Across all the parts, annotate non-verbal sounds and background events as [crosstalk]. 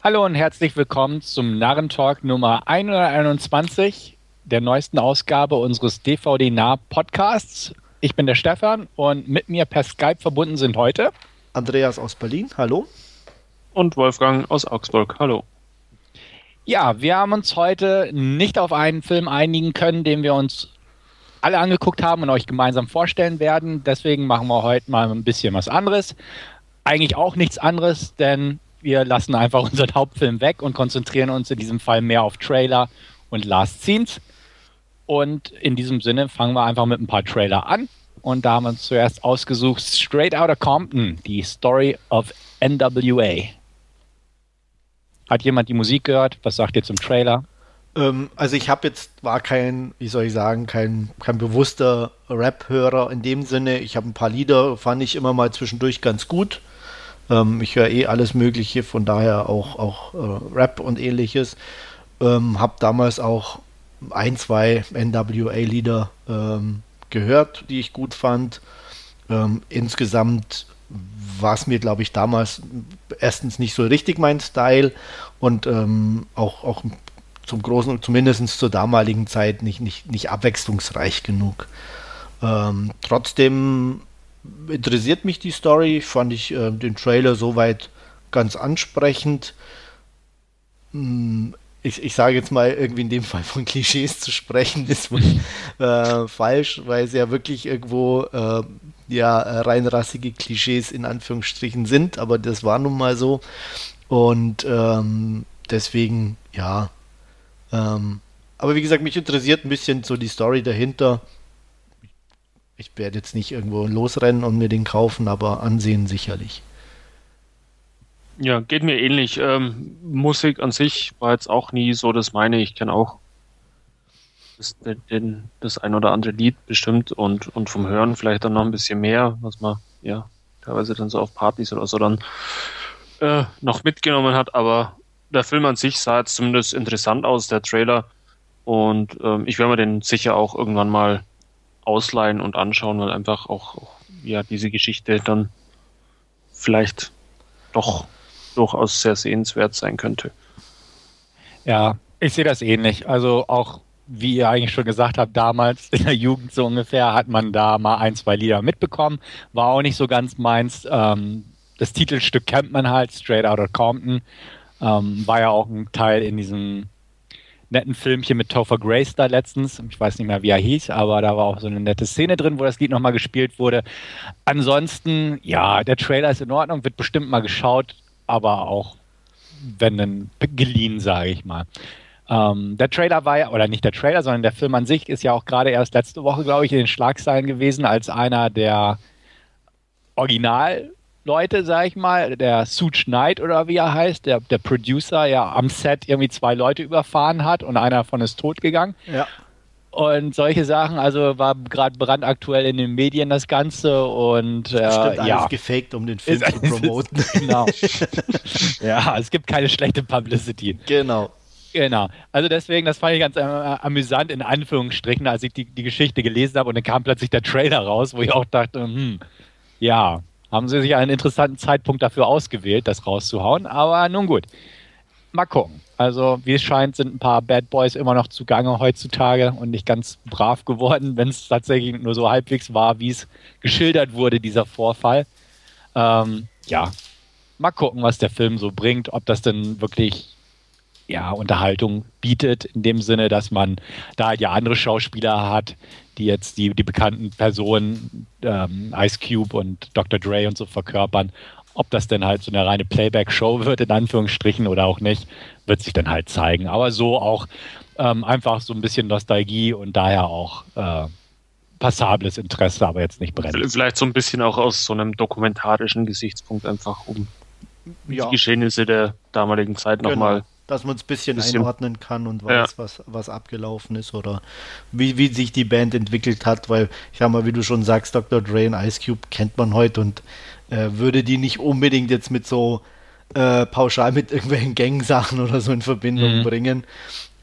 Hallo und herzlich willkommen zum Narrentalk Nummer 121 der neuesten Ausgabe unseres DVD-Nah-Podcasts. Ich bin der Stefan und mit mir per Skype verbunden sind heute Andreas aus Berlin, hallo. Und Wolfgang aus Augsburg, hallo. Ja, wir haben uns heute nicht auf einen Film einigen können, den wir uns alle angeguckt haben und euch gemeinsam vorstellen werden. Deswegen machen wir heute mal ein bisschen was anderes. Eigentlich auch nichts anderes, denn wir lassen einfach [laughs] unseren Hauptfilm weg und konzentrieren uns in diesem Fall mehr auf Trailer und Last Scenes. Und in diesem Sinne fangen wir einfach mit ein paar Trailer an. Und da haben wir uns zuerst ausgesucht Straight Outta Compton, die Story of NWA. Hat jemand die Musik gehört? Was sagt ihr zum Trailer? Ähm, also ich habe jetzt, war kein, wie soll ich sagen, kein, kein bewusster Rap-Hörer in dem Sinne. Ich habe ein paar Lieder, fand ich immer mal zwischendurch ganz gut. Ähm, ich höre eh alles Mögliche, von daher auch, auch äh, Rap und ähnliches. Ähm, habe damals auch ein, zwei NWA-Lieder ähm, gehört, die ich gut fand. Ähm, insgesamt war es mir, glaube ich, damals erstens nicht so richtig mein Style und ähm, auch, auch zum großen, zumindest zur damaligen Zeit nicht, nicht, nicht abwechslungsreich genug. Ähm, trotzdem interessiert mich die Story, fand ich äh, den Trailer soweit ganz ansprechend. Hm, ich, ich sage jetzt mal, irgendwie in dem Fall von [laughs] Klischees zu sprechen, ist wohl äh, falsch, weil es ja wirklich irgendwo äh, ja reinrassige Klischees in Anführungsstrichen sind, aber das war nun mal so. Und ähm, deswegen, ja. Ähm, aber wie gesagt, mich interessiert ein bisschen so die Story dahinter. Ich werde jetzt nicht irgendwo losrennen und mir den kaufen, aber ansehen sicherlich. Ja, geht mir ähnlich. Ähm, Musik an sich war jetzt auch nie so das meine. Ich kenne auch das, den, das ein oder andere Lied bestimmt und, und vom Hören vielleicht dann noch ein bisschen mehr, was man ja teilweise dann so auf Partys oder so dann äh, noch mitgenommen hat. Aber der Film an sich sah jetzt zumindest interessant aus, der Trailer. Und ähm, ich werde mir den sicher auch irgendwann mal ausleihen und anschauen, weil einfach auch, auch ja diese Geschichte dann vielleicht doch durchaus sehr sehenswert sein könnte. Ja, ich sehe das ähnlich. Also auch, wie ihr eigentlich schon gesagt habt, damals in der Jugend so ungefähr hat man da mal ein, zwei Lieder mitbekommen. War auch nicht so ganz meins. Ähm, das Titelstück kennt man halt, Straight Outta Compton. Ähm, war ja auch ein Teil in diesem netten Filmchen mit Topher Grace da letztens. Ich weiß nicht mehr, wie er hieß, aber da war auch so eine nette Szene drin, wo das Lied nochmal gespielt wurde. Ansonsten, ja, der Trailer ist in Ordnung, wird bestimmt mal geschaut aber auch, wenn dann geliehen, sage ich mal. Ähm, der Trailer war ja, oder nicht der Trailer, sondern der Film an sich ist ja auch gerade erst letzte Woche, glaube ich, in den Schlagzeilen gewesen, als einer der Originalleute, sage ich mal, der Suge Knight oder wie er heißt, der, der Producer ja am Set irgendwie zwei Leute überfahren hat und einer davon ist tot gegangen. Ja und solche Sachen. Also war gerade brandaktuell in den Medien das Ganze und äh, Bestimmt ja. alles gefaked, um den Film ist, zu promoten. [laughs] genau. [laughs] ja, es gibt keine schlechte Publicity. Genau. Genau. Also deswegen, das fand ich ganz äh, amüsant in Anführungsstrichen, als ich die, die Geschichte gelesen habe und dann kam plötzlich der Trailer raus, wo ich auch dachte, hm, ja, haben sie sich einen interessanten Zeitpunkt dafür ausgewählt, das rauszuhauen. Aber nun gut. Mal gucken. Also, wie es scheint, sind ein paar Bad Boys immer noch zugange heutzutage und nicht ganz brav geworden, wenn es tatsächlich nur so halbwegs war, wie es geschildert wurde, dieser Vorfall. Ähm, ja, mal gucken, was der Film so bringt, ob das denn wirklich ja, Unterhaltung bietet, in dem Sinne, dass man da ja andere Schauspieler hat, die jetzt die, die bekannten Personen, ähm, Ice Cube und Dr. Dre und so verkörpern ob das denn halt so eine reine Playback-Show wird, in Anführungsstrichen, oder auch nicht, wird sich dann halt zeigen. Aber so auch ähm, einfach so ein bisschen Nostalgie und daher auch äh, passables Interesse, aber jetzt nicht brennend. Vielleicht so ein bisschen auch aus so einem dokumentarischen Gesichtspunkt einfach, um ja. die Geschehnisse der damaligen Zeit genau. nochmal dass man es ein bisschen, bisschen, einordnen kann und weiß, ja. was, was abgelaufen ist oder wie, wie sich die Band entwickelt hat, weil ich habe mal, wie du schon sagst, Dr. Dre und Ice Cube kennt man heute und äh, würde die nicht unbedingt jetzt mit so äh, pauschal mit irgendwelchen Gang-Sachen oder so in Verbindung mhm. bringen.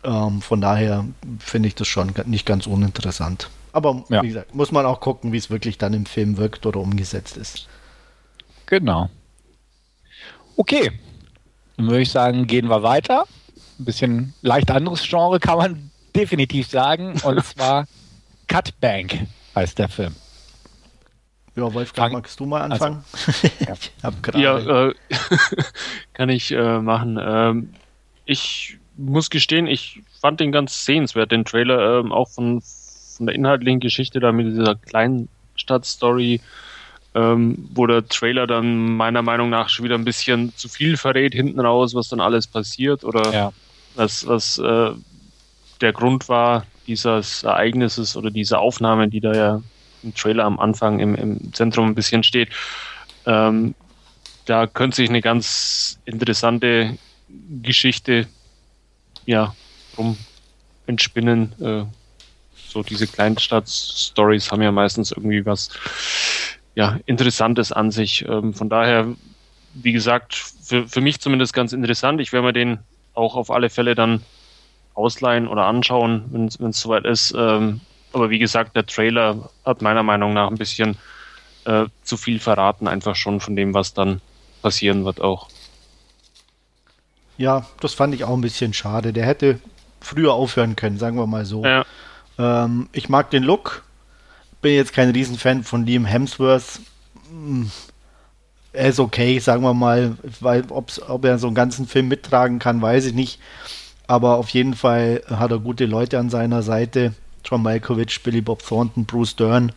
Ähm, von daher finde ich das schon nicht ganz uninteressant. Aber ja. wie gesagt, muss man auch gucken, wie es wirklich dann im Film wirkt oder umgesetzt ist. Genau. Okay. Dann würde ich sagen, gehen wir weiter. Ein bisschen leicht anderes Genre kann man definitiv sagen. Und [laughs] zwar Cut Bank heißt der Film. Ja, Wolfgang, magst du mal anfangen? [laughs] Also, ich hab gerade. Ja, äh, [laughs] kann ich äh, machen. Ähm, ich muss gestehen, ich fand den ganz sehenswert, den Trailer, ähm, auch von, von der inhaltlichen Geschichte da mit dieser Kleinstadt-Story, ähm, wo der Trailer dann meiner Meinung nach schon wieder ein bisschen zu viel verrät hinten raus, was dann alles passiert oder ja. was, was äh, der Grund war dieses Ereignisses oder dieser Aufnahme, die da ja im Trailer am Anfang im, im Zentrum ein bisschen steht. Ähm, da könnte sich eine ganz interessante Geschichte ja, rum entspinnen. Äh, so diese Kleinstadt-Stories haben ja meistens irgendwie was ja, Interessantes an sich. Ähm, von daher, wie gesagt, für, für mich zumindest ganz interessant. Ich werde mir den auch auf alle Fälle dann ausleihen oder anschauen, wenn es soweit ist. Ähm, aber wie gesagt, der Trailer hat meiner Meinung nach ein bisschen äh, zu viel verraten, einfach schon von dem, was dann passieren wird auch. Ja, das fand ich auch ein bisschen schade. Der hätte früher aufhören können, sagen wir mal so. Ja. Ähm, ich mag den Look. Bin jetzt kein Riesenfan von Liam Hemsworth. Hm, er ist okay, sagen wir mal. Weil, ob er so einen ganzen Film mittragen kann, weiß ich nicht. Aber auf jeden Fall hat er gute Leute an seiner Seite. John Malkovich, Billy Bob Thornton, Bruce Dern.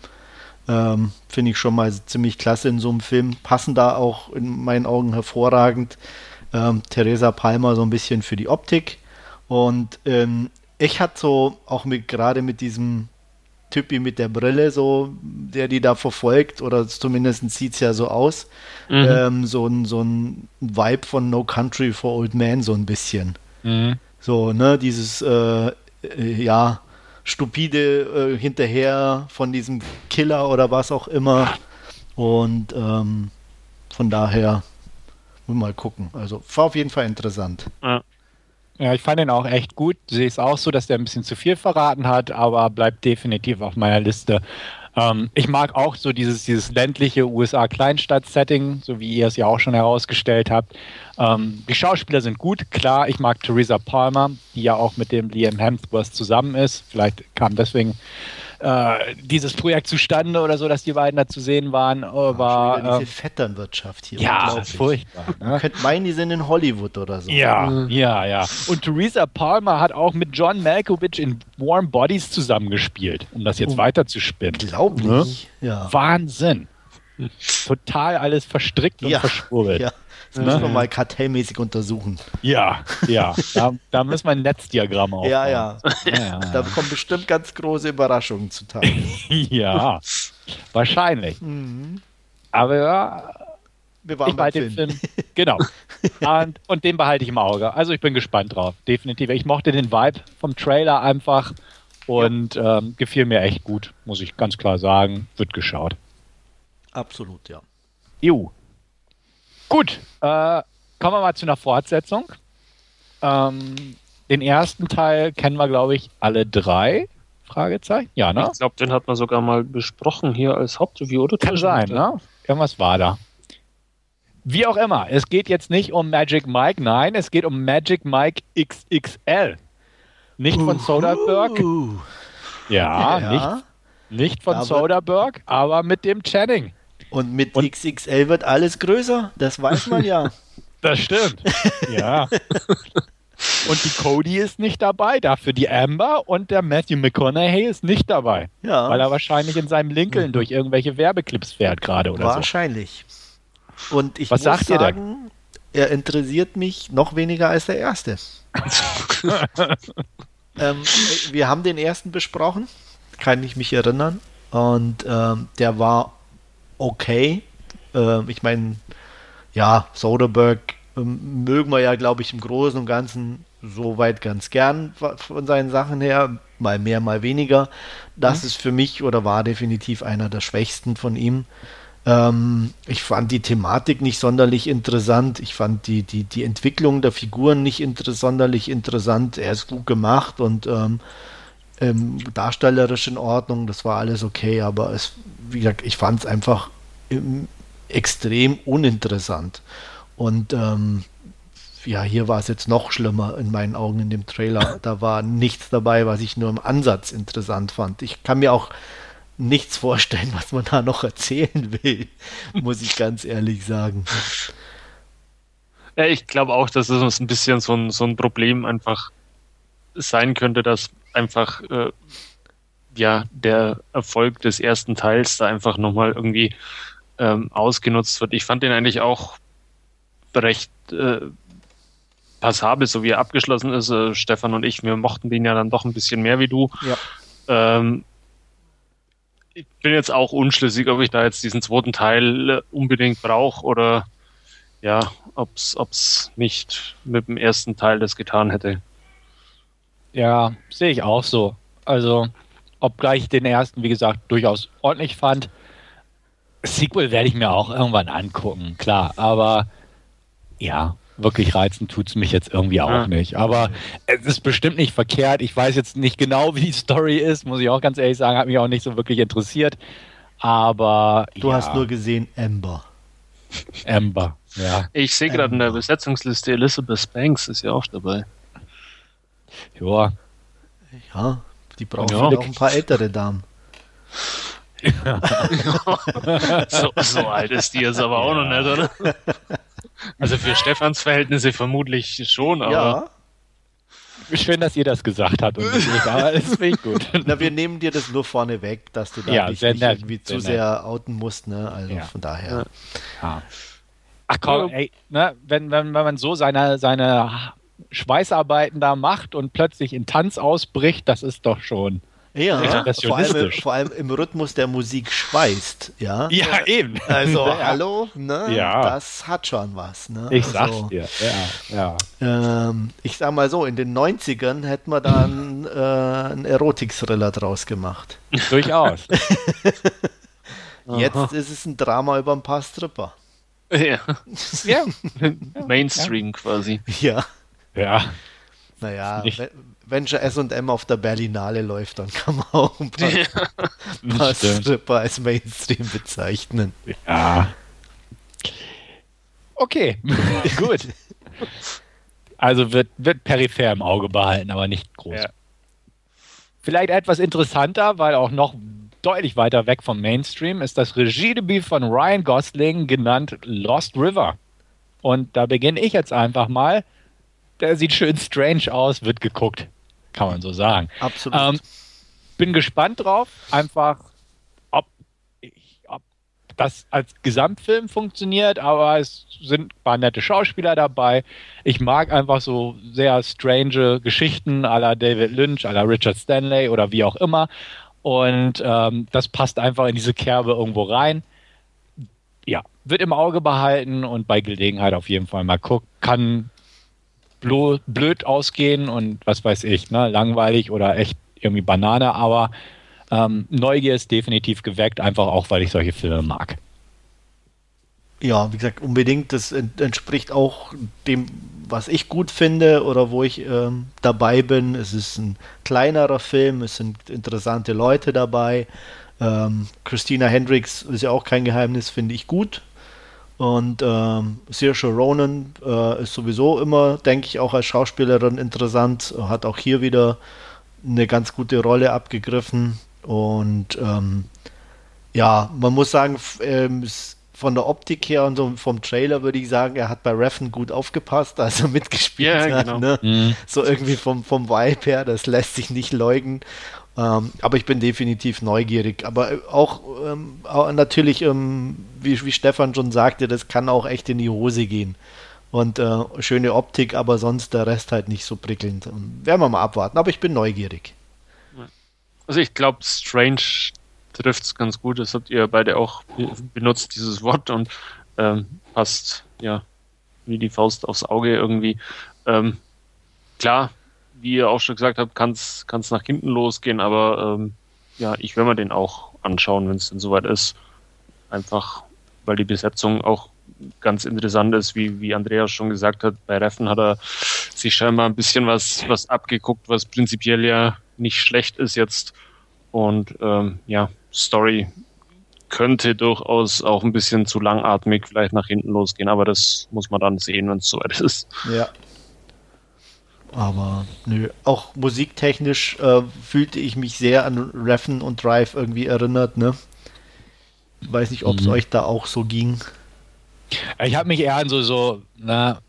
Ähm, Finde ich schon mal ziemlich klasse in so einem Film. Passen da auch in meinen Augen hervorragend ähm, Theresa Palmer so ein bisschen für die Optik. Und ähm, ich hatte so auch mit gerade mit diesem Typi mit der Brille, so, der die da verfolgt, oder zumindest sieht es ja so aus, mhm. ähm, so, ein, so ein Vibe von No Country for Old Men, so ein bisschen. Mhm. So, ne, dieses, äh, äh, ja, stupide äh, hinterher von diesem Killer oder was auch immer. Und ähm, von daher mal gucken. Also war auf jeden Fall interessant. Ja. Ja, ich fand ihn auch echt gut. Sehe es auch so, dass der ein bisschen zu viel verraten hat, aber bleibt definitiv auf meiner Liste. Ähm, ich mag auch so dieses, dieses ländliche USA-Kleinstadt-Setting, so wie ihr es ja auch schon herausgestellt habt. Ähm, die Schauspieler sind gut, klar. Ich mag Theresa Palmer, die ja auch mit dem Liam Hemsworth zusammen ist. Vielleicht kam deswegen äh, dieses Projekt zustande oder so, dass die beiden da zu sehen waren. Aber, Ach, diese äh, Vetternwirtschaft hier. Ja, furchtbar. Ne? Man könnte meinen, die sind in Hollywood oder so. Ja, mhm. ja, ja. Und Theresa Palmer hat auch mit John Malkovich in Warm Bodies zusammengespielt, um das jetzt oh, weiter zu spinnen. Glaub ne? nicht. Ne? Ja. Wahnsinn. [laughs] Total alles verstrickt und ja, verschwurbelt. Ja. Das müssen wir mal kartellmäßig untersuchen. Ja, ja. Da, da müssen wir ein Netzdiagramm aufbauen. Ja, ja. ja, Da kommen bestimmt ganz große Überraschungen zutage. [laughs] ja, wahrscheinlich. Mhm. Aber ja, wir waren ich behalte den Film. Genau. [laughs] Und, und den behalte ich im Auge. Also ich bin gespannt drauf. Definitiv. Ich mochte den Vibe vom Trailer einfach und ja. ähm, gefiel mir echt gut, muss ich ganz klar sagen. Wird geschaut. Absolut, ja. Jo. Gut, äh, kommen wir mal zu einer Fortsetzung. Ähm, den ersten Teil kennen wir, glaube ich, alle drei. Fragezeichen? Ja, ne? Ich glaube, den hat man sogar mal besprochen hier als Hauptreview, oder? Kann sein, ne? Irgendwas war da. Wie auch immer, es geht jetzt nicht um Magic Mike, nein, es geht um Magic Mike XXL. Nicht von Soderbergh. Ja, ja, nicht, nicht von Soderbergh, aber mit dem Channing. Und mit und XXL wird alles größer, das weiß man ja. [laughs] das stimmt. Ja. [laughs] Und die Cody ist nicht dabei, dafür die Amber und der Matthew McConaughey ist nicht dabei. Ja. Weil er wahrscheinlich in seinem Lincoln mhm. durch irgendwelche Werbeclips fährt gerade oder wahrscheinlich. so. Wahrscheinlich. Und ich Was muss sagen, er interessiert mich noch weniger als der erste. [laughs] ähm, wir haben den ersten besprochen, kann ich mich erinnern. Und ähm, der war okay. Äh, ich meine, ja, Soderbergh äh, mögen wir ja, glaube ich, im Großen und Ganzen soweit ganz gern von seinen Sachen her. Mal mehr, mal weniger. Das mhm. ist für mich oder war definitiv einer der schwächsten von ihm. Ähm, ich fand die Thematik nicht sonderlich interessant. Ich fand die, die, die Entwicklung der Figuren nicht inter sonderlich interessant. Er ist gut gemacht und ähm, ähm, darstellerisch in Ordnung. Das war alles okay, aber es wie gesagt, ich fand es einfach extrem uninteressant. Und ähm, ja, hier war es jetzt noch schlimmer in meinen Augen in dem Trailer. Da war nichts dabei, was ich nur im Ansatz interessant fand. Ich kann mir auch nichts vorstellen, was man da noch erzählen will, [laughs] muss ich ganz ehrlich sagen. Ja, ich glaube auch, dass es ein bisschen so ein, so ein Problem einfach sein könnte, dass einfach äh, ja der Erfolg des ersten Teils da einfach nochmal irgendwie ähm, ausgenutzt wird. Ich fand den eigentlich auch recht äh, passabel, so wie er abgeschlossen ist. Äh, Stefan und ich, wir mochten den ja dann doch ein bisschen mehr wie du. Ja. Ähm, ich bin jetzt auch unschlüssig, ob ich da jetzt diesen zweiten Teil äh, unbedingt brauche oder ja, ob es nicht mit dem ersten Teil das getan hätte. Ja, sehe ich auch so. Also, obgleich ich den ersten, wie gesagt, durchaus ordentlich fand. Sequel werde ich mir auch irgendwann angucken, klar. Aber ja, wirklich reizen tut es mich jetzt irgendwie auch ja. nicht. Aber es ist bestimmt nicht verkehrt. Ich weiß jetzt nicht genau, wie die Story ist, muss ich auch ganz ehrlich sagen, hat mich auch nicht so wirklich interessiert. Aber. Du ja. hast nur gesehen Amber. Amber, ja. Ich sehe gerade in der Besetzungsliste Elizabeth Banks ist ja auch dabei. Ja. Ja, die brauchen ja. auch ein paar ältere Damen. Ja. [laughs] so, so, alt ist die jetzt aber auch noch nicht, oder? Also für Stefans Verhältnisse vermutlich schon, aber. Ja. Schön, dass ihr das gesagt habt. Und nicht, aber das [laughs] finde ich gut. Na, wir nehmen dir das nur vorne weg, dass du da ja, nicht, nicht irgendwie zu sehr outen musst. Ne? Also ja. von daher. Ja. Ach komm, ey, ne? wenn, wenn, wenn man so seine, seine Schweißarbeiten da macht und plötzlich in Tanz ausbricht, das ist doch schon. Ja, vor allem, vor allem, im Rhythmus der Musik schweißt, ja. Ja, eben. Also, ja. hallo, ne? Ja. Das hat schon was, ne? Ich also, sag's dir, ja. ja. Ähm, ich sag mal so, in den 90ern hätten wir dann äh, einen Erotik-Thriller draus gemacht. Durchaus. [laughs] Jetzt ist es ein Drama über ein paar Stripper. Ja. ja. [laughs] Mainstream quasi. Ja. Ja. Naja, wenn schon SM auf der Berlinale läuft, dann kann man auch ein paar, ja, paar Stripper als Mainstream bezeichnen. Ja. Okay, [laughs] gut. Also wird, wird peripher im Auge behalten, aber nicht groß. Ja. Vielleicht etwas interessanter, weil auch noch deutlich weiter weg vom Mainstream ist das Regiedebüt von Ryan Gosling genannt Lost River. Und da beginne ich jetzt einfach mal. Der sieht schön strange aus, wird geguckt kann man so sagen. Absolut. Ähm, bin gespannt drauf, einfach, ob, ich, ob das als Gesamtfilm funktioniert, aber es sind ein paar nette Schauspieler dabei. Ich mag einfach so sehr strange Geschichten la David Lynch, la Richard Stanley oder wie auch immer. Und ähm, das passt einfach in diese Kerbe irgendwo rein. Ja, wird im Auge behalten und bei Gelegenheit auf jeden Fall mal gucken. Kann blöd ausgehen und was weiß ich, ne, langweilig oder echt irgendwie Banane, aber ähm, Neugier ist definitiv geweckt, einfach auch, weil ich solche Filme mag. Ja, wie gesagt, unbedingt. Das entspricht auch dem, was ich gut finde oder wo ich ähm, dabei bin. Es ist ein kleinerer Film, es sind interessante Leute dabei. Ähm, Christina Hendricks ist ja auch kein Geheimnis, finde ich gut. Und ähm, Saoirse Ronan äh, ist sowieso immer, denke ich, auch als Schauspielerin interessant. Hat auch hier wieder eine ganz gute Rolle abgegriffen. Und ähm, ja, man muss sagen, ähm, von der Optik her und so vom Trailer würde ich sagen, er hat bei Reffen gut aufgepasst, [laughs] als er mitgespielt ja, hat. Genau. Ne? Mhm. So irgendwie vom, vom Vibe her, das lässt sich nicht leugnen. Ähm, aber ich bin definitiv neugierig. Aber äh, auch, ähm, natürlich, ähm, wie, wie Stefan schon sagte, das kann auch echt in die Hose gehen. Und äh, schöne Optik, aber sonst der Rest halt nicht so prickelnd. Werden wir mal abwarten. Aber ich bin neugierig. Also ich glaube, Strange trifft es ganz gut. Das habt ihr beide auch benutzt, dieses Wort, und ähm, passt ja wie die Faust aufs Auge irgendwie. Ähm, klar, wie ihr auch schon gesagt habt, kann es nach hinten losgehen, aber ähm, ja, ich werde mir den auch anschauen, wenn es denn soweit ist. Einfach, weil die Besetzung auch ganz interessant ist, wie, wie Andreas schon gesagt hat. Bei Reffen hat er sich scheinbar ein bisschen was, was abgeguckt, was prinzipiell ja nicht schlecht ist jetzt. Und ähm, ja, Story könnte durchaus auch ein bisschen zu langatmig vielleicht nach hinten losgehen, aber das muss man dann sehen, wenn es soweit ist. Ja. Aber nö, auch musiktechnisch äh, fühlte ich mich sehr an Reffen und Drive irgendwie erinnert, ne? Weiß nicht, ob es mhm. euch da auch so ging. Ich habe mich eher an so, so, na,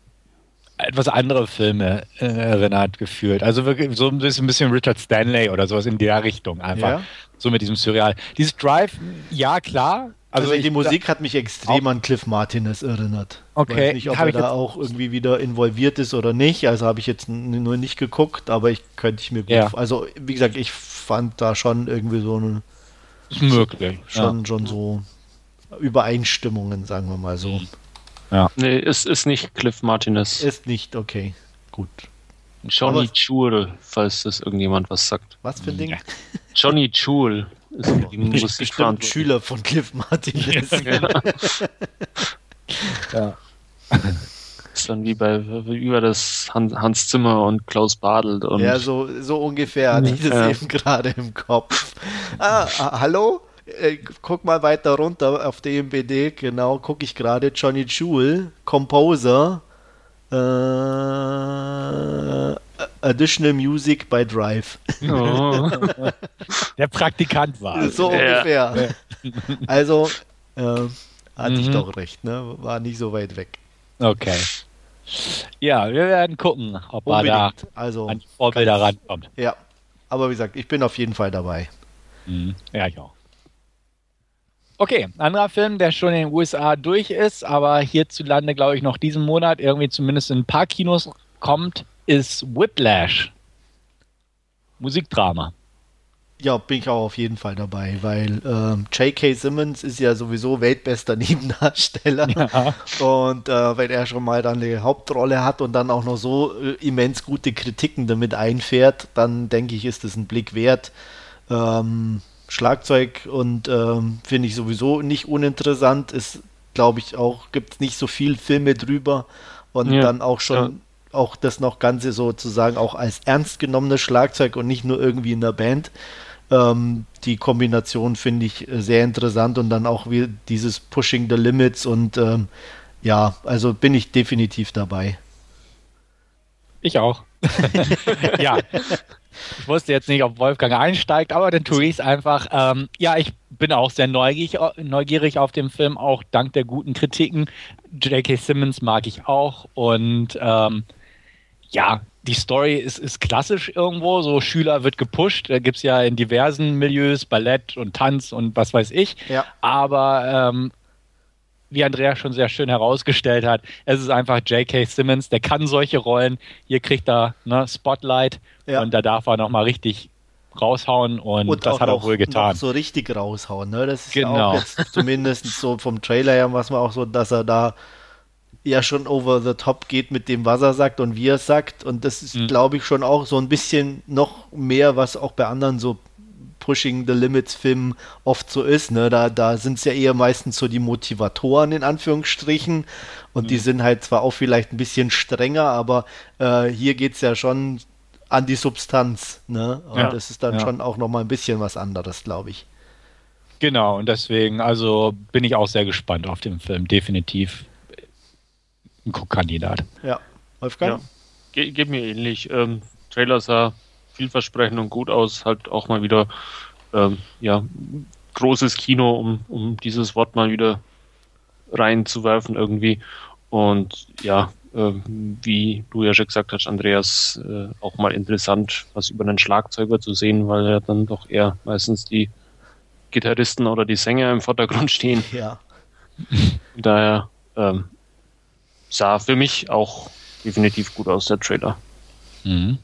etwas andere Filme äh, erinnert gefühlt. Also wirklich so ein bisschen, Richard Stanley oder sowas in der Richtung einfach. Ja. So mit diesem Surreal. Dieses Drive, ja klar. Also, also die Musik hat mich extrem an Cliff Martinez erinnert. Okay. Ich weiß nicht, ob er da auch irgendwie wieder involviert ist oder nicht. Also habe ich jetzt nur nicht geguckt, aber ich könnte ich mir gut. Ja. Also wie gesagt, ich fand da schon irgendwie so eine. Ist möglich. Schon, ja. schon so Übereinstimmungen, sagen wir mal so. Ja. Nee, es ist nicht Cliff Martinez. Ist nicht, okay. Gut. Johnny Chul, falls das irgendjemand was sagt. Was für ein Ding? Johnny Chul ist die Musik Schüler von Cliff Martinez. [laughs] ja. Ist dann wie bei über das Hans Zimmer und Klaus Badelt. Und ja, so, so ungefähr hatte ich das ja. eben gerade im Kopf. Ah, hallo? Äh, guck mal weiter runter auf DMBD, genau, gucke ich gerade. Johnny Jewel, Composer, äh, Additional Music by Drive. Oh. [laughs] Der Praktikant war. So ja. ungefähr. Also, äh, hatte mhm. ich doch recht, ne? War nicht so weit weg. Okay. Ja, wir werden gucken, ob Unbedingt. er da also, an die Vorbilder rankommt. Ja, aber wie gesagt, ich bin auf jeden Fall dabei. Mhm. Ja, ich auch. Okay, anderer Film, der schon in den USA durch ist, aber hierzulande, glaube ich, noch diesen Monat irgendwie zumindest in ein paar Kinos kommt, ist Whiplash. Musikdrama. Ja, bin ich auch auf jeden Fall dabei, weil ähm, J.K. Simmons ist ja sowieso weltbester [laughs] Nebendarsteller. Ja. Und äh, wenn er schon mal dann die Hauptrolle hat und dann auch noch so äh, immens gute Kritiken damit einfährt, dann denke ich, ist es ein Blick wert. Ähm, Schlagzeug und ähm, finde ich sowieso nicht uninteressant. Ist, glaube ich, auch, gibt es nicht so viel Filme drüber und ja. dann auch schon ja. auch das noch Ganze sozusagen auch als ernst genommenes Schlagzeug und nicht nur irgendwie in der Band. Ähm, die Kombination finde ich äh, sehr interessant und dann auch wie dieses Pushing the Limits und ähm, ja, also bin ich definitiv dabei. Ich auch. [laughs] ja, ich wusste jetzt nicht, ob Wolfgang einsteigt, aber dann tue ich es einfach. Ähm, ja, ich bin auch sehr neugierig, neugierig auf den Film, auch dank der guten Kritiken. J.K. Simmons mag ich auch und ähm, ja, die Story ist, ist klassisch irgendwo. So Schüler wird gepusht. Da gibt es ja in diversen Milieus Ballett und Tanz und was weiß ich. Ja. Aber ähm, wie Andrea schon sehr schön herausgestellt hat, es ist einfach J.K. Simmons, der kann solche Rollen. Hier kriegt er ne, Spotlight ja. und da darf er nochmal richtig raushauen und, und das hat er wohl getan. so richtig raushauen, ne? Das ist genau. ja auch jetzt zumindest so vom Trailer her, was man auch so, dass er da ja schon over the top geht mit dem, was er sagt und wie er sagt. Und das ist, mhm. glaube ich, schon auch so ein bisschen noch mehr, was auch bei anderen so Pushing the Limits Filmen oft so ist. Ne? Da, da sind es ja eher meistens so die Motivatoren in Anführungsstrichen und mhm. die sind halt zwar auch vielleicht ein bisschen strenger, aber äh, hier geht es ja schon an die Substanz. Ne? Und ja, das ist dann ja. schon auch nochmal ein bisschen was anderes, glaube ich. Genau, und deswegen, also bin ich auch sehr gespannt auf den Film. Definitiv ein Kandidat. Ja, Wolfgang? Ja. Ge geht mir ähnlich. Ähm, Trailer sah vielversprechend und gut aus. Halt auch mal wieder, ähm, ja, großes Kino, um, um dieses Wort mal wieder reinzuwerfen irgendwie. Und ja, äh, wie du ja schon gesagt hast, Andreas, äh, auch mal interessant, was über einen Schlagzeuger zu sehen, weil ja dann doch eher meistens die Gitarristen oder die Sänger im Vordergrund stehen. Ja. Daher ähm, sah für mich auch definitiv gut aus, der Trailer. Mhm.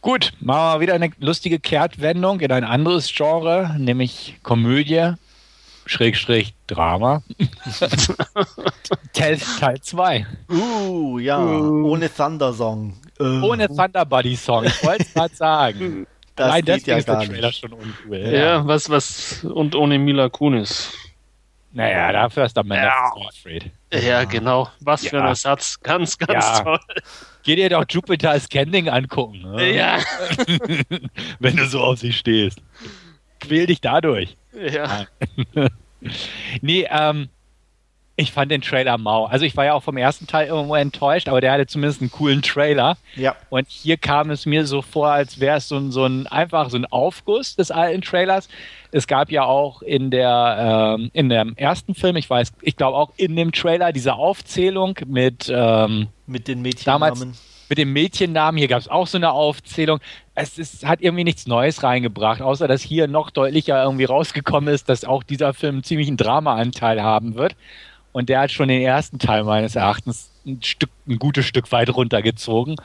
Gut, machen wir wieder eine lustige Kehrtwendung in ein anderes Genre, nämlich Komödie, Schrägstrich Drama. [laughs] Teil 2. Uh, ja, uh. ohne Thunder Song. Uh. Ohne Thunder Buddy Song, ich wollte es gerade sagen. [laughs] Das Nein, das ja ist der Trailer nicht. schon uncool. Ja. ja, was, was, und ohne Mila Kunis. Naja, dafür ist der Man ja. Starfleet. Ja, genau. Was ja. für ein Ersatz. Ganz, ganz ja. toll. Geh dir doch Jupiter Scanning angucken. Ne? Ja. [laughs] Wenn du so auf sie stehst. Quäl dich dadurch. Ja. [laughs] nee, ähm, ich fand den Trailer mau. Also ich war ja auch vom ersten Teil irgendwo enttäuscht, aber der hatte zumindest einen coolen Trailer. Ja. Und hier kam es mir so vor, als wäre es so ein, so ein einfach so ein Aufguss des alten Trailers. Es gab ja auch in der ähm, in dem ersten Film, ich weiß, ich glaube auch in dem Trailer diese Aufzählung mit ähm, mit den Mädchennamen. Mit dem Mädchennamen, hier gab es auch so eine Aufzählung. Es ist, hat irgendwie nichts Neues reingebracht, außer dass hier noch deutlicher irgendwie rausgekommen ist, dass auch dieser Film einen ziemlichen Drama-Anteil haben wird. Und der hat schon den ersten Teil meines Erachtens ein, Stück, ein gutes Stück weit runtergezogen.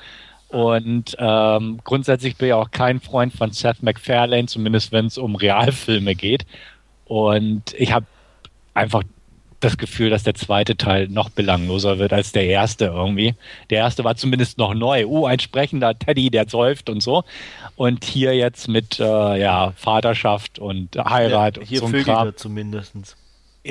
Und ähm, grundsätzlich bin ich auch kein Freund von Seth MacFarlane, zumindest wenn es um Realfilme geht. Und ich habe einfach das Gefühl, dass der zweite Teil noch belangloser wird als der erste irgendwie. Der erste war zumindest noch neu. Oh, ein sprechender Teddy, der säuft und so. Und hier jetzt mit äh, ja, Vaterschaft und Heirat Ja, und so Kram. zumindest.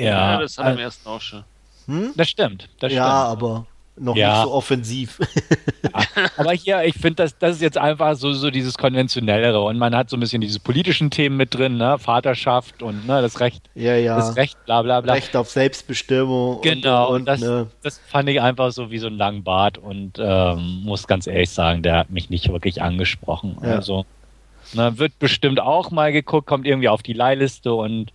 Ja, das hat er im äh, ersten auch schon. Hm? das stimmt. Das Ja, stimmt. aber noch Ja. nicht so offensiv. [laughs] Aber hier, ich finde, das, das ist jetzt einfach so, so dieses Konventionellere und man hat so ein bisschen diese politischen Themen mit drin, ne? Vaterschaft und ne, das Recht, ja, ja. das Recht, bla bla bla. Recht auf Selbstbestimmung. Genau, und, und das, ne, das fand ich einfach so wie so ein langen Bart und ähm, muss ganz ehrlich sagen, der hat mich nicht wirklich angesprochen. Ja. Also ne, wird bestimmt auch mal geguckt, kommt irgendwie auf die Leihliste und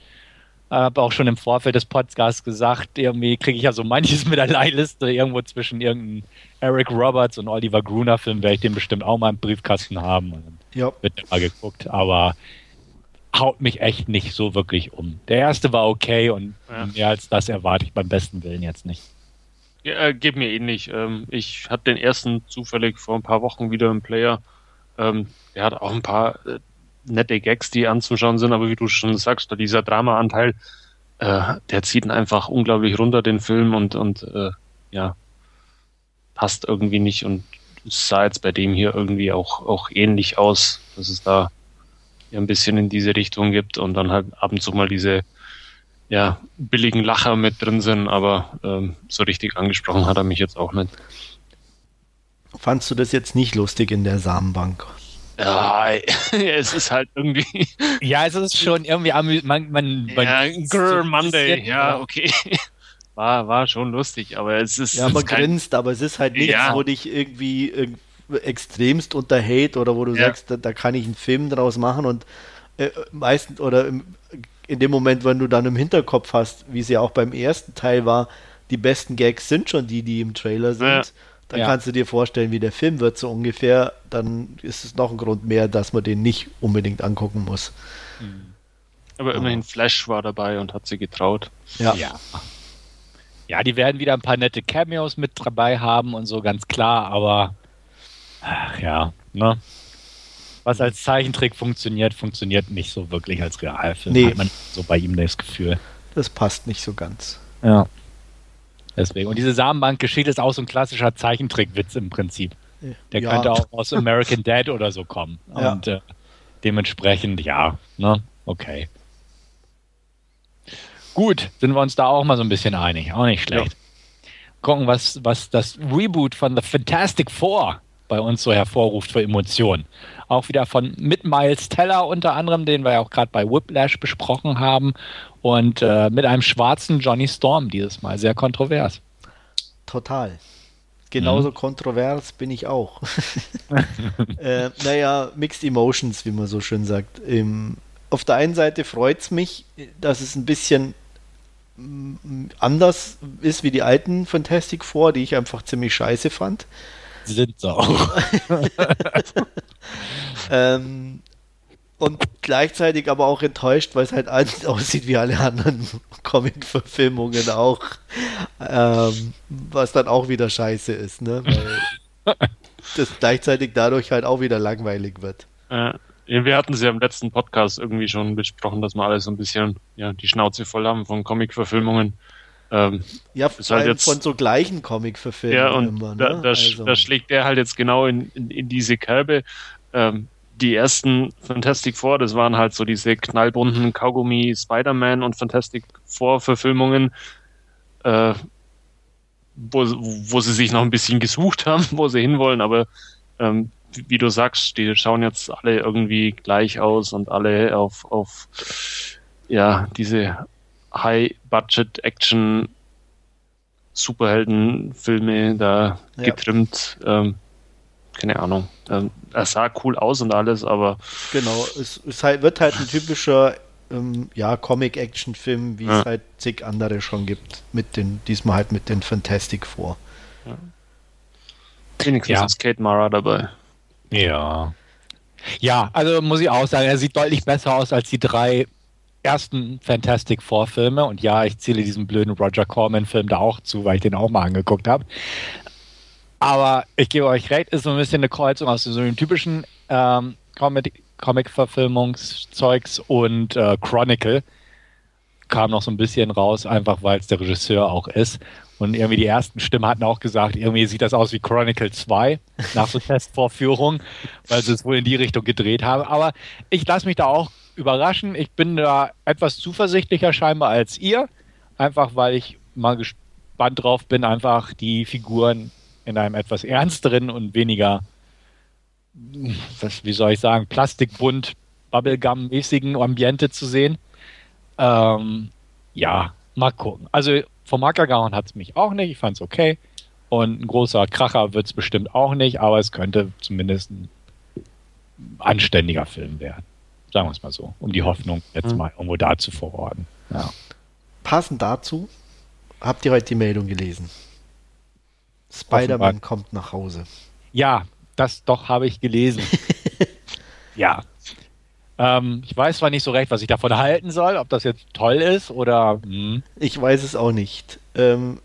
habe auch schon im Vorfeld des Podcasts gesagt, irgendwie kriege ich ja so manches mit der Leihliste irgendwo zwischen irgendeinem Eric Roberts und Oliver Gruner Film, werde ich den bestimmt auch mal im Briefkasten haben. Und ja. wird mal geguckt, aber haut mich echt nicht so wirklich um. Der erste war okay und Ja. mehr als das erwarte ich beim besten Willen jetzt nicht. Ja, äh, geht mir ähnlich. Ähm, ich hatte den ersten zufällig vor ein paar Wochen wieder im Player. Ähm, der hat auch ein paar äh, nette Gags, die anzuschauen sind, aber wie du schon sagst, dieser Drama-Anteil, äh, der zieht ihn einfach unglaublich runter, den Film, und, und äh, ja, passt irgendwie nicht. Und sah jetzt bei dem hier irgendwie auch, auch ähnlich aus, dass es da ein bisschen in diese Richtung gibt und dann halt ab und zu mal diese ja, billigen Lacher mit drin sind, aber ähm, so richtig angesprochen hat er mich jetzt auch nicht. Fandst du das jetzt nicht lustig in der Samenbank? Ja, [laughs] es ist halt irgendwie. Ja, es ist schon irgendwie man, man, man ja, so Monday, ja, okay. [laughs] War, war schon lustig, aber es ist. Ja, man ist kein- grinst, aber es ist halt nichts, Ja. wo dich irgendwie irg- extremst unterhält oder wo du Ja. sagst, da, da kann ich einen Film draus machen und äh, meistens oder im, in dem Moment, wenn du dann im Hinterkopf hast, wie es ja auch beim ersten Teil war, die besten Gags sind schon die, die im Trailer sind. Ja. Dann Ja. kannst du dir vorstellen, wie der Film wird, so ungefähr. Dann ist es noch ein Grund mehr, dass man den nicht unbedingt angucken muss. Aber immerhin Flash war dabei und hat sie getraut. Ja. Ja. Ja, die werden wieder ein paar nette Cameos mit dabei haben und so, ganz klar, aber ach ja, ne? Was als Zeichentrick funktioniert, funktioniert nicht so wirklich als Realfilm. Nee. Hat man so bei ihm das Gefühl. Das passt nicht so ganz. Ja. Deswegen. Und diese Samenbank-Geschichte ist auch so ein klassischer Zeichentrickwitz im Prinzip. Der Ja. könnte auch aus American Dad oder so kommen. Ja. Und äh, dementsprechend, ja, ne? Okay. Gut, sind wir uns da auch mal so ein bisschen einig. Auch nicht schlecht. Gucken, was, was das Reboot von The Fantastic Four bei uns so hervorruft für Emotionen. Auch wieder von mit Miles Teller unter anderem, den wir ja auch gerade bei Whiplash besprochen haben. Und äh, mit einem schwarzen Johnny Storm dieses Mal. Sehr kontrovers. Total. Genauso Mhm. kontrovers bin ich auch. [laughs] [laughs] äh, naja, Mixed Emotions, wie man so schön sagt. Ähm, auf der einen Seite freut es mich, dass es ein bisschen mm, anders ist wie die alten Fantastic Four, die ich einfach ziemlich scheiße fand. Sind sie auch. [laughs] Ähm, und gleichzeitig aber auch enttäuscht, weil es halt alles [laughs] aussieht wie alle anderen [laughs] Comic-Verfilmungen auch. Ähm, was dann auch wieder scheiße ist, ne? Weil das gleichzeitig dadurch halt auch wieder langweilig wird. Äh, wir hatten sie ja im letzten Podcast irgendwie schon besprochen, dass wir alle so ein bisschen ja, die Schnauze voll haben von Comic-Verfilmungen. Ähm, Ja, vor halt jetzt- von so gleichen Comic-Verfilmungen ja, und immer, da, ne? da, Also, da schlägt der halt jetzt genau in, in, in diese Kerbe. Ähm, die ersten Fantastic Four, das waren halt so diese knallbunten Kaugummi Spider-Man und Fantastic Four Verfilmungen, äh, wo, wo sie sich noch ein bisschen gesucht haben, [laughs] wo sie hinwollen, aber ähm, wie- wie du sagst, die schauen jetzt alle irgendwie gleich aus und alle auf, auf ja, diese High-Budget-Action Superheldenfilme da Ja. getrimmt. Ähm, keine Ahnung. Ähm, er sah cool aus und alles, aber Genau, es, es halt, wird halt ein typischer ähm, ja, Comic-Action-Film, wie Ja. es halt zig andere schon gibt. Mit den, diesmal halt mit den Fantastic Four. wenigstens Ja. ist Kate Mara dabei. Ja. Ja, also muss ich auch sagen, er sieht deutlich besser aus als die drei ersten Fantastic Four Filme. Und ja, ich zähle diesen blöden Roger Corman-Film da auch zu, weil ich den auch mal angeguckt habe. Aber ich gebe euch recht, ist so ein bisschen eine Kreuzung aus so einem typischen ähm, Comic- Comic-Verfilmungszeugs und äh, Chronicle. Kam noch so ein bisschen raus, einfach weil es der Regisseur auch ist. Und irgendwie die ersten Stimmen hatten auch gesagt, irgendwie sieht das aus wie Chronicle 2 nach so Testvorführungen, weil sie es wohl in die Richtung gedreht haben. Aber ich lasse mich da auch überraschen. Ich bin da etwas zuversichtlicher scheinbar als ihr. Einfach weil ich mal gespannt drauf bin, einfach die Figuren in einem etwas ernsteren und weniger, was, wie soll ich sagen, plastikbunt, Bubblegum-mäßigen Ambiente zu sehen. Ähm, ja, mal gucken. Also vom Marker gehauen hat es mich auch nicht. Ich fand es okay. Und ein großer Kracher wird es bestimmt auch nicht, aber es könnte zumindest ein anständiger Film werden. Sagen wir es mal so, um die Hoffnung jetzt Mhm. mal irgendwo da zu verorten. Ja. Passend dazu habt ihr heute die Meldung gelesen. Spider-Man kommt nach Hause. Ja, das doch habe ich gelesen. [laughs] ja. Ähm, ich weiß zwar nicht so recht, was ich davon halten soll, ob das jetzt toll ist oder. Hm. Ich weiß es auch nicht. Ähm,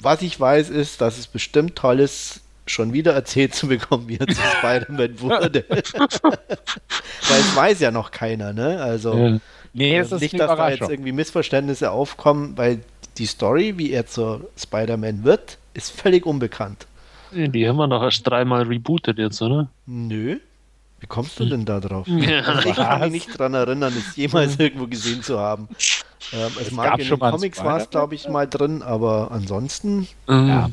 was ich weiß, ist, dass es bestimmt toll ist, schon wieder erzählt zu bekommen, wie er zu Spider-Man [laughs] wurde. [laughs] Weil es weiß ja noch keiner, ne? Also Äh, nee, das äh, ist nicht, dass da jetzt irgendwie Missverständnisse aufkommen, weil die Story, wie er zur Spider-Man wird, ist völlig unbekannt. Die haben wir doch erst dreimal rebootet jetzt, oder? Nö. Wie kommst du denn da drauf? Ja. Also ich kann mich nicht dran erinnern, es jemals [laughs] irgendwo gesehen zu haben. Ähm, es Es mag gab in schon den Comics war es, glaube ich, mal drin, aber ansonsten, Ja.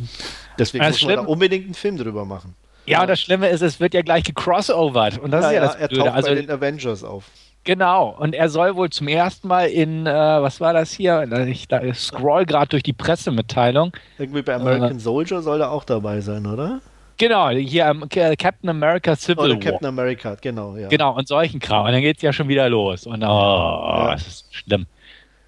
deswegen Ja, muss man da unbedingt einen Film drüber machen. Ja, und das Schlimme ist, es wird ja gleich gecrossovert. Und das ist ja das er Blöde. taucht Also, bei den Avengers auf. genau. Und er soll wohl zum ersten Mal in, äh, was war das hier? Ich, da, ich scroll gerade durch die Pressemitteilung. Irgendwie bei American Soldier soll er auch dabei sein, oder? Genau, hier ähm, Ca- Captain America Civil Oder War. Captain America, genau, ja. Genau, und solchen Kram. Und dann geht es ja schon wieder los. Und oh, das ist schlimm.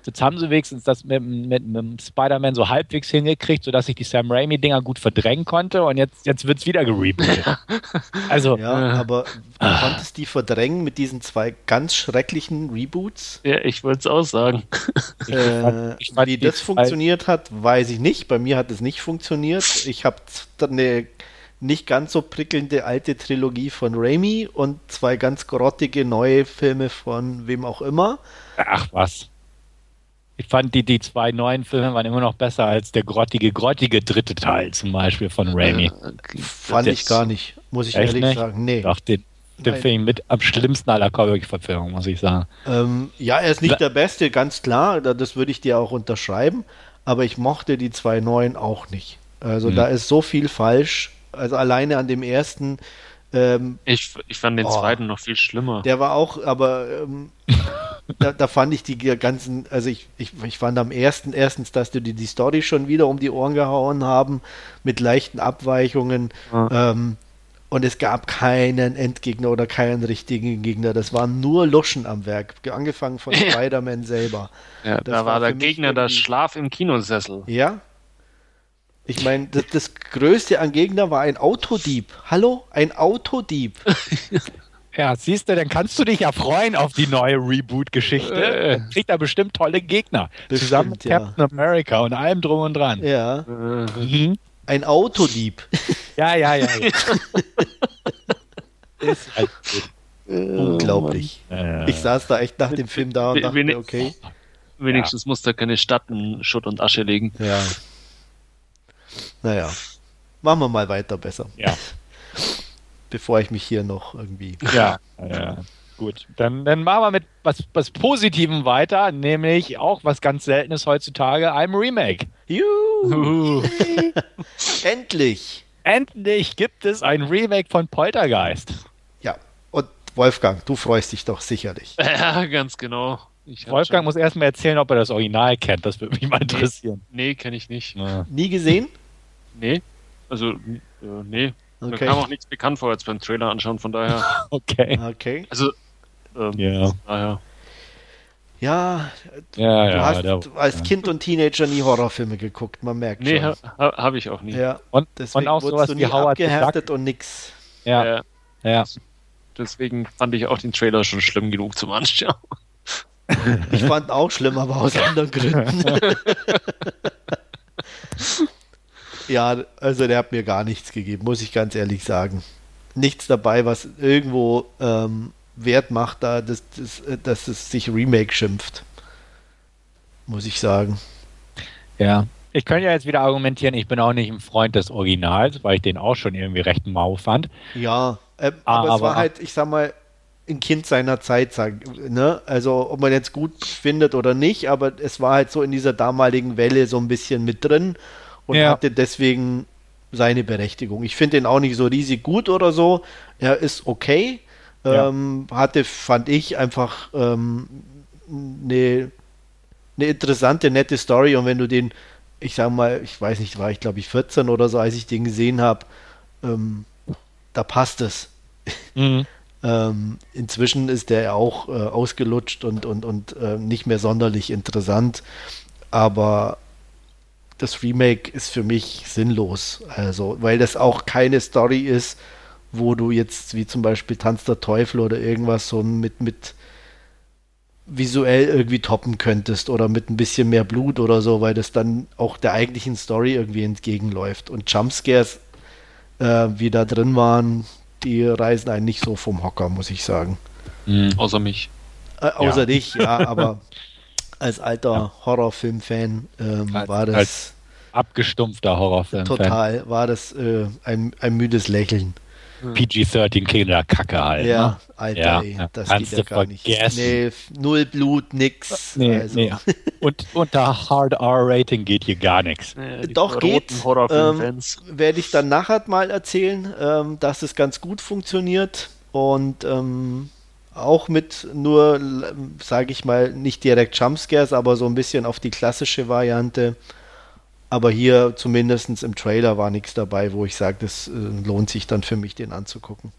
Jetzt haben sie wenigstens das mit, mit, mit Spider-Man so halbwegs hingekriegt, sodass ich die Sam Raimi-Dinger gut verdrängen konnte und jetzt, jetzt wird es wieder gerebootet. [laughs] also, Ja, Äh. aber du konntest die verdrängen mit diesen zwei ganz schrecklichen Reboots. Ja, ich wollte es auch sagen. Äh, ich fand wie das funktioniert hat, weiß ich nicht. Bei mir hat es nicht funktioniert. Ich habe eine nicht ganz so prickelnde alte Trilogie von Raimi und zwei ganz grottige neue Filme von wem auch immer. ach was. Ich fand die, die zwei neuen Filme waren immer noch besser als der grottige, grottige dritte Teil zum Beispiel von Raimi. Äh. Fand ich gar nicht, muss ich ehrlich nicht? sagen. Nee. Doch, den, den. Film mit am schlimmsten aller Comic-Verfilmungen, muss ich sagen. Ähm, ja, er ist nicht der Beste, ganz klar. da- Das würde ich dir auch unterschreiben. Aber ich mochte die zwei neuen auch nicht. Also Hm. da ist so viel falsch. Also alleine an dem ersten, ähm, Ich, ich fand den Oh. zweiten noch viel schlimmer. der war auch, aber ähm, [laughs] da, da fand ich die ganzen, also ich, ich, ich fand am ersten, erstens, dass du die, die Story schon wieder um die Ohren gehauen haben, mit leichten Abweichungen. Ja. Ähm, und es gab keinen Endgegner oder keinen richtigen Gegner. Das waren nur Luschen am Werk, angefangen von. [laughs] Spider-Man selber. ja, das da war war der Gegner der Schlaf im Kinosessel. Ja. Ich meine, das, das Größte an Gegner war ein Autodieb. Hallo? Ein Autodieb. [laughs] Ja, siehst du, dann kannst du dich ja freuen auf die neue Reboot-Geschichte. Äh. Kriegt er bestimmt tolle Gegner. Bestimmt, Zusammen mit ja. Captain America und allem drum und dran. Ja. Äh, Mhm. Ein Autodieb. [laughs] Ja, ja, ja. ja. [laughs] Ist halt gut. Unglaublich. Äh, Ich saß da echt nach dem Film da und dachte, okay. wenigstens musste er keine Stadt in Schutt und Asche legen. Ja. Naja. Machen wir mal weiter besser. ja, [laughs] Bevor ich mich hier noch irgendwie. ja, ja. Gut, dann, dann machen wir mit was, was Positivem weiter, nämlich auch was ganz Seltenes heutzutage, einem Remake. Juhu, Uh. [laughs] endlich! Endlich gibt es ein Remake von Poltergeist. Ja. Und Wolfgang, du freust dich doch sicherlich. [laughs] Ja, ganz genau. Wolfgang muss erstmal erzählen, ob er das Original kennt. Das würde mich mal interessieren. Nee, nee kenne ich nicht. Ja. Nie gesehen? Nee. Also, äh, nee. Okay. Mir kam auch nichts bekannt vor, jetzt beim Trailer anschauen, von daher. [laughs] okay. Okay. Also, ähm, ja. Daher. Ja, ja, du ja, hast der, als ja. Kind und Teenager nie Horrorfilme geguckt, man merkt Nee, schon. ha, habe ich auch nie. Ja, Und, deswegen und auch wurdest sowas du wie nie Howard the abgehärtet und nix. Ja, ja. deswegen fand ich auch den Trailer schon schlimm genug zum Anschauen. Ich fand auch schlimm, aber aus anderen Gründen. [laughs] [laughs] ja, also der hat mir gar nichts gegeben, muss ich ganz ehrlich sagen. Nichts dabei, was irgendwo ähm, Wert macht, da, dass, dass, dass es sich Remake schimpft. Muss ich sagen. Ja. Ich könnte ja jetzt wieder argumentieren, ich bin auch nicht ein Freund des Originals, weil ich den auch schon irgendwie recht mau fand. Ja, äh, Ah, aber, es aber- war halt, ich sag mal, ein Kind seiner Zeit, sag, ne? Also ob man jetzt gut findet oder nicht, aber es war halt so in dieser damaligen Welle so ein bisschen mit drin und Ja. hatte deswegen seine Berechtigung. Ich finde den auch nicht so riesig gut oder so. Er ist okay. Ja. Ähm, hatte, fand ich, einfach ähm, eine eine interessante, nette Story und wenn du den, ich sag mal, ich weiß nicht, war ich glaube ich 14 oder so, als ich den gesehen habe, ähm, da passt es. [laughs] Mhm. Ähm, inzwischen ist der ja auch äh, ausgelutscht und, und, und äh, nicht mehr sonderlich interessant, aber das Remake ist für mich sinnlos, also, weil das auch keine Story ist, wo du jetzt, wie zum Beispiel Tanz der Teufel oder irgendwas so mit, mit visuell irgendwie toppen könntest oder mit ein bisschen mehr Blut oder so, weil das dann auch der eigentlichen Story irgendwie entgegenläuft. Und Jumpscares, äh, wie da drin waren, die reisen einen nicht so vom Hocker, muss ich sagen. Mhm. Außer mich. Äh, außer Ja. dich, ja, aber [laughs] als alter Horrorfilm-Fan ähm, Als- war das als Abgestumpfter Horrorfilm. total, war das äh, ein, ein müdes Lächeln. PG-13 Kinderkacke halt. Ja, Ne? Alter, Ja, ey, ja. das Kannst geht ja gar nicht. vergessen. Nee, f- null Blut, nix. Nee, also. nee. Und unter Hard R-Rating geht hier gar nichts. Die Doch, geht. Horrorfilm-Fans. werde ich dann nachher mal erzählen, ähm, dass es ganz gut funktioniert und ähm, auch mit nur, sage ich mal, nicht direkt Jumpscares, aber so ein bisschen auf die klassische Variante. Aber hier zumindest im Trailer war nichts dabei, wo ich sage, das äh, lohnt sich dann für mich, den anzugucken.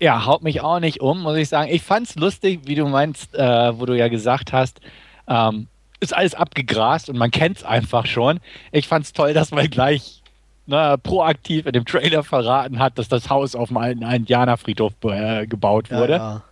Ja, haut mich auch nicht um, muss ich sagen. Ich fand's lustig, wie du meinst, äh, wo du ja gesagt hast, ähm, ist alles abgegrast und man kennt's einfach schon. Ich fand's toll, dass man gleich ne, proaktiv in dem Trailer verraten hat, dass das Haus auf dem alten Indianerfriedhof äh, gebaut wurde. Ja,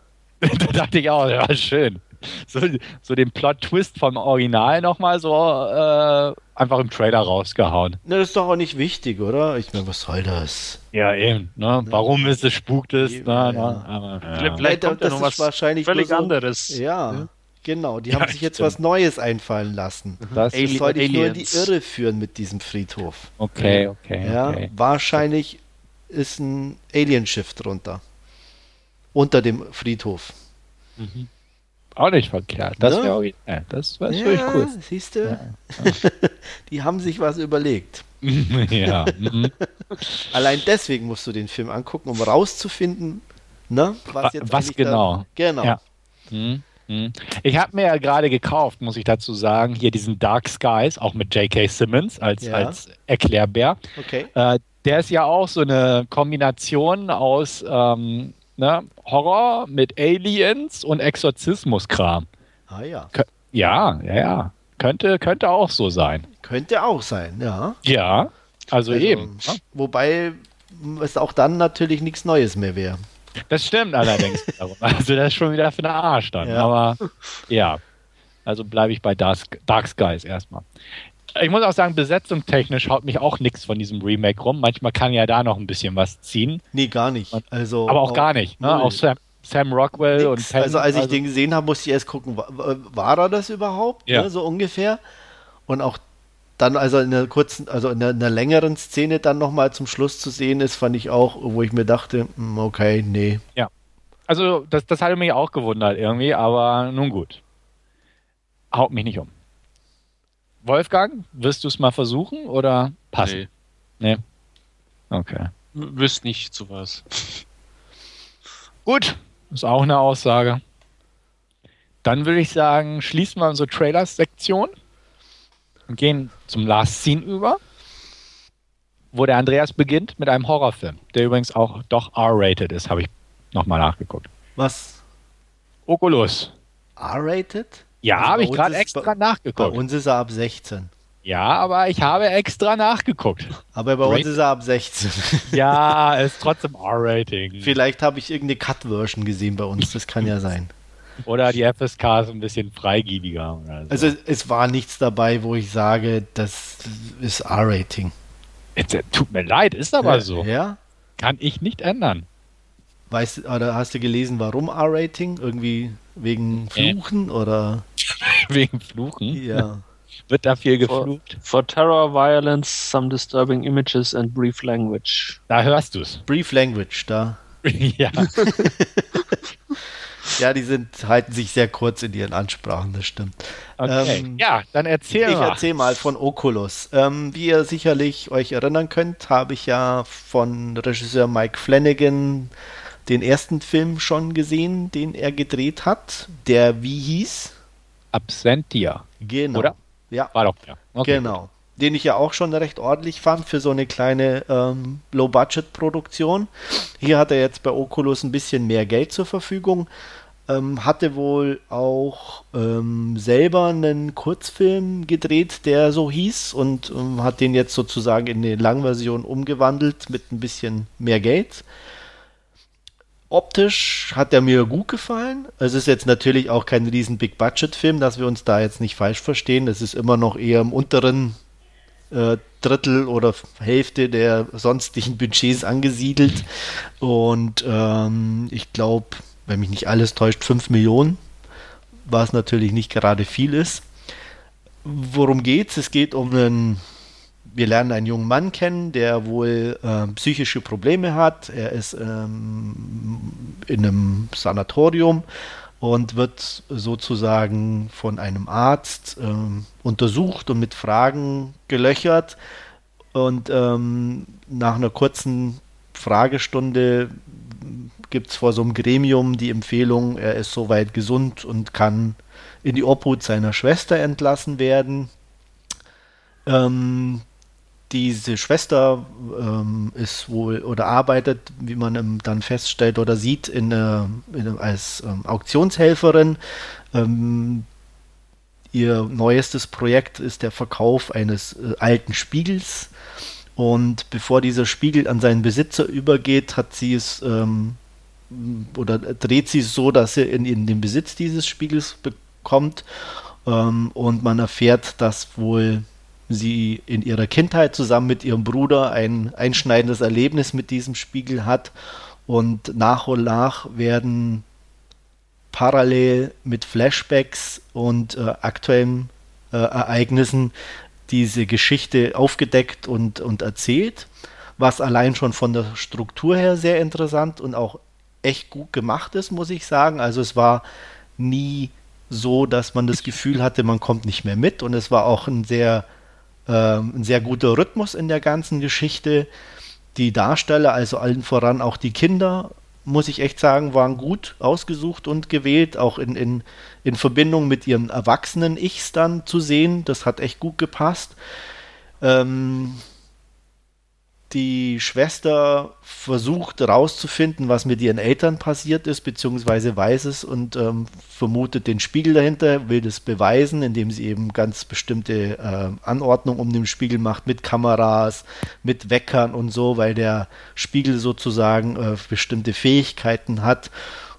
[laughs] da dachte ich auch, ja, schön. So, so den Plot-Twist vom Original nochmal so äh, einfach im Trailer rausgehauen. Na, das ist doch auch nicht wichtig, oder? Ich meine, was soll das? Ja, eben. Ne? Warum ist es spukt es? Eben, ja. Ne? Aber, ja. vielleicht Ja, kommt ja das noch ist was wahrscheinlich völlig so- anderes. Ja, genau. Die Ja, haben sich jetzt stimmt. was Neues einfallen lassen. Das, Das Ali- soll dich nur in die. Irre führen mit diesem Friedhof. okay, okay, Ja, okay. wahrscheinlich ist ein Alienschiff drunter. Unter dem Friedhof. Auch nicht verkehrt. Das Ne? wäre. Das wäre wirklich cool. siehst du? [laughs] Die haben sich was überlegt. [laughs] ja. mhm. [laughs] Allein deswegen musst du den Film angucken, um rauszufinden, ne, Wa- was jetzt was genau. Da, genau. Ja. Mhm. Mhm. Ich habe mir ja gerade gekauft, muss ich dazu sagen, hier diesen Dark Skies, auch mit J.K. Simmons als, Ja. als Erklärbär. Okay. Äh, der ist ja auch so eine Kombination aus ähm, ne, Horror mit Aliens und Exorzismuskram. Ah ja. Kö- Ja, ja, ja. Könnte, könnte auch so sein. Könnte auch sein, ja. Ja, also, Also, eben. ne? Wobei es auch dann natürlich nichts Neues mehr wäre. Das stimmt allerdings. [laughs] also das ist schon wieder für den Arsch dann. Ja. Aber ja, also bleibe ich bei Dark, Dark Skies erstmal. Ich muss auch sagen, besetzungstechnisch haut mich auch nichts von diesem Remake rum. Manchmal kann ja da noch ein bisschen was ziehen, Nee, gar nicht. Also, aber auch gar nicht. Ne? Auch Sam, Sam Rockwell und Nix. Penn, also als ich den gesehen habe, musste ich erst gucken, wa- wa- war er das überhaupt? Ja. Ne, so ungefähr. Und auch dann, also in einer kurzen, also in einer, in einer längeren Szene dann nochmal zum Schluss zu sehen ist, fand ich auch, wo ich mir dachte, hm, okay, nee. Also das, das hatte mich auch gewundert irgendwie, aber nun gut. Haut mich nicht um. Wolfgang, wirst du es mal versuchen oder passen? Nee, Nee. Okay. w- wüsste nicht zu was. [laughs] Gut, ist auch eine Aussage. dann würde ich sagen, schließen wir unsere Trailers-Sektion und gehen zum Last Scene über, wo der Andreas beginnt mit einem Horrorfilm, der übrigens auch doch R-rated ist, habe ich nochmal nachgeguckt. Was? Oculus. R-rated? Ja, Also habe bei ich uns gerade extra Bei nachgeguckt. uns ist er ab 16. Ja, aber ich habe extra nachgeguckt. Aber bei uns Rated? ist er ab 16. [laughs] Ja, ist trotzdem R-Rating. Vielleicht habe ich irgendeine Cut-Version gesehen bei uns, das kann ja sein. [laughs] Oder die FSK ist ein bisschen freigiebiger. So. Also es war nichts dabei, wo ich sage, das ist R-Rating. Äh, tut mir leid, ist aber so. Ja? Kann ich nicht ändern. Weißt du, oder hast du gelesen, warum R-Rating? Irgendwie wegen. Fluchen oder [laughs] Wegen Fluchen. ja. [laughs] Wird da viel For, geflucht? for terror, violence, some disturbing images and brief language. Da hörst du es. [laughs] Brief Language da. ja. Ja, die sind, halten sich sehr kurz in ihren Ansprachen, das stimmt. Okay. Ähm, ja, dann erzähl Ich mal. erzähle mal von Oculus. Ähm, wie ihr sicherlich euch erinnern könnt, habe ich ja von Regisseur Mike Flanagan den ersten Film schon gesehen, den er gedreht hat, der wie hieß? Absentia. Genau. Oder? Ja, War doch ja. Okay. genau. Den ich ja auch schon recht ordentlich fand für so eine kleine ähm, Low-Budget-Produktion. Hier hat er jetzt bei Oculus ein bisschen mehr Geld zur Verfügung. Ähm, hatte wohl auch ähm, selber einen Kurzfilm gedreht, der so hieß und ähm, hat den jetzt sozusagen in eine Langversion umgewandelt mit ein bisschen mehr Geld. Optisch hat er mir gut gefallen. Es ist jetzt natürlich auch kein riesen Big-Budget-Film, dass wir uns da jetzt nicht falsch verstehen. Es ist immer noch eher im unteren äh, Drittel oder Hälfte der sonstigen Budgets angesiedelt. Und ähm, ich glaube, wenn mich nicht alles täuscht, 5 Millionen, was natürlich nicht gerade viel ist. Worum geht's? Es geht um einen, wir lernen einen jungen Mann kennen, der wohl ähm, psychische Probleme hat. Er ist ähm, in einem Sanatorium und wird sozusagen von einem Arzt ähm, untersucht und mit Fragen gelöchert. Und ähm, nach einer kurzen Fragestunde gibt es vor so einem Gremium die Empfehlung, er ist soweit gesund und kann in die Obhut seiner Schwester entlassen werden. Ähm, diese Schwester ähm, ist wohl oder arbeitet, wie man dann feststellt oder sieht, in, in, als ähm, Auktionshelferin. Ähm, ihr neuestes Projekt ist der Verkauf eines äh, alten Spiegels. Und bevor dieser Spiegel an seinen Besitzer übergeht, hat sie es ähm, oder dreht sie es so, dass sie in, in den Besitz dieses Spiegels bekommt. Ähm, und man erfährt, dass wohl sie in ihrer Kindheit zusammen mit ihrem Bruder ein einschneidendes Erlebnis mit diesem Spiegel hat. Und nach und nach werden parallel mit Flashbacks und äh, aktuellen äh, Ereignissen diese Geschichte aufgedeckt und, und erzählt, was allein schon von der Struktur her sehr interessant und auch echt gut gemacht ist, muss ich sagen. Also es war nie so, dass man das Gefühl hatte, man kommt nicht mehr mit und es war auch ein sehr, ein sehr guter Rhythmus in der ganzen Geschichte. Die Darsteller, also allen voran auch die Kinder, muss ich echt sagen, waren gut ausgesucht und gewählt, auch in, in, in Verbindung mit ihren erwachsenen Ichs dann zu sehen. Das hat echt gut gepasst. Ähm, die Schwester versucht herauszufinden, was mit ihren Eltern passiert ist, beziehungsweise weiß es und ähm, vermutet den Spiegel dahinter, will das beweisen, indem sie eben ganz bestimmte äh, Anordnung um den Spiegel macht, mit Kameras, mit Weckern und so, weil der Spiegel sozusagen äh, bestimmte Fähigkeiten hat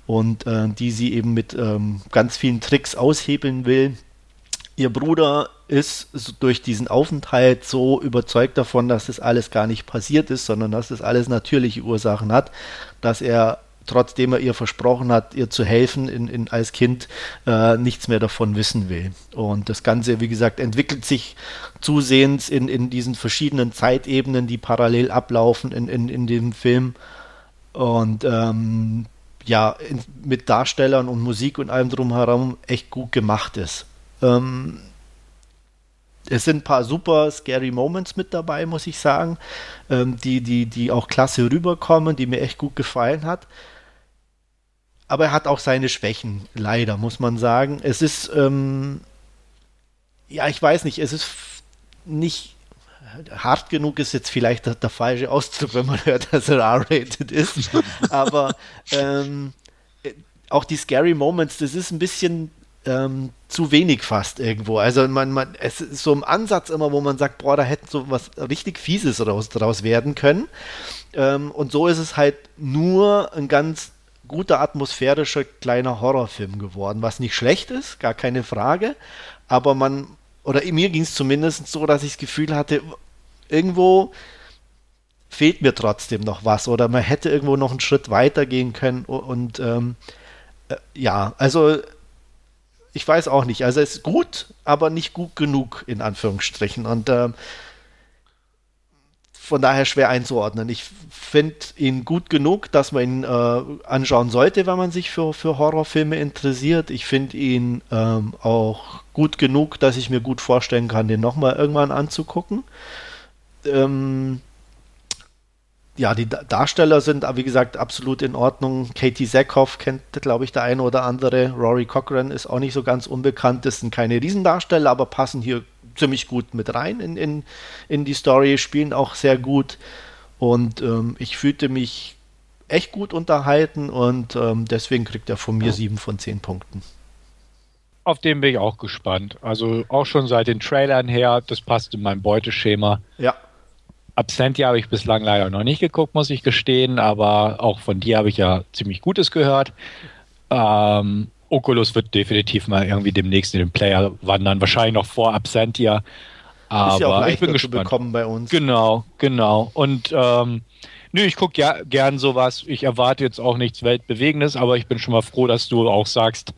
und äh, die sie eben mit ähm, ganz vielen Tricks aushebeln will. Ihr Bruder ist durch diesen Aufenthalt so überzeugt davon, dass das alles gar nicht passiert ist, sondern dass das alles natürliche Ursachen hat, dass er, trotzdem er ihr versprochen hat, ihr zu helfen in, in, als Kind, äh, nichts mehr davon wissen will. Und das Ganze, wie gesagt, entwickelt sich zusehends in, in diesen verschiedenen Zeitebenen, die parallel ablaufen in, in, in dem Film. Und ähm, ja, in, mit Darstellern und Musik und allem drumherum echt gut gemacht ist. Ähm, es sind ein paar super scary Moments mit dabei, muss ich sagen, ähm, die, die, die auch klasse rüberkommen, die mir echt gut gefallen hat. aber er hat auch seine Schwächen, leider, muss man sagen. Es ist, ähm, ja, ich weiß nicht, es ist nicht hart genug ist jetzt vielleicht der, der, falsche Ausdruck, wenn man hört, dass er R-rated ist. [laughs] Aber ähm, auch die Scary Moments, das ist ein bisschen ähm, zu wenig fast irgendwo. Also man, man, es ist so im Ansatz immer, wo man sagt, boah, da hätte so was richtig Fieses daraus, daraus werden können. Ähm, und so ist es halt nur ein ganz guter atmosphärischer kleiner Horrorfilm geworden, was nicht schlecht ist, gar keine Frage. Aber man, oder mir ging es zumindest so, dass ich das Gefühl hatte, irgendwo fehlt mir trotzdem noch was oder man hätte irgendwo noch einen Schritt weiter gehen können und ähm, äh, ja, also ich weiß auch nicht. Also es ist gut, aber nicht gut genug in Anführungsstrichen und ähm, von daher schwer einzuordnen. Ich finde ihn gut genug, dass man ihn äh, anschauen sollte, wenn man sich für, für Horrorfilme interessiert. Ich finde ihn ähm, auch gut genug, dass ich mir gut vorstellen kann, den nochmal irgendwann anzugucken. Ähm, ja, die Darsteller sind, wie gesagt, absolut in Ordnung. Katie Sackhoff kennt, glaube ich, der eine oder andere. Rory Cochran ist auch nicht so ganz unbekannt. Das sind keine Riesendarsteller, aber passen hier ziemlich gut mit rein in, in, in die Story, spielen auch sehr gut. Und ähm, ich fühlte mich echt gut unterhalten und ähm, deswegen kriegt er von mir sieben von zehn Punkten. Auf den bin ich auch gespannt. Also auch schon seit den Trailern her, das passt in mein Beuteschema. Ja. Absentia habe ich bislang leider noch nicht geguckt, muss ich gestehen, aber auch von dir habe ich ja ziemlich Gutes gehört. Ähm, Oculus wird definitiv mal irgendwie demnächst in den Player wandern, wahrscheinlich noch vor Absentia. Aber ist ja auch ich bin gespannt. bekommen bei uns. Genau, genau. Und ähm, nö, ich gucke ja gern sowas. Ich erwarte jetzt auch nichts Weltbewegendes, aber ich bin schon mal froh, dass du auch sagst,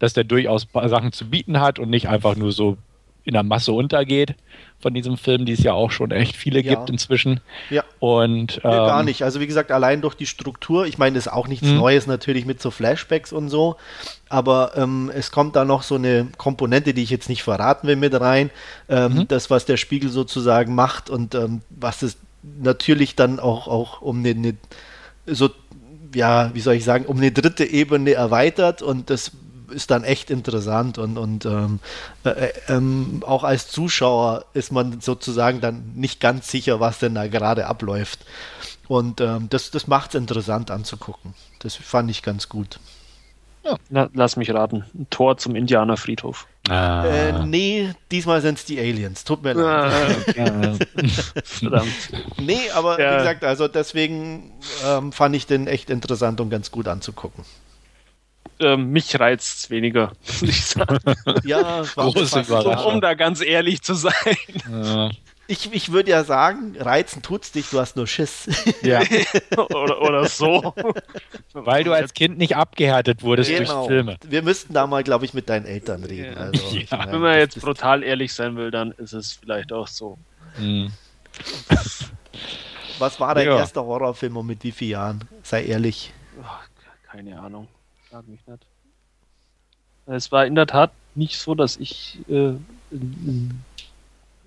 dass der durchaus Sachen zu bieten hat und nicht einfach nur so in der Masse untergeht von diesem Film, die es ja auch schon echt viele ja. gibt inzwischen. Ja. Und ähm, ja, gar nicht. Also wie gesagt, allein durch die Struktur, ich meine, das ist auch nichts mhm. Neues natürlich mit so Flashbacks und so, aber ähm, es kommt da noch so eine Komponente, die ich jetzt nicht verraten will, mit rein. Ähm, mhm. Das, was der Spiegel sozusagen macht und ähm, was es natürlich dann auch, auch um eine, eine so ja, wie soll ich sagen, um eine dritte Ebene erweitert und das ist dann echt interessant und, und ähm, äh, äh, ähm, auch als Zuschauer ist man sozusagen dann nicht ganz sicher, was denn da gerade abläuft. Und ähm, das, das macht es interessant anzugucken. Das fand ich ganz gut. Ja. Na, lass mich raten. Ein Tor zum Indianerfriedhof. Ah. Äh, nee, diesmal sind es die Aliens. Tut mir leid. Ah, [laughs] Verdammt. nee, aber ja. wie gesagt, also deswegen ähm, fand ich den echt interessant und ganz gut anzugucken äh, mich reizt es weniger, [laughs] muss ich sagen. [laughs] ja, Große um, um da ganz ehrlich zu sein. Ja. Ich, ich würde ja sagen, reizen tut's dich, du hast nur Schiss. Ja. [laughs] oder, oder so. Weil du als Kind nicht abgehärtet wurdest genau. durch Filme. Wir müssten da mal, glaube ich, mit deinen Eltern reden. Also, ja. Wenn man jetzt brutal ehrlich sein will, dann ist es vielleicht auch so. Mhm. Was war dein ja. erster Horrorfilm und mit wie vielen Jahren? Sei ehrlich. Oh, keine Ahnung frag mich nicht. Es war in der Tat nicht so, dass ich äh,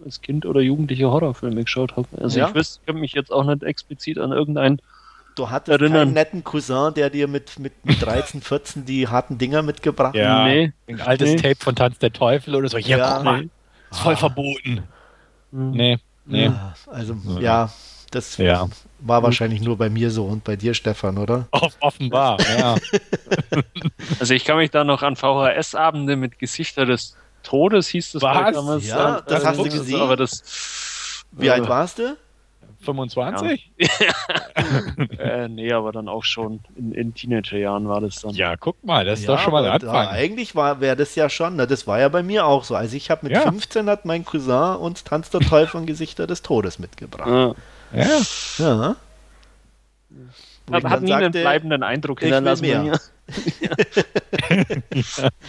als Kind oder Jugendliche Horrorfilme geschaut habe. Also ja? ich wüsste, ich kann mich jetzt auch nicht explizit an irgendeinen Du hattest erinnern. keinen netten Cousin, der dir mit, mit, mit 13, 14 die harten Dinger mitgebracht hat? Ja, nee. Ein altes nee. Tape von Tanz der Teufel oder so. Hier, ja, guck mal. Ist voll ah. verboten. Mhm. Nee, nee. Ja, also, ja, das ja. war wahrscheinlich nur bei mir so und bei dir, Stefan, oder? offenbar, ja. [laughs] also ich kann mich da noch an VHS-Abende mit Gesichter des Todes hieß das damals. Ja, das hast du gesehen. Aber das, Wie äh, alt warst du? 25? Ja. [laughs] äh, nee, aber dann auch schon in, in Teenagerjahren war das dann. Ja, guck mal, das ist ja, doch schon mal der Anfang. Da, eigentlich wäre das ja schon, ne, das war ja bei mir auch so. Also ich habe mit ja. 15 hat mein Cousin uns Tanz der Teufel und Gesichter des Todes mitgebracht. Ja. Ja. ja. Hat, nie sagte, einen bleibenden Eindruck hinterlassen ich,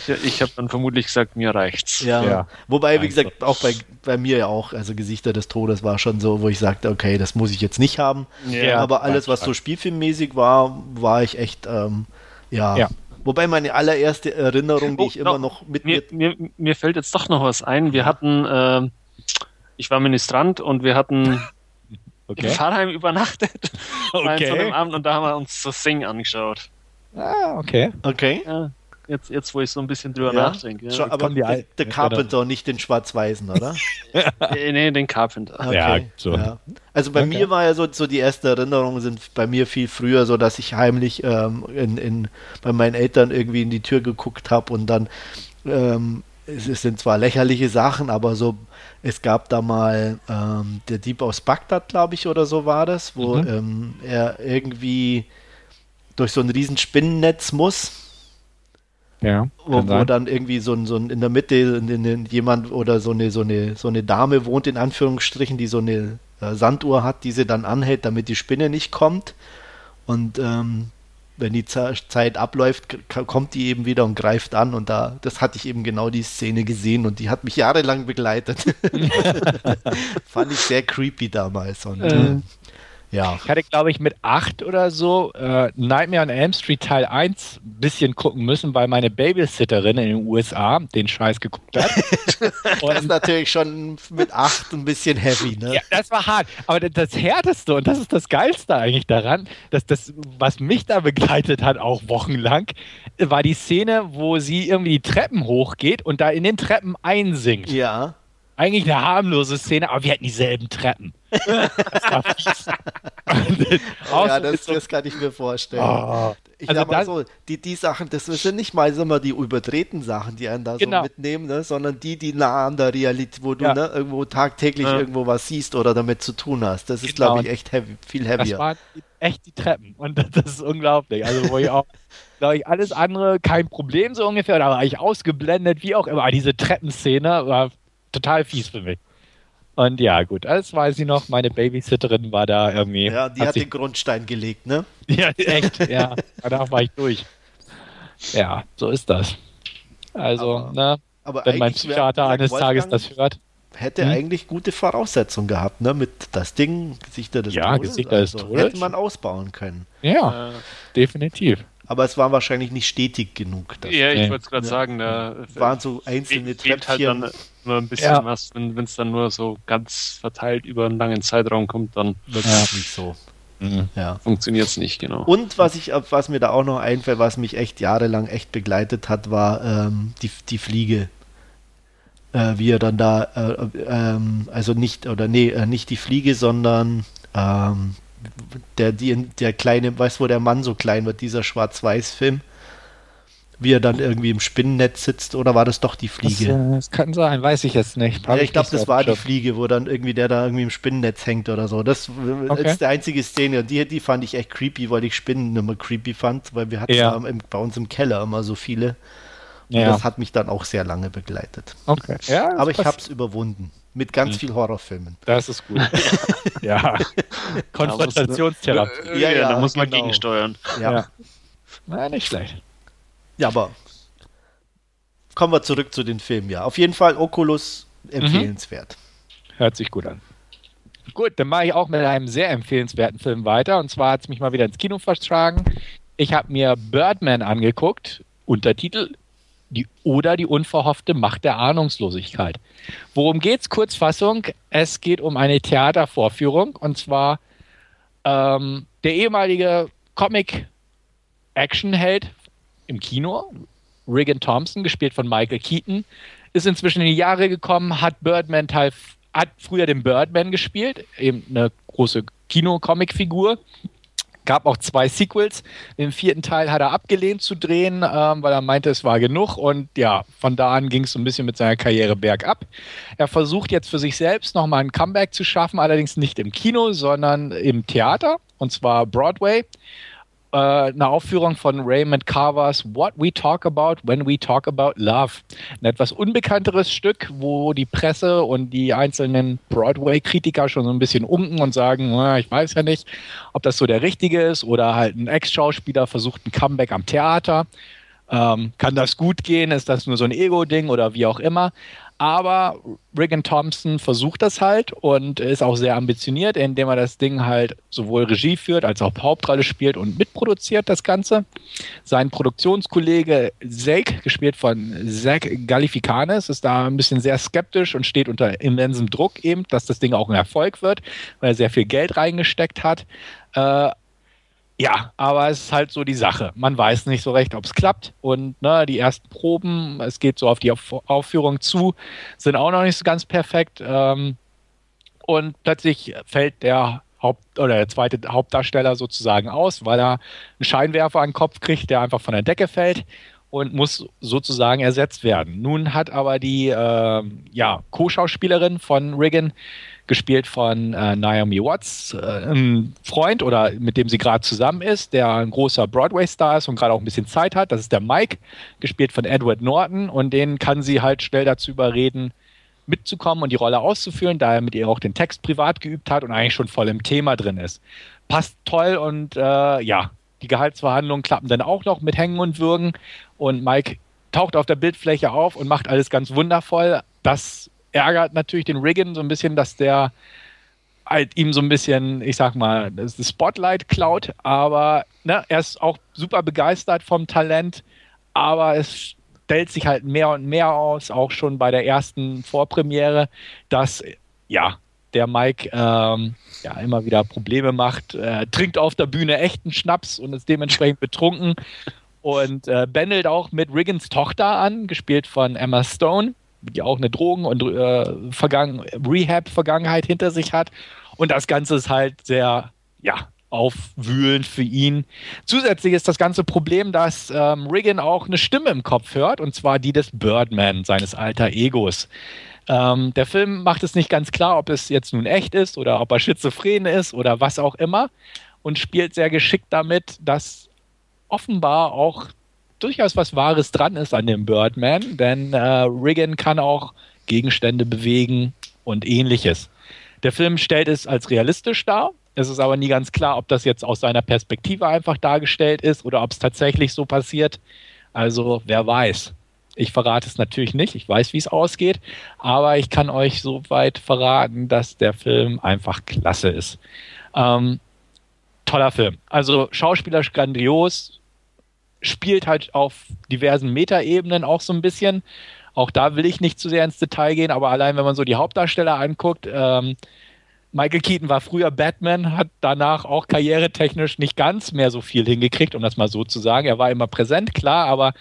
[laughs] ich habe dann vermutlich gesagt, mir reicht's. Ja. ja. Wobei, wie gesagt, auch bei, bei mir ja auch, also Gesichter des Todes war schon so, wo ich sagte, okay, das muss ich jetzt nicht haben. Ja, Aber alles, was so spielfilmmäßig war, war ich echt, ähm, ja. ja. Wobei meine allererste Erinnerung, die oh, ich immer noch mit mir, mir, mir fällt jetzt doch noch was ein. Wir hatten, äh, ich war Ministrant und wir hatten [laughs] okay. in Pfarrheim übernachtet. [laughs] Okay. So Abend und da haben wir uns so Sing angeschaut. Ah, okay. Okay. Ja, jetzt, jetzt, wo ich so ein bisschen drüber Ja. nachdenke. Ja. Schon, aber der, der Carpenter, nicht den Schwarz-Weißen, oder? [laughs] Nee, den Carpenter. Ja, so. Ja. Also bei Okay. mir war ja so, so die ersten Erinnerungen sind bei mir viel früher, so dass ich heimlich ähm, in, in, bei meinen Eltern irgendwie in die Tür geguckt habe und dann ähm, es, sind zwar lächerliche Sachen, aber so es gab da mal ähm, der Dieb aus Bagdad, glaube ich, oder so war das, wo Mhm. ähm, er irgendwie durch so ein riesen Spinnennetz muss Ja. wo, wo dann irgendwie so ein, so ein in der Mitte in, in, in jemand oder so eine, so, eine, so eine Dame wohnt, in Anführungsstrichen, die so eine äh, Sanduhr hat, die sie dann anhält, damit die Spinne nicht kommt. Und ähm, wenn die Ze- Zeit abläuft, kommt die eben wieder und greift an. Und da, das hatte ich eben genau die Szene gesehen und die hat mich jahrelang begleitet. [laughs] Fand ich sehr creepy damals. Und Äh. Ja. Ich hatte, glaube ich, mit acht oder so äh, Nightmare on Elm Street Teil 1 ein bisschen gucken müssen, weil meine Babysitterin in den USA den Scheiß geguckt hat. [laughs] Das ist natürlich schon mit acht ein bisschen heavy, ne? ja, das war hart. Aber das- das Härteste und das ist das Geilste eigentlich daran, dass das, was mich da begleitet hat, auch wochenlang, war die Szene, wo sie irgendwie die Treppen hochgeht und da in den Treppen einsinkt. ja. Eigentlich eine harmlose Szene, aber wir hatten dieselben Treppen. [laughs] Das ja, das, so- das kann ich mir vorstellen. Oh. Ich Also sag mal das- so, die, die Sachen, das sind nicht mal immer die überdrehten Sachen, die einen da Genau. so mitnehmen, ne, sondern die, die nah an der Realität, wo du Ja. ne, irgendwo tagtäglich Ja. irgendwo was siehst oder damit zu tun hast. Das ist, Genau. glaube ich, echt heavy, viel Das heavier. waren echt die Treppen. Und das, [laughs] das ist unglaublich. Also, wo ich auch, glaube ich, alles andere kein Problem so ungefähr. Da war ich ausgeblendet, wie auch immer. Aber diese Treppenszene war total fies für mich. Und ja, gut, das weiß ich noch. Meine Babysitterin war da irgendwie. ja, die hat, sich, den Grundstein gelegt, ne? ja, echt, ja. Danach war ich durch. Ja, so ist das. Also, Aber ne, Aber wenn mein Psychiater eines Tages das hört. hätte Hm? eigentlich gute Voraussetzungen gehabt, ne? Mit das Ding, Gesichter des Ja, Todes. Gesichter des also, Todes. Hätte man ausbauen können. Ja, Äh, definitiv. Aber es war wahrscheinlich nicht stetig genug. Das ja, ich wollte es gerade Ja. sagen, da waren so einzelne fehlt halt Treppchen. dann nur ein bisschen Ja. was, wenn es dann nur so ganz verteilt über einen langen Zeitraum kommt, dann Wirklich Ja. nicht so. Mhm. Ja. funktioniert es nicht, genau. Und was ich, was mir da auch noch einfällt, was mich echt jahrelang echt begleitet hat, war ähm, die, die Fliege. Äh, wie er dann da, äh, ähm, also nicht, oder nee, äh, nicht die Fliege, sondern ähm, der, die, der kleine, weißt du, wo der Mann so klein wird, dieser Schwarz-Weiß-Film, wie er dann irgendwie im Spinnennetz sitzt, oder war das doch die Das, Fliege? äh, das kann sein, weiß ich jetzt nicht. Ja, ich glaube, das war die. Fliege, wo dann irgendwie der da irgendwie im Spinnennetz hängt oder so. Das äh, Okay. ist die einzige Szene. Und die, die fand ich echt creepy, weil ich Spinnen immer creepy fand, weil wir hatten Ja. da im, bei uns im Keller immer so viele. Und Ja, das hat mich dann auch sehr lange begleitet. okay. Ja, das Aber ich habe es überwunden. Mit ganz Mhm. viel Horrorfilmen. Das ist gut. [laughs] ja. Konfrontationstherapie. Ja, ja, ja, da muss man genau. gegensteuern. Ja. Ja. Na, nicht schlecht. Ja, aber kommen wir zurück zu den Filmen. Ja, auf jeden Fall Oculus Mhm. empfehlenswert. Hört sich gut an. Gut, dann mache ich auch mit einem sehr empfehlenswerten Film weiter. Und zwar hat es mich mal wieder ins Kino verschlagen. Ich habe mir Birdman angeguckt, Untertitel die, oder die unverhoffte Macht der Ahnungslosigkeit. Worum geht's? Kurzfassung. Es geht um eine Theatervorführung und zwar ähm, der ehemalige Comic-Action-Held im Kino, Regan Thompson, gespielt von Michael Keaton, ist inzwischen in die Jahre gekommen, hat Birdman Teil, hat früher den Birdman gespielt, eben eine große Kino-Comic-Figur. Gab auch zwei Sequels. Den vierten Teil hat er abgelehnt zu drehen, ähm, weil er meinte, es war genug. Und ja, von da an ging es so ein bisschen mit seiner Karriere bergab. Er versucht jetzt für sich selbst nochmal ein Comeback zu schaffen, allerdings nicht im Kino, sondern im Theater, und zwar Broadway eine Aufführung von Raymond Carvers What We Talk About When We Talk About Love. Ein etwas unbekannteres Stück, wo die Presse und die einzelnen Broadway-Kritiker schon so ein bisschen unken und sagen, "Na, ich weiß ja nicht, ob das so der richtige ist oder halt ein Ex-Schauspieler versucht ein Comeback am Theater. Ähm, kann das gut gehen? Ist das nur so ein Ego-Ding oder wie auch immer? Aber Regan Thompson versucht das halt und ist auch sehr ambitioniert, indem er das Ding halt sowohl Regie führt als auch Hauptrolle spielt und mitproduziert das Ganze. Sein Produktionskollege Zake, gespielt von Zach Galificanes, ist da ein bisschen sehr skeptisch und steht unter immensem Druck eben, dass das Ding auch ein Erfolg wird, weil er sehr viel Geld reingesteckt hat. Äh, ja, aber es ist halt so die Sache. Man weiß nicht so recht, ob es klappt. Und ne, die ersten Proben, es geht so auf die auf Aufführung zu, sind auch noch nicht so ganz perfekt. Ähm, und plötzlich fällt der Haupt oder der zweite Hauptdarsteller sozusagen aus, weil er einen Scheinwerfer an den Kopf kriegt, der einfach von der Decke fällt und muss sozusagen ersetzt werden. Nun hat aber die äh, ja, Co-Schauspielerin von Riggin gespielt von äh, Naomi Watts, äh, ein Freund oder mit dem sie gerade zusammen ist, der ein großer Broadway-Star ist und gerade auch ein bisschen Zeit hat. Das ist der Mike, gespielt von Edward Norton und den kann sie halt schnell dazu überreden, mitzukommen und die Rolle auszuführen, da er mit ihr auch den Text privat geübt hat und eigentlich schon voll im Thema drin ist. Passt toll und äh, ja, die Gehaltsverhandlungen klappen dann auch noch mit Hängen und Würgen und Mike taucht auf der Bildfläche auf und macht alles ganz wundervoll. Das ärgert natürlich den Riggin so ein bisschen, dass der halt ihm so ein bisschen, ich sag mal, das Spotlight klaut, aber ne, er ist auch super begeistert vom Talent, aber es stellt sich halt mehr und mehr aus, auch schon bei der ersten Vorpremiere, dass ja, der Mike ähm, ja immer wieder Probleme macht, äh, trinkt auf der Bühne echten Schnaps und ist dementsprechend betrunken. [laughs] Und äh, bändelt auch mit Riggins Tochter an, gespielt von Emma Stone die auch eine Drogen- und äh, Vergangen Rehab-Vergangenheit hinter sich hat. Und das Ganze ist halt sehr, ja, aufwühlend für ihn. Zusätzlich ist das ganze Problem, dass ähm, Riggin auch eine Stimme im Kopf hört, und zwar die des Birdman, seines alter Egos. Ähm, der Film macht es nicht ganz klar, ob es jetzt nun echt ist oder ob er schizophren ist oder was auch immer und spielt sehr geschickt damit, dass offenbar auch durchaus was Wahres dran ist an dem Birdman, denn äh, Riggin kann auch Gegenstände bewegen und ähnliches. Der Film stellt es als realistisch dar. Es ist aber nie ganz klar, ob das jetzt aus seiner Perspektive einfach dargestellt ist oder ob es tatsächlich so passiert. Also wer weiß. Ich verrate es natürlich nicht. Ich weiß, wie es ausgeht. Aber ich kann euch soweit verraten, dass der Film einfach klasse ist. Ähm, toller Film. Also schauspielerisch grandios, spielt halt auf diversen Metaebenen auch so ein bisschen. Auch da will ich nicht zu sehr ins Detail gehen, aber allein wenn man so die Hauptdarsteller anguckt, ähm, Michael Keaton war früher Batman, hat danach auch karrieretechnisch nicht ganz mehr so viel hingekriegt, um das mal so zu sagen. Er war immer präsent, klar, aber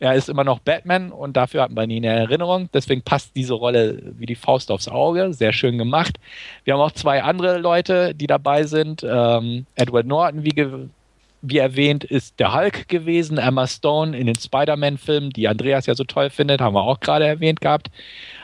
er ist immer noch Batman und dafür hat man ihn in Erinnerung. Deswegen passt diese Rolle wie die Faust aufs Auge. Sehr schön gemacht. Wir haben auch zwei andere Leute, die dabei sind. Ähm, Edward Norton, wie wie erwähnt, ist der Hulk gewesen, Emma Stone in den Spider-Man-Filmen, die Andreas ja so toll findet, haben wir auch gerade erwähnt gehabt.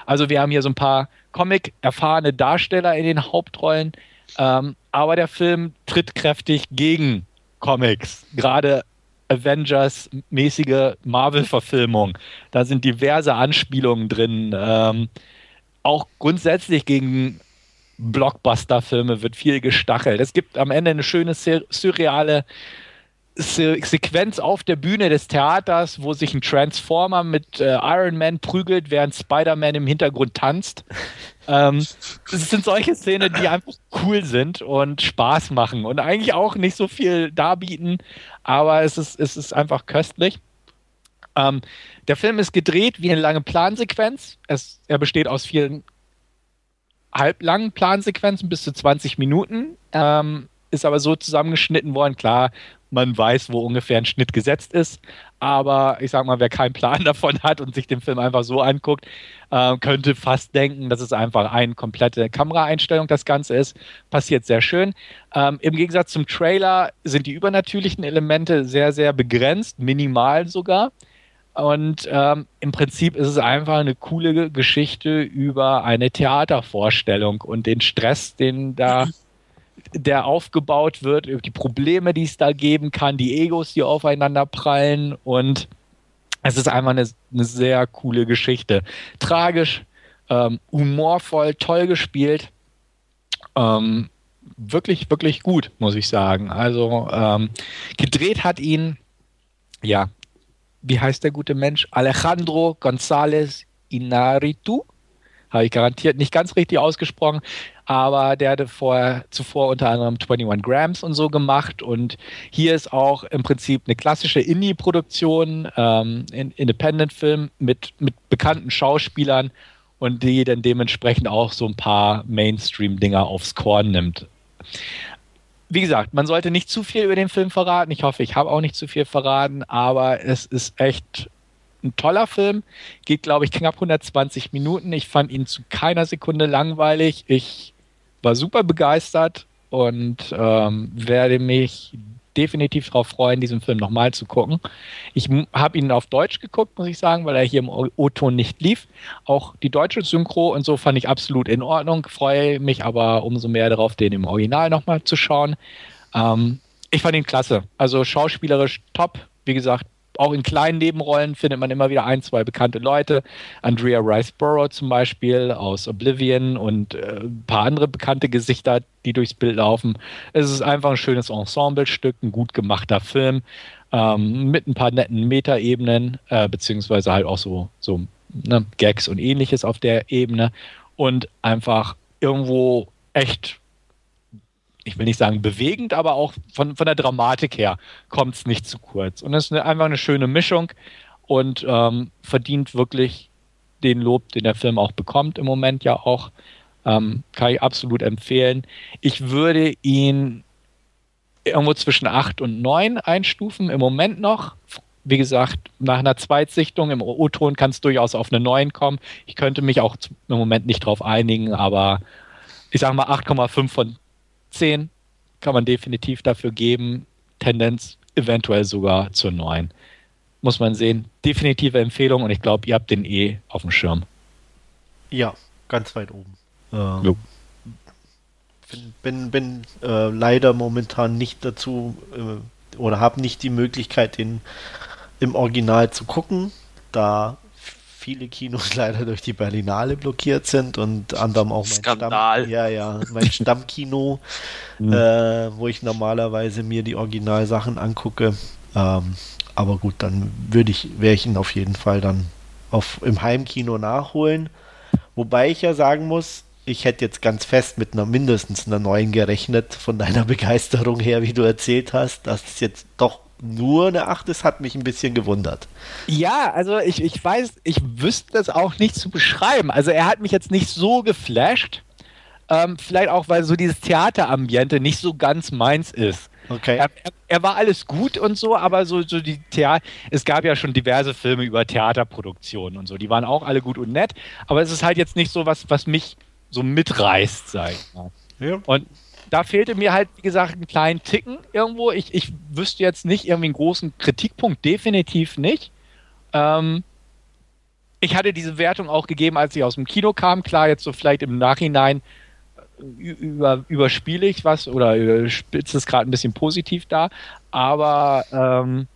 Also wir haben hier so ein paar Comic-erfahrene Darsteller in den Hauptrollen, ähm, aber der Film tritt kräftig gegen Comics, gerade Avengers-mäßige Marvel-Verfilmung. Da sind diverse Anspielungen drin. Ähm, auch grundsätzlich gegen Blockbuster-Filme wird viel gestachelt. Es gibt am Ende eine schöne surreale Se Sequenz auf der Bühne des Theaters, wo sich ein Transformer mit äh, Iron Man prügelt, während Spider-Man im Hintergrund tanzt. ähm, es sind solche Szenen, die einfach cool sind und Spaß machen und eigentlich auch nicht so viel darbieten, aber es ist, es ist einfach köstlich. Ähm, der Film ist gedreht wie eine lange Plansequenz. Es, er besteht aus vielen halblangen Plansequenzen bis zu 20 Minuten. Ähm, ist aber so zusammengeschnitten worden. Klar, man weiß, wo ungefähr ein Schnitt gesetzt ist. Aber ich sag mal, wer keinen Plan [laughs] davon hat und sich den Film einfach so anguckt, äh, könnte fast denken, dass es einfach eine komplette Kameraeinstellung das Ganze ist. Passiert sehr schön. Ähm, Im Gegensatz zum Trailer sind die übernatürlichen Elemente sehr, sehr begrenzt, minimal sogar. Und ähm, im Prinzip ist es einfach eine coole Geschichte über eine Theatervorstellung und den Stress, den da [laughs] der aufgebaut wird, die Probleme, die es da geben kann, die Egos, die aufeinander prallen und es ist einfach eine, eine sehr coole Geschichte. Tragisch, ähm, humorvoll, toll gespielt. Ähm, wirklich, wirklich gut, muss ich sagen. Also ähm, gedreht hat ihn, ja, wie heißt der gute Mensch? Alejandro González Inaritu. Habe ich garantiert nicht ganz richtig ausgesprochen aber der hatte vorher, zuvor unter anderem 21 Grams und so gemacht und hier ist auch im Prinzip eine klassische Indie-Produktion, ähm, Independent-Film mit, mit bekannten Schauspielern und die dann dementsprechend auch so ein paar Mainstream-Dinger aufs Korn nimmt. wie gesagt, man sollte nicht zu viel über den Film verraten. Ich hoffe, ich habe auch nicht zu viel verraten, aber es ist echt ein toller Film. Geht, glaube ich, knapp 120 Minuten. Ich fand ihn zu keiner Sekunde langweilig. Ich war super begeistert und ähm, werde mich definitiv darauf freuen, diesen Film nochmal zu gucken. Ich habe ihn auf Deutsch geguckt, muss ich sagen, weil er hier im O-Ton nicht lief. Auch die deutsche Synchro und so fand ich absolut in Ordnung. Freue mich aber umso mehr darauf, den im Original nochmal zu schauen. Ähm, ich fand ihn klasse. Also schauspielerisch top. Wie gesagt, auch in kleinen Nebenrollen findet man immer wieder ein, zwei bekannte Leute. Andrea Riceborough zum Beispiel aus Oblivion und äh, ein paar andere bekannte Gesichter, die durchs Bild laufen. Es ist einfach ein schönes Ensemblestück, ein gut gemachter Film ähm, mit ein paar netten Metaebenen, äh, beziehungsweise halt auch so, so ne, Gags und ähnliches auf der Ebene und einfach irgendwo echt ich will nicht sagen bewegend, aber auch von, von der Dramatik her kommt es nicht zu kurz. Und es ist eine, einfach eine schöne Mischung und ähm, verdient wirklich den Lob, den der Film auch bekommt im Moment ja auch. Ähm, kann ich absolut empfehlen. Ich würde ihn irgendwo zwischen 8 und 9 einstufen, im Moment noch. Wie gesagt, nach einer Zweitsichtung im O-Ton kann es durchaus auf eine 9 kommen. Ich könnte mich auch im Moment nicht drauf einigen, aber ich sage mal 8,5 von 10 kann man definitiv dafür geben. Tendenz eventuell sogar zur 9. Muss man sehen. Definitive Empfehlung und ich glaube, ihr habt den eh auf dem Schirm. Ja, ganz weit oben. Ähm, bin bin, bin äh, leider momentan nicht dazu äh, oder habe nicht die Möglichkeit, den im Original zu gucken, da viele Kinos [laughs] leider durch die Berlinale blockiert sind und anderem auch mein Skandal. Stamm, ja, ja, mein Stammkino, mhm. [laughs] äh, wo ich normalerweise mir die Originalsachen angucke. Ähm, aber gut, dann würde ich, werde ich ihn auf jeden Fall dann auf, im Heimkino nachholen. Wobei ich ja sagen muss, ich hätte jetzt ganz fest mit einer mindestens einer neuen gerechnet, von deiner [laughs] Begeisterung her, wie du erzählt hast, dass es jetzt doch nur eine 8 ist, hat mich ein bisschen gewundert. Ja, also ich, ich weiß, ich wüsste das auch nicht zu beschreiben. Also er hat mich jetzt nicht so geflasht. Ähm, vielleicht auch, weil so dieses Theaterambiente nicht so ganz meins ist. Okay. Er, er, war alles gut und so, aber so, so die Theater, es gab ja schon diverse Filme über Theaterproduktionen und so, die waren auch alle gut und nett, aber es ist halt jetzt nicht so was, was mich so mitreißt, sag ich mal. Ja. Und da fehlte mir halt, wie gesagt, einen kleinen Ticken irgendwo. Ich, ich wüsste jetzt nicht irgendwie einen großen Kritikpunkt, definitiv nicht. Ähm, ich hatte diese Wertung auch gegeben, als ich aus dem Kino kam. Klar, jetzt so vielleicht im Nachhinein äh, über, überspiele ich was oder spitze es gerade ein bisschen positiv da. Aber ähm,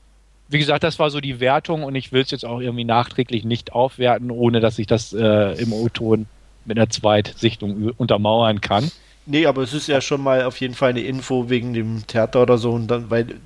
wie gesagt, das war so die Wertung und ich will es jetzt auch irgendwie nachträglich nicht aufwerten, ohne dass ich das äh, im O-Ton mit einer Zweitsichtung untermauern kann. Nee, aber es ist ja schon mal auf jeden Fall eine Info wegen dem Theater oder so und dann, weil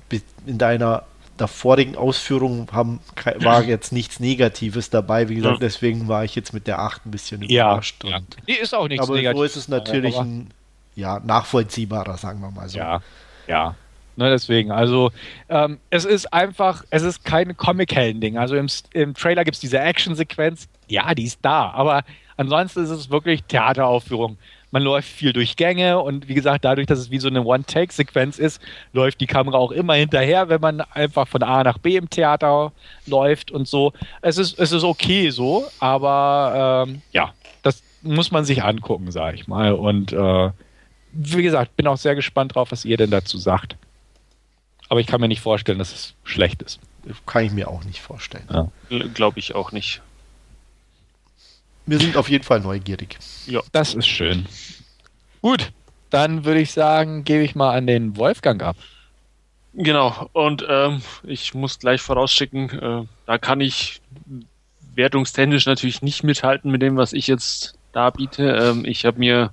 in deiner davorigen Ausführung haben, war [laughs] jetzt nichts Negatives dabei. Wie gesagt, deswegen war ich jetzt mit der 8 ein bisschen überrascht. Ja, ja. Nee, ist auch nichts aber Negatives. Aber so ist es natürlich ein ja, nachvollziehbarer, sagen wir mal so. Ja, ja. Ne, deswegen, also ähm, es ist einfach, es ist kein Comic-Helden-Ding. Also im, im Trailer gibt es diese Action-Sequenz, ja, die ist da, aber ansonsten ist es wirklich Theateraufführung man läuft viel durch Gänge und wie gesagt, dadurch, dass es wie so eine One-Take-Sequenz ist, läuft die Kamera auch immer hinterher, wenn man einfach von A nach B im Theater läuft und so. Es ist, es ist okay so, aber ähm, ja, das muss man sich angucken, sag ich mal. Und äh, wie gesagt, bin auch sehr gespannt drauf, was ihr denn dazu sagt. Aber ich kann mir nicht vorstellen, dass es schlecht ist. Kann ich mir auch nicht vorstellen. Ja. Glaube ich auch nicht. Wir sind auf jeden Fall neugierig. Ja. Das ist schön. Gut, dann würde ich sagen, gebe ich mal an den Wolfgang ab. Genau, und ähm, ich muss gleich vorausschicken, äh, da kann ich wertungstechnisch natürlich nicht mithalten mit dem, was ich jetzt da biete. Ähm, ich habe mir,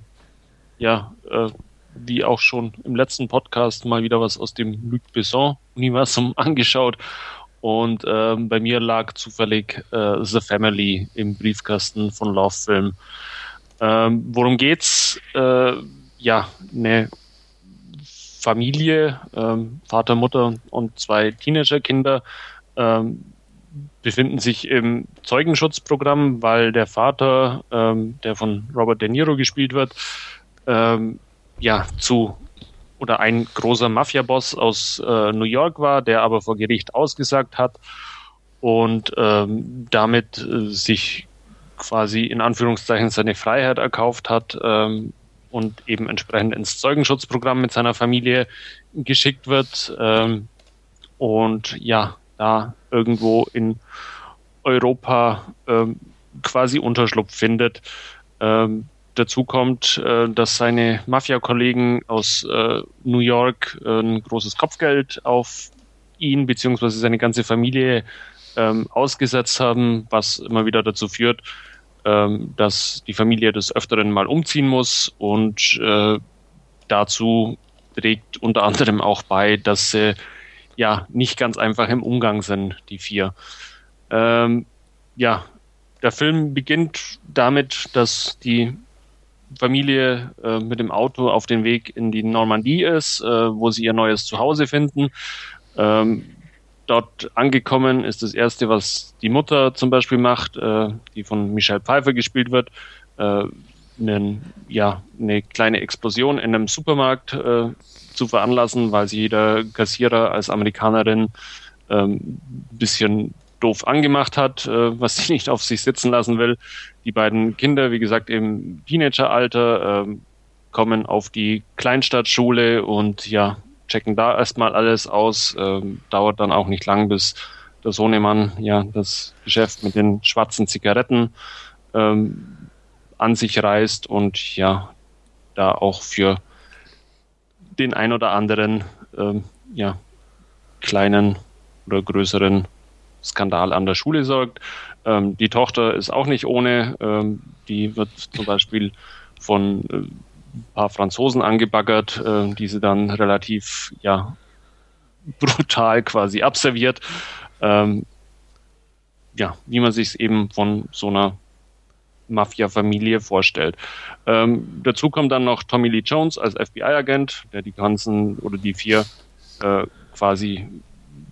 ja, äh, wie auch schon im letzten Podcast, mal wieder was aus dem Luc Besson-Universum [laughs] angeschaut und ähm, bei mir lag zufällig äh, The Family im Briefkasten von Love Film. Ähm, worum geht's? Äh, ja, eine Familie, ähm, Vater, Mutter und zwei Teenagerkinder ähm, befinden sich im Zeugenschutzprogramm, weil der Vater, ähm, der von Robert De Niro gespielt wird, ähm, ja, zu oder ein großer Mafia-Boss aus äh, New York war, der aber vor Gericht ausgesagt hat und ähm, damit äh, sich quasi in Anführungszeichen seine Freiheit erkauft hat ähm, und eben entsprechend ins Zeugenschutzprogramm mit seiner Familie geschickt wird ähm, und ja, da irgendwo in Europa ähm, quasi Unterschlupf findet. Ähm, dazu kommt, äh, dass seine Mafia-Kollegen aus äh, New York äh, ein großes Kopfgeld auf ihn bzw. seine ganze Familie ähm, ausgesetzt haben, was immer wieder dazu führt, ähm, dass die Familie des Öfteren mal umziehen muss und äh, dazu trägt unter anderem auch bei, dass sie ja nicht ganz einfach im Umgang sind, die vier. Ähm, ja, der Film beginnt damit, dass die Familie äh, mit dem Auto auf dem Weg in die Normandie ist, äh, wo sie ihr neues Zuhause finden. Ähm, dort angekommen ist das erste, was die Mutter zum Beispiel macht, äh, die von Michelle Pfeiffer gespielt wird, äh, einen, ja, eine kleine Explosion in einem Supermarkt äh, zu veranlassen, weil sie jeder Kassierer als Amerikanerin ähm, bisschen doof angemacht hat, äh, was sie nicht auf sich sitzen lassen will. Die beiden Kinder, wie gesagt, im Teenageralter, äh, kommen auf die Kleinstadtschule und ja, checken da erstmal alles aus. Ähm, dauert dann auch nicht lang, bis der Sohnemann ja das Geschäft mit den schwarzen Zigaretten ähm, an sich reißt und ja, da auch für den ein oder anderen ähm, ja, kleinen oder größeren Skandal an der Schule sorgt. Ähm, die Tochter ist auch nicht ohne. Ähm, die wird zum Beispiel von äh, ein paar Franzosen angebaggert, äh, die sie dann relativ ja, brutal quasi abserviert. Ähm, ja, wie man sich es eben von so einer Mafia-Familie vorstellt. Ähm, dazu kommt dann noch Tommy Lee Jones als FBI-Agent, der die ganzen oder die vier äh, quasi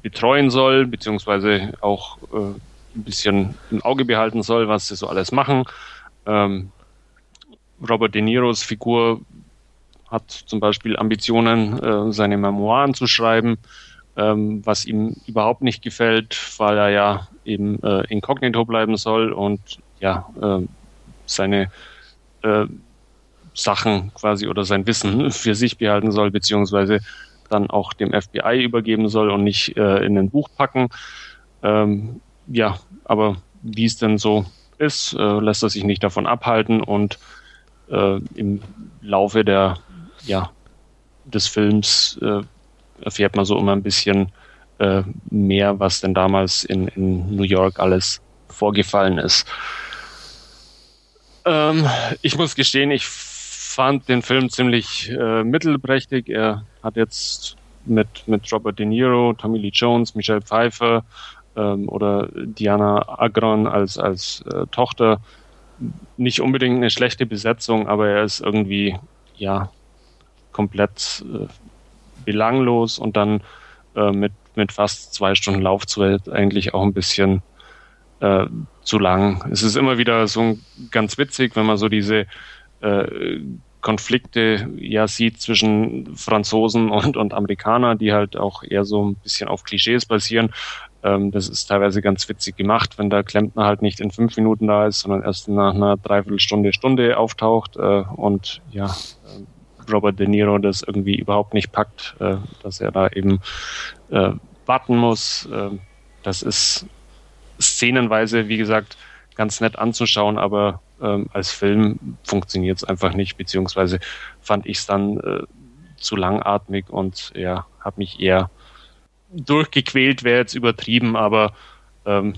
betreuen soll, beziehungsweise auch äh, ein bisschen im Auge behalten soll, was sie so alles machen. Ähm, Robert De Niros Figur hat zum Beispiel Ambitionen, äh, seine Memoiren zu schreiben, ähm, was ihm überhaupt nicht gefällt, weil er ja eben äh, inkognito bleiben soll und ja, äh, seine äh, Sachen quasi oder sein Wissen [laughs] für sich behalten soll, beziehungsweise dann auch dem FBI übergeben soll und nicht äh, in ein Buch packen. Ähm, ja, aber wie es denn so ist, äh, lässt er sich nicht davon abhalten und äh, im Laufe der, ja, des Films äh, erfährt man so immer ein bisschen äh, mehr, was denn damals in, in New York alles vorgefallen ist. Ähm, ich muss gestehen, ich fand den Film ziemlich äh, mittelprächtig. Er hat jetzt mit, mit Robert De Niro, Tommy Lee Jones, Michelle Pfeiffer ähm, oder Diana Agron als, als äh, Tochter nicht unbedingt eine schlechte Besetzung, aber er ist irgendwie ja komplett äh, belanglos und dann äh, mit, mit fast zwei Stunden Laufzeit eigentlich auch ein bisschen äh, zu lang. Es ist immer wieder so ganz witzig, wenn man so diese äh, Konflikte ja sieht zwischen Franzosen und, und Amerikanern, die halt auch eher so ein bisschen auf Klischees basieren. Ähm, das ist teilweise ganz witzig gemacht, wenn der Klempner halt nicht in fünf Minuten da ist, sondern erst nach einer Dreiviertelstunde, Stunde auftaucht äh, und ja, äh, Robert De Niro das irgendwie überhaupt nicht packt, äh, dass er da eben äh, warten muss. Äh, das ist szenenweise, wie gesagt, ganz nett anzuschauen, aber ähm, als Film funktioniert es einfach nicht, beziehungsweise fand ich es dann äh, zu langatmig und ja, habe mich eher durchgequält, wäre jetzt übertrieben, aber ähm,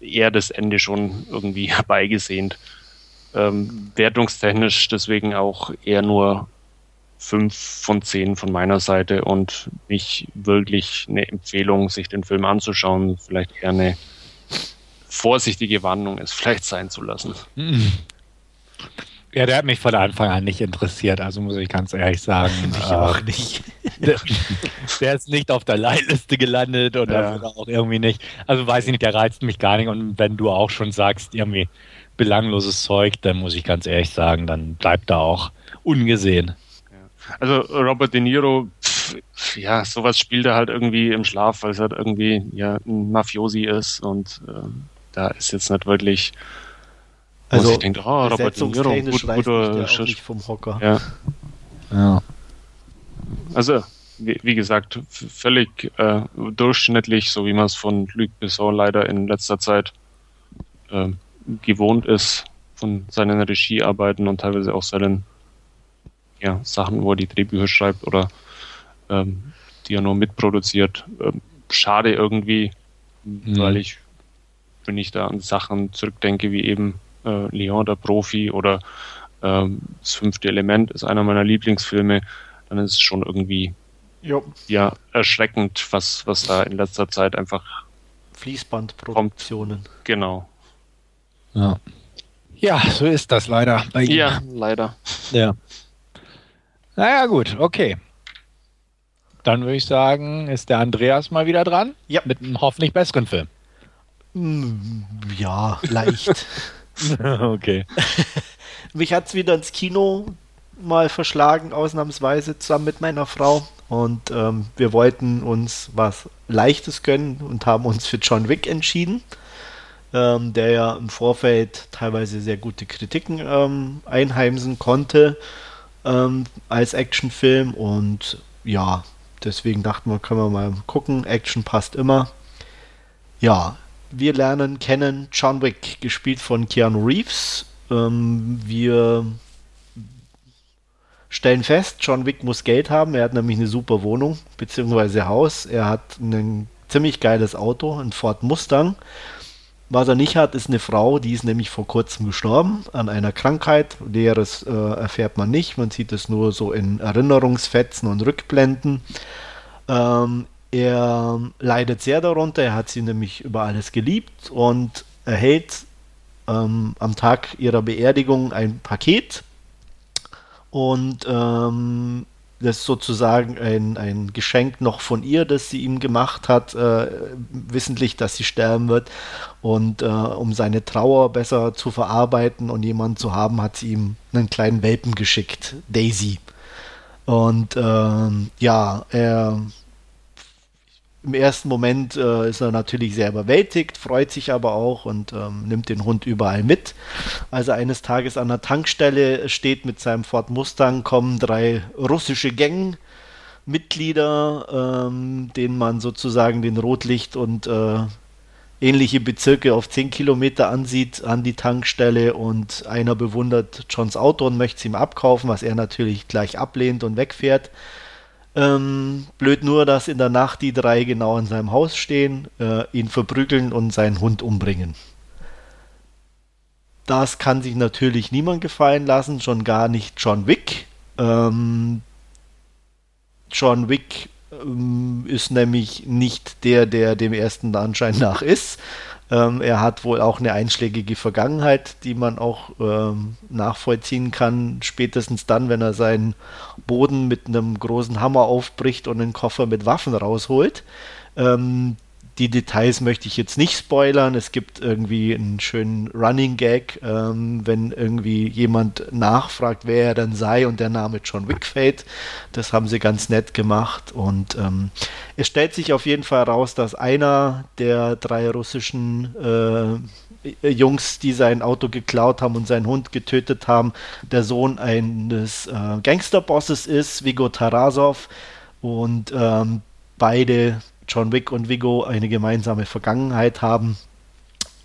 eher das Ende schon irgendwie [laughs] herbeigesehnt. Ähm, wertungstechnisch deswegen auch eher nur fünf von zehn von meiner Seite und nicht wirklich eine Empfehlung, sich den Film anzuschauen. Vielleicht eher eine vorsichtige Warnung ist, vielleicht sein zu lassen. Ja, der hat mich von Anfang an nicht interessiert, also muss ich ganz ehrlich sagen. ich äh, auch nicht. Der, der, ist nicht auf der Leitliste gelandet oder ja. auch irgendwie nicht. Also weiß ich nicht, der reizt mich gar nicht. Und wenn du auch schon sagst, irgendwie belangloses Zeug, dann muss ich ganz ehrlich sagen, dann bleibt er auch ungesehen. Also Robert De Niro ja, sowas spielt er halt irgendwie im Schlaf, weil es halt irgendwie ja ein Mafiosi ist und ähm, da ist jetzt nicht wirklich. Also, ich denke, oh, Robert De Niro, gut, guter Schiff vom Hocker. Ja. Ja. Also, wie, wie gesagt, völlig äh, durchschnittlich, so wie man es von Luc Besson leider in letzter Zeit äh, gewohnt ist, von seinen Regiearbeiten und teilweise auch seinen ja, Sachen, wo er die Drehbücher schreibt oder ähm, die er nur mitproduziert. Ähm, schade irgendwie, mhm. weil ich, wenn ich da an Sachen zurückdenke, wie eben äh, Leon der Profi oder ähm, das fünfte Element ist einer meiner Lieblingsfilme, dann ist es schon irgendwie jo. ja erschreckend, was, was da in letzter Zeit einfach Fließbandproduktionen. Kommt. Genau. Ja. Ja, so ist das leider. Ja, leider. Ja. Naja, gut, okay. Dann würde ich sagen, ist der Andreas mal wieder dran. Ja. Mit einem hoffentlich besseren Film. Mm, ja, leicht. [laughs] okay. [laughs] Mich hat es wieder ins Kino mal verschlagen, ausnahmsweise zusammen mit meiner Frau. Und ähm, wir wollten uns was Leichtes gönnen und haben uns für John Wick entschieden, ähm, der ja im Vorfeld teilweise sehr gute Kritiken ähm, einheimsen konnte ähm, als Actionfilm. Und ja, deswegen dachten wir, können wir mal gucken. Action passt immer. Ja, wir lernen kennen John Wick, gespielt von Keanu Reeves. Ähm, wir stellen fest, John Wick muss Geld haben. Er hat nämlich eine super Wohnung bzw. Haus. Er hat ein ziemlich geiles Auto, ein Ford Mustang. Was er nicht hat, ist eine Frau, die ist nämlich vor kurzem gestorben an einer Krankheit. Näheres äh, erfährt man nicht. Man sieht es nur so in Erinnerungsfetzen und Rückblenden. Ähm, er leidet sehr darunter. Er hat sie nämlich über alles geliebt und erhält ähm, am Tag ihrer Beerdigung ein Paket und ähm, das ist sozusagen ein, ein Geschenk noch von ihr, das sie ihm gemacht hat, äh, wissentlich, dass sie sterben wird. Und äh, um seine Trauer besser zu verarbeiten und jemanden zu haben, hat sie ihm einen kleinen Welpen geschickt, Daisy. Und ähm, ja, er im ersten Moment äh, ist er natürlich sehr überwältigt, freut sich aber auch und ähm, nimmt den Hund überall mit. Als er eines Tages an der Tankstelle steht mit seinem Ford Mustang, kommen drei russische Gangmitglieder, ähm, denen man sozusagen den Rotlicht und äh, ähnliche Bezirke auf 10 Kilometer ansieht an die Tankstelle und einer bewundert Johns Auto und möchte es ihm abkaufen, was er natürlich gleich ablehnt und wegfährt. Ähm, blöd nur, dass in der Nacht die drei genau in seinem Haus stehen, äh, ihn verprügeln und seinen Hund umbringen. Das kann sich natürlich niemand gefallen lassen, schon gar nicht John Wick. Ähm, John Wick ähm, ist nämlich nicht der, der dem ersten Anschein nach ist. Ähm, er hat wohl auch eine einschlägige Vergangenheit, die man auch ähm, nachvollziehen kann, spätestens dann, wenn er seinen Boden mit einem großen Hammer aufbricht und einen Koffer mit Waffen rausholt. Ähm, die Details möchte ich jetzt nicht spoilern. Es gibt irgendwie einen schönen Running Gag, ähm, wenn irgendwie jemand nachfragt, wer er dann sei und der Name John Wick fällt. Das haben sie ganz nett gemacht und ähm, es stellt sich auf jeden Fall heraus, dass einer der drei russischen äh, Jungs, die sein Auto geklaut haben und seinen Hund getötet haben, der Sohn eines äh, Gangsterbosses ist, Vigo Tarasov. Und ähm, beide John Wick und Vigo eine gemeinsame Vergangenheit haben.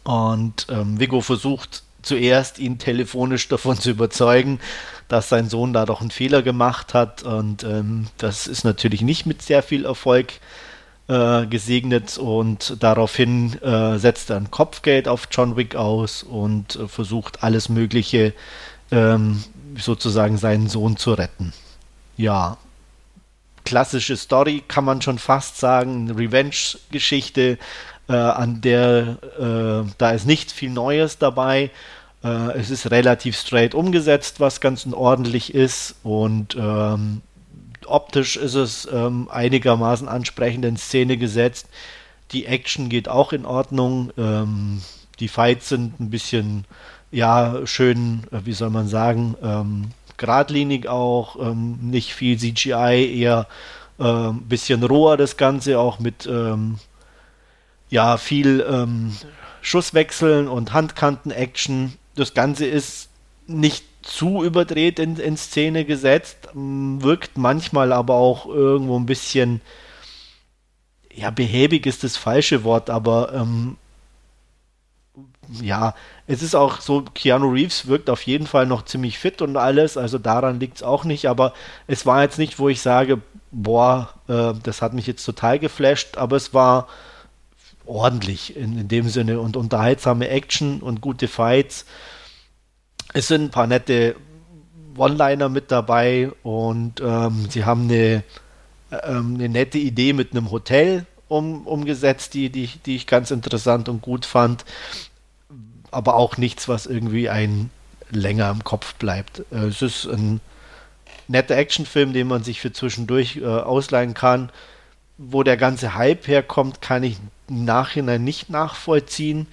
Und ähm, Vigo versucht zuerst, ihn telefonisch davon zu überzeugen, dass sein Sohn da doch einen Fehler gemacht hat. Und ähm, das ist natürlich nicht mit sehr viel Erfolg äh, gesegnet. Und daraufhin äh, setzt er ein Kopfgeld auf John Wick aus und äh, versucht alles Mögliche ähm, sozusagen seinen Sohn zu retten. Ja, klassische Story, kann man schon fast sagen, eine Revenge-Geschichte, äh, an der äh, da ist nicht viel Neues dabei. Äh, es ist relativ straight umgesetzt, was ganz ordentlich ist und ähm, optisch ist es ähm, einigermaßen ansprechend in Szene gesetzt. Die Action geht auch in Ordnung. Ähm, die Fights sind ein bisschen, ja, schön, äh, wie soll man sagen, ähm, geradlinig auch, ähm, nicht viel CGI, eher Ein äh, bisschen roher das Ganze, auch mit ähm, ja, viel ähm, Schusswechseln und Handkanten-Action. Das Ganze ist nicht zu überdreht in, in Szene gesetzt, wirkt manchmal aber auch irgendwo ein bisschen, ja, behäbig ist das falsche Wort, aber ähm, ja, es ist auch so, Keanu Reeves wirkt auf jeden Fall noch ziemlich fit und alles, also daran liegt es auch nicht, aber es war jetzt nicht, wo ich sage, boah, äh, das hat mich jetzt total geflasht, aber es war ordentlich in, in dem Sinne und unterhaltsame Action und gute Fights. Es sind ein paar nette One-Liner mit dabei und ähm, sie haben eine, ähm, eine nette Idee mit einem Hotel um, umgesetzt, die, die, die ich ganz interessant und gut fand. Aber auch nichts, was irgendwie ein länger im Kopf bleibt. Äh, es ist ein netter Actionfilm, den man sich für zwischendurch äh, ausleihen kann. Wo der ganze Hype herkommt, kann ich im Nachhinein nicht nachvollziehen.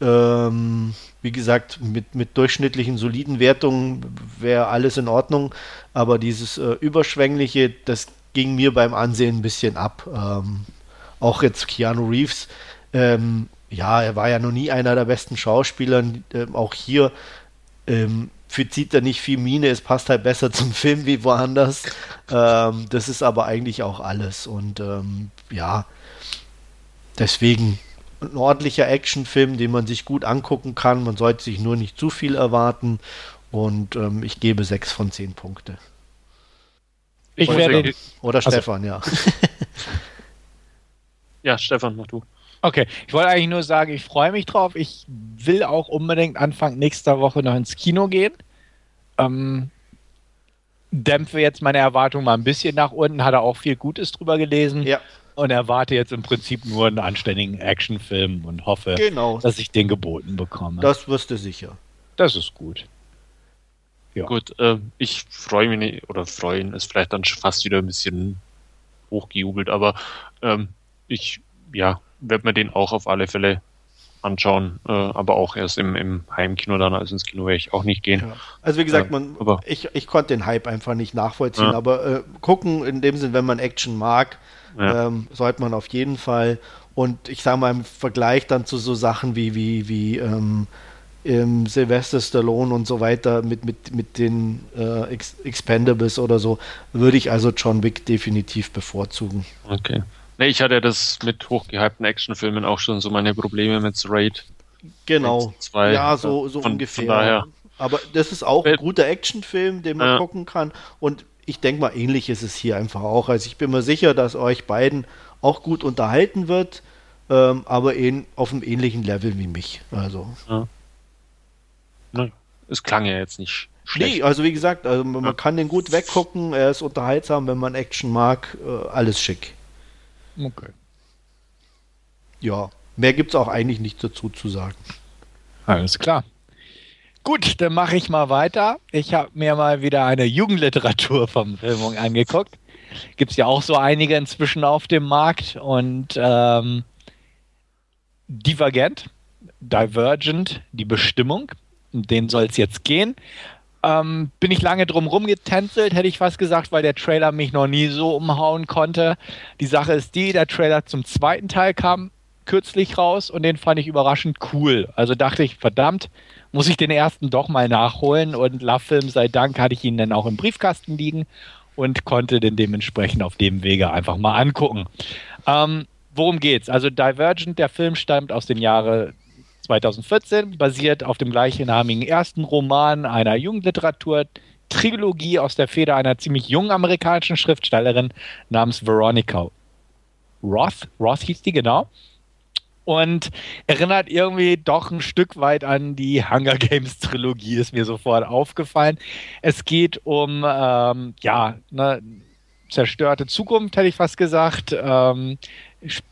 Ähm, wie gesagt, mit, mit durchschnittlichen, soliden Wertungen wäre alles in Ordnung, aber dieses äh, Überschwängliche, das ging mir beim Ansehen ein bisschen ab. Ähm, auch jetzt Keanu Reeves, ähm, ja, er war ja noch nie einer der besten Schauspieler, äh, auch hier ähm, zieht er nicht viel Mine, es passt halt besser zum [laughs] Film wie woanders. Ähm, das ist aber eigentlich auch alles und ähm, ja, deswegen ein ordentlicher Actionfilm, den man sich gut angucken kann. Man sollte sich nur nicht zu viel erwarten. Und ähm, ich gebe sechs von zehn Punkte. Ich oder werde. Oder also, Stefan, ja. [laughs] ja, Stefan, mach du. Okay, ich wollte eigentlich nur sagen, ich freue mich drauf. Ich will auch unbedingt Anfang nächster Woche noch ins Kino gehen. Ähm, dämpfe jetzt meine Erwartungen mal ein bisschen nach unten, hat er auch viel Gutes drüber gelesen. Ja und erwarte jetzt im Prinzip nur einen anständigen Actionfilm und hoffe, genau. dass ich den geboten bekomme. Das wirst du sicher. Das ist gut. Ja. Gut, äh, ich freue mich nicht, oder freuen ist vielleicht dann fast wieder ein bisschen hochgejubelt, aber ähm, ich, ja, werde mir den auch auf alle Fälle anschauen, äh, aber auch erst im, im Heimkino dann, also ins Kino werde ich auch nicht gehen. Ja. Also wie gesagt, man, äh, ich, ich konnte den Hype einfach nicht nachvollziehen, ja. aber äh, gucken in dem Sinn, wenn man Action mag, ja. ähm, sollte man auf jeden Fall. Und ich sage mal im Vergleich dann zu so Sachen wie, wie, wie ähm, ähm, Sylvester Stallone und so weiter mit, mit, mit den äh, Ex Expendables oder so, würde ich also John Wick definitiv bevorzugen. Okay. Ne, ich hatte das mit hochgehypten Actionfilmen auch schon so meine Probleme mit Raid. Genau. Zwei, ja, so, so von, ungefähr. Von daher. Aber das ist auch ein guter Actionfilm, den man ja. gucken kann. Und ich denke mal, ähnlich ist es hier einfach auch. Also ich bin mir sicher, dass euch beiden auch gut unterhalten wird, ähm, aber in, auf einem ähnlichen Level wie mich. Also. Ja. Es klang ja jetzt nicht schlecht. Nee, also wie gesagt, also man ja. kann den gut weggucken, er ist unterhaltsam, wenn man Action mag, äh, alles schick. Okay. Ja, mehr gibt es auch eigentlich nicht dazu zu sagen. Alles klar. Gut, dann mache ich mal weiter. Ich habe mir mal wieder eine Jugendliteraturverfilmung angeguckt. Gibt es ja auch so einige inzwischen auf dem Markt. Und ähm, Divergent, Divergent, die Bestimmung, um den soll es jetzt gehen. Ähm, bin ich lange drum rumgetänzelt, hätte ich fast gesagt, weil der Trailer mich noch nie so umhauen konnte. Die Sache ist die, der Trailer zum zweiten Teil kam kürzlich raus und den fand ich überraschend cool. Also dachte ich, verdammt, muss ich den ersten doch mal nachholen und Love Film sei Dank hatte ich ihn dann auch im Briefkasten liegen und konnte den dementsprechend auf dem Wege einfach mal angucken. Ähm, worum geht's? Also Divergent, der Film stammt aus dem Jahre 2014, basiert auf dem gleichnamigen ersten Roman einer Jugendliteratur. Trilogie aus der Feder einer ziemlich jungen amerikanischen Schriftstellerin namens Veronica Roth. Roth hieß die, genau und erinnert irgendwie doch ein Stück weit an die Hunger Games Trilogie, ist mir sofort aufgefallen. Es geht um, ähm, ja, eine zerstörte Zukunft, hätte ich fast gesagt. Ähm,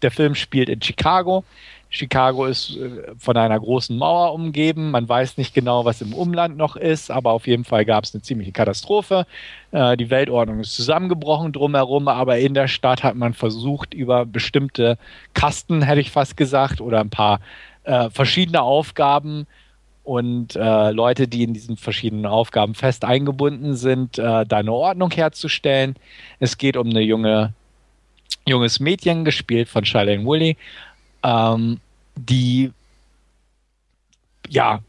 der Film spielt in Chicago. Chicago ist äh, von einer großen Mauer umgeben. Man weiß nicht genau, was im Umland noch ist, aber auf jeden Fall gab es eine ziemliche Katastrophe. Äh, die Weltordnung ist zusammengebrochen drumherum, aber in der Stadt hat man versucht, über bestimmte Kasten, hätte ich fast gesagt, oder ein paar äh, verschiedene Aufgaben und äh, Leute, die in diesen verschiedenen Aufgaben fest eingebunden sind, äh, da eine Ordnung herzustellen. Es geht um eine junge junges Mädchen, gespielt von Charlene Woolley, ähm, die ja,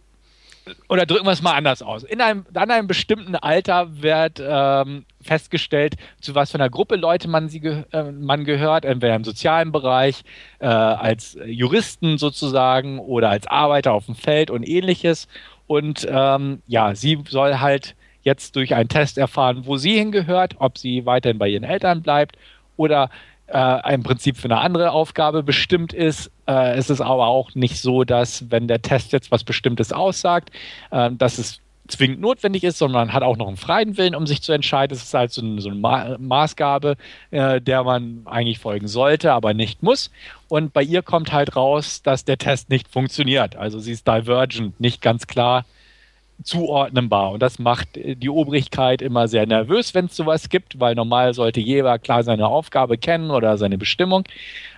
oder drücken wir es mal anders aus. In einem, an einem bestimmten Alter wird ähm, festgestellt, zu was für einer Gruppe Leute man, sie ge äh, man gehört, entweder im sozialen Bereich, äh, als Juristen sozusagen oder als Arbeiter auf dem Feld und ähnliches. Und ähm, ja, sie soll halt jetzt durch einen Test erfahren, wo sie hingehört, ob sie weiterhin bei ihren Eltern bleibt oder äh, im Prinzip für eine andere Aufgabe bestimmt ist. Äh, es ist aber auch nicht so, dass wenn der Test jetzt was Bestimmtes aussagt, äh, dass es zwingend notwendig ist, sondern man hat auch noch einen freien Willen, um sich zu entscheiden. Es ist halt so, ein, so eine Ma Maßgabe, äh, der man eigentlich folgen sollte, aber nicht muss. Und bei ihr kommt halt raus, dass der Test nicht funktioniert. Also sie ist divergent, nicht ganz klar zuordnenbar. Und das macht die Obrigkeit immer sehr nervös, wenn es sowas gibt, weil normal sollte jeder klar seine Aufgabe kennen oder seine Bestimmung.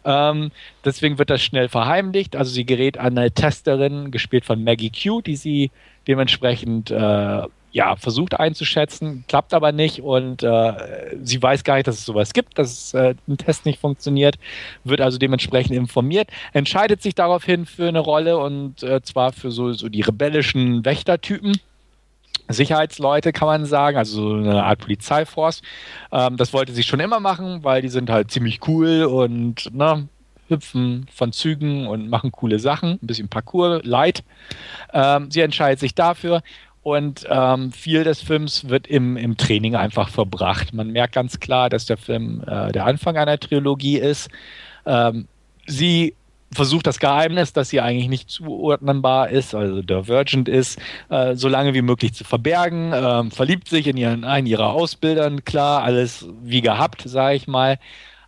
Ähm, deswegen wird das schnell verheimlicht. Also sie gerät an eine Testerin, gespielt von Maggie Q, die sie dementsprechend äh, ja, versucht einzuschätzen, klappt aber nicht und äh, sie weiß gar nicht, dass es sowas gibt, dass äh, ein Test nicht funktioniert, wird also dementsprechend informiert, entscheidet sich daraufhin für eine Rolle und äh, zwar für so, so die rebellischen Wächtertypen. Sicherheitsleute, kann man sagen, also so eine Art Polizeiforce. Ähm, das wollte sie schon immer machen, weil die sind halt ziemlich cool und ne, hüpfen von Zügen und machen coole Sachen, ein bisschen Parcours, light. Ähm, sie entscheidet sich dafür und ähm, viel des Films wird im, im Training einfach verbracht. Man merkt ganz klar, dass der Film äh, der Anfang einer Trilogie ist. Ähm, sie versucht das Geheimnis, dass sie eigentlich nicht zuordnenbar ist, also divergent ist, äh, so lange wie möglich zu verbergen, ähm, verliebt sich in ihren, einen ihrer Ausbildern, klar, alles wie gehabt, sage ich mal.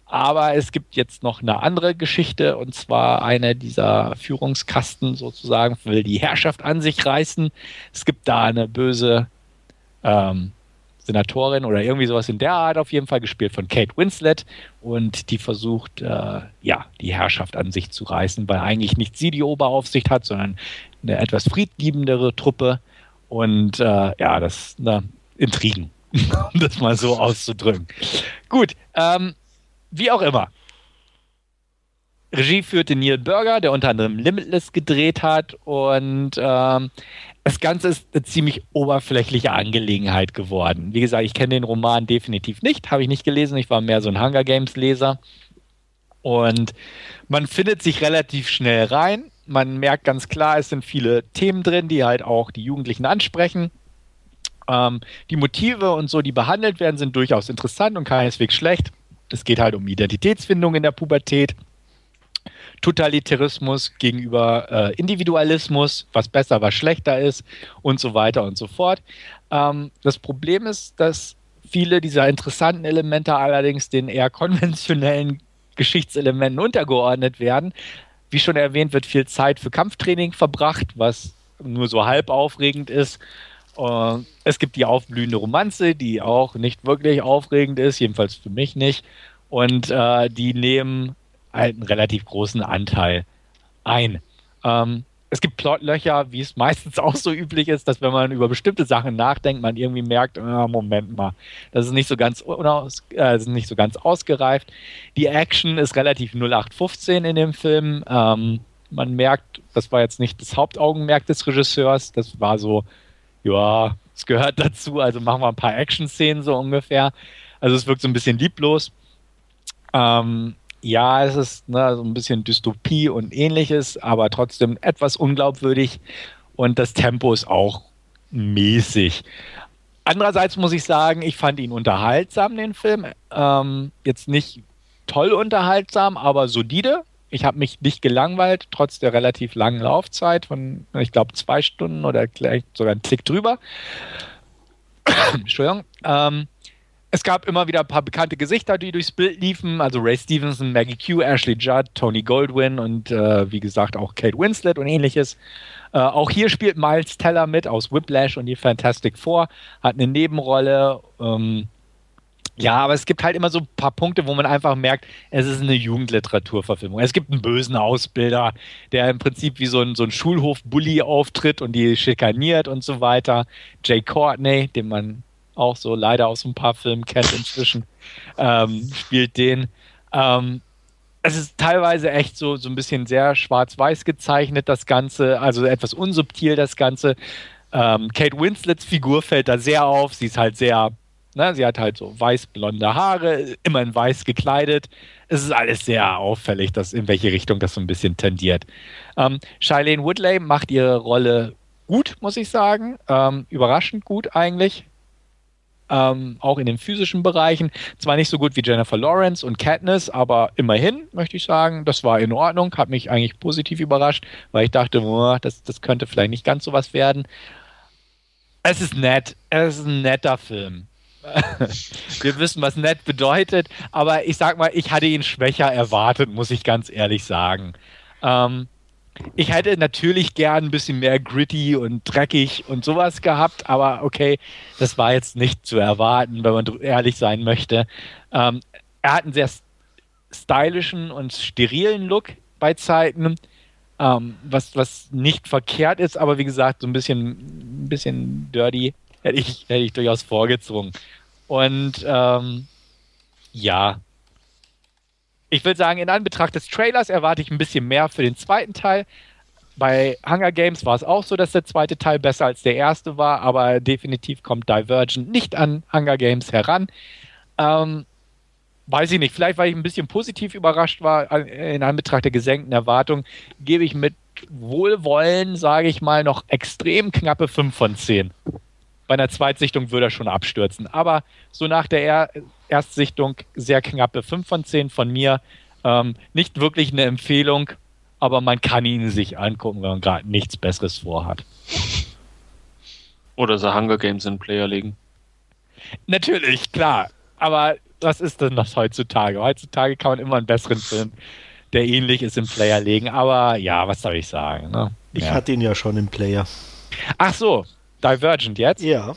Aber es gibt jetzt noch eine andere Geschichte und zwar eine dieser Führungskasten sozusagen will die Herrschaft an sich reißen. Es gibt da eine böse ähm, Senatorin oder irgendwie sowas in der Art auf jeden Fall gespielt von Kate Winslet und die versucht äh, ja die Herrschaft an sich zu reißen, weil eigentlich nicht sie die Oberaufsicht hat, sondern eine etwas friedliebendere Truppe und äh, ja das na, Intrigen, [laughs] um das mal so auszudrücken. Gut. Ähm, wie auch immer. Regie führte Neil Burger, der unter anderem Limitless gedreht hat. Und ähm, das Ganze ist eine ziemlich oberflächliche Angelegenheit geworden. Wie gesagt, ich kenne den Roman definitiv nicht, habe ich nicht gelesen. Ich war mehr so ein Hunger Games-Leser. Und man findet sich relativ schnell rein. Man merkt ganz klar, es sind viele Themen drin, die halt auch die Jugendlichen ansprechen. Ähm, die Motive und so, die behandelt werden, sind durchaus interessant und keineswegs schlecht. Es geht halt um Identitätsfindung in der Pubertät. Totalitarismus gegenüber äh, Individualismus, was besser, was schlechter ist und so weiter und so fort. Ähm, das Problem ist, dass viele dieser interessanten Elemente allerdings den eher konventionellen Geschichtselementen untergeordnet werden. Wie schon erwähnt, wird viel Zeit für Kampftraining verbracht, was nur so halb aufregend ist. Es gibt die aufblühende Romanze, die auch nicht wirklich aufregend ist, jedenfalls für mich nicht. Und uh, die nehmen halt einen relativ großen Anteil ein. Um, es gibt Plotlöcher, wie es [laughs] meistens auch so üblich ist, dass wenn man über bestimmte Sachen nachdenkt, man irgendwie merkt, oh, Moment mal, das ist nicht so ganz unaus, äh, nicht so ganz ausgereift. Die Action ist relativ 0815 in dem Film. Ähm, man merkt, das war jetzt nicht das Hauptaugenmerk des Regisseurs, das war so ja, es gehört [laughs] dazu, also machen wir ein paar Action-Szenen so ungefähr. Also es wirkt so ein bisschen lieblos. Ähm, ja, es ist ne, so ein bisschen Dystopie und ähnliches, aber trotzdem etwas unglaubwürdig und das Tempo ist auch mäßig. Andererseits muss ich sagen, ich fand ihn unterhaltsam, den Film. Ähm, jetzt nicht toll unterhaltsam, aber solide ich habe mich nicht gelangweilt, trotz der relativ langen Laufzeit von, ich glaube, zwei Stunden oder sogar einen Klick drüber. [coughs] Entschuldigung. Ähm, es gab immer wieder ein paar bekannte Gesichter, die durchs Bild liefen. Also Ray Stevenson, Maggie Q, Ashley Judd, Tony Goldwyn und äh, wie gesagt auch Kate Winslet und ähnliches. Äh, auch hier spielt Miles Teller mit aus Whiplash und die Fantastic Four, hat eine Nebenrolle. Ähm, ja, aber es gibt halt immer so ein paar Punkte, wo man einfach merkt, es ist eine Jugendliteraturverfilmung. Es gibt einen bösen Ausbilder, der im Prinzip wie so ein, so ein Schulhof-Bully auftritt und die schikaniert und so weiter. Jay Courtney, den man auch so leider aus ein paar Filmen kennt inzwischen, ähm, spielt den. Ähm, es ist teilweise echt so, so ein bisschen sehr schwarz-weiß gezeichnet, das Ganze, also etwas unsubtil, das Ganze. Ähm, Kate Winslets Figur fällt da sehr auf. Sie ist halt sehr, ne, sie hat halt so weiß-blonde Haare, immer in weiß gekleidet. Es ist alles sehr auffällig, dass in welche Richtung das so ein bisschen tendiert. Ähm, Shailene Woodley macht ihre Rolle gut, muss ich sagen. Ähm, überraschend gut eigentlich ähm, auch in den physischen Bereichen. Zwar nicht so gut wie Jennifer Lawrence und Katniss, aber immerhin, möchte ich sagen, das war in Ordnung, hat mich eigentlich positiv überrascht, weil ich dachte, oh, das, das könnte vielleicht nicht ganz so was werden. Es ist nett, es ist ein netter Film. Wir wissen, was nett bedeutet, aber ich sag mal, ich hatte ihn schwächer erwartet, muss ich ganz ehrlich sagen. Ähm, ich hätte natürlich gern ein bisschen mehr gritty und dreckig und sowas gehabt, aber okay, das war jetzt nicht zu erwarten, wenn man ehrlich sein möchte. Ähm, er hat einen sehr stylischen und sterilen Look bei Zeiten, ähm, was, was nicht verkehrt ist, aber wie gesagt, so ein bisschen, ein bisschen dirty hätte ich, hätte ich durchaus vorgezogen. Und ähm, ja, ich will sagen, in Anbetracht des Trailers erwarte ich ein bisschen mehr für den zweiten Teil. Bei Hunger Games war es auch so, dass der zweite Teil besser als der erste war, aber definitiv kommt Divergent nicht an Hunger Games heran. Ähm, weiß ich nicht, vielleicht weil ich ein bisschen positiv überrascht war in Anbetracht der gesenkten Erwartung, gebe ich mit Wohlwollen, sage ich mal, noch extrem knappe 5 von 10. Bei einer Zweitsichtung würde er schon abstürzen. Aber so nach der er Erstsichtung sehr knappe 5 von 10 von mir. Ähm, nicht wirklich eine Empfehlung, aber man kann ihn sich angucken, wenn man gerade nichts Besseres vorhat. Oder so Hunger Games in Player legen. Natürlich, klar. Aber was ist denn das heutzutage? Heutzutage kann man immer einen besseren Film, der ähnlich ist, im Player legen. Aber ja, was soll ich sagen? Ne? Ich ja. hatte ihn ja schon im Player. Ach so, Divergent jetzt? Ja.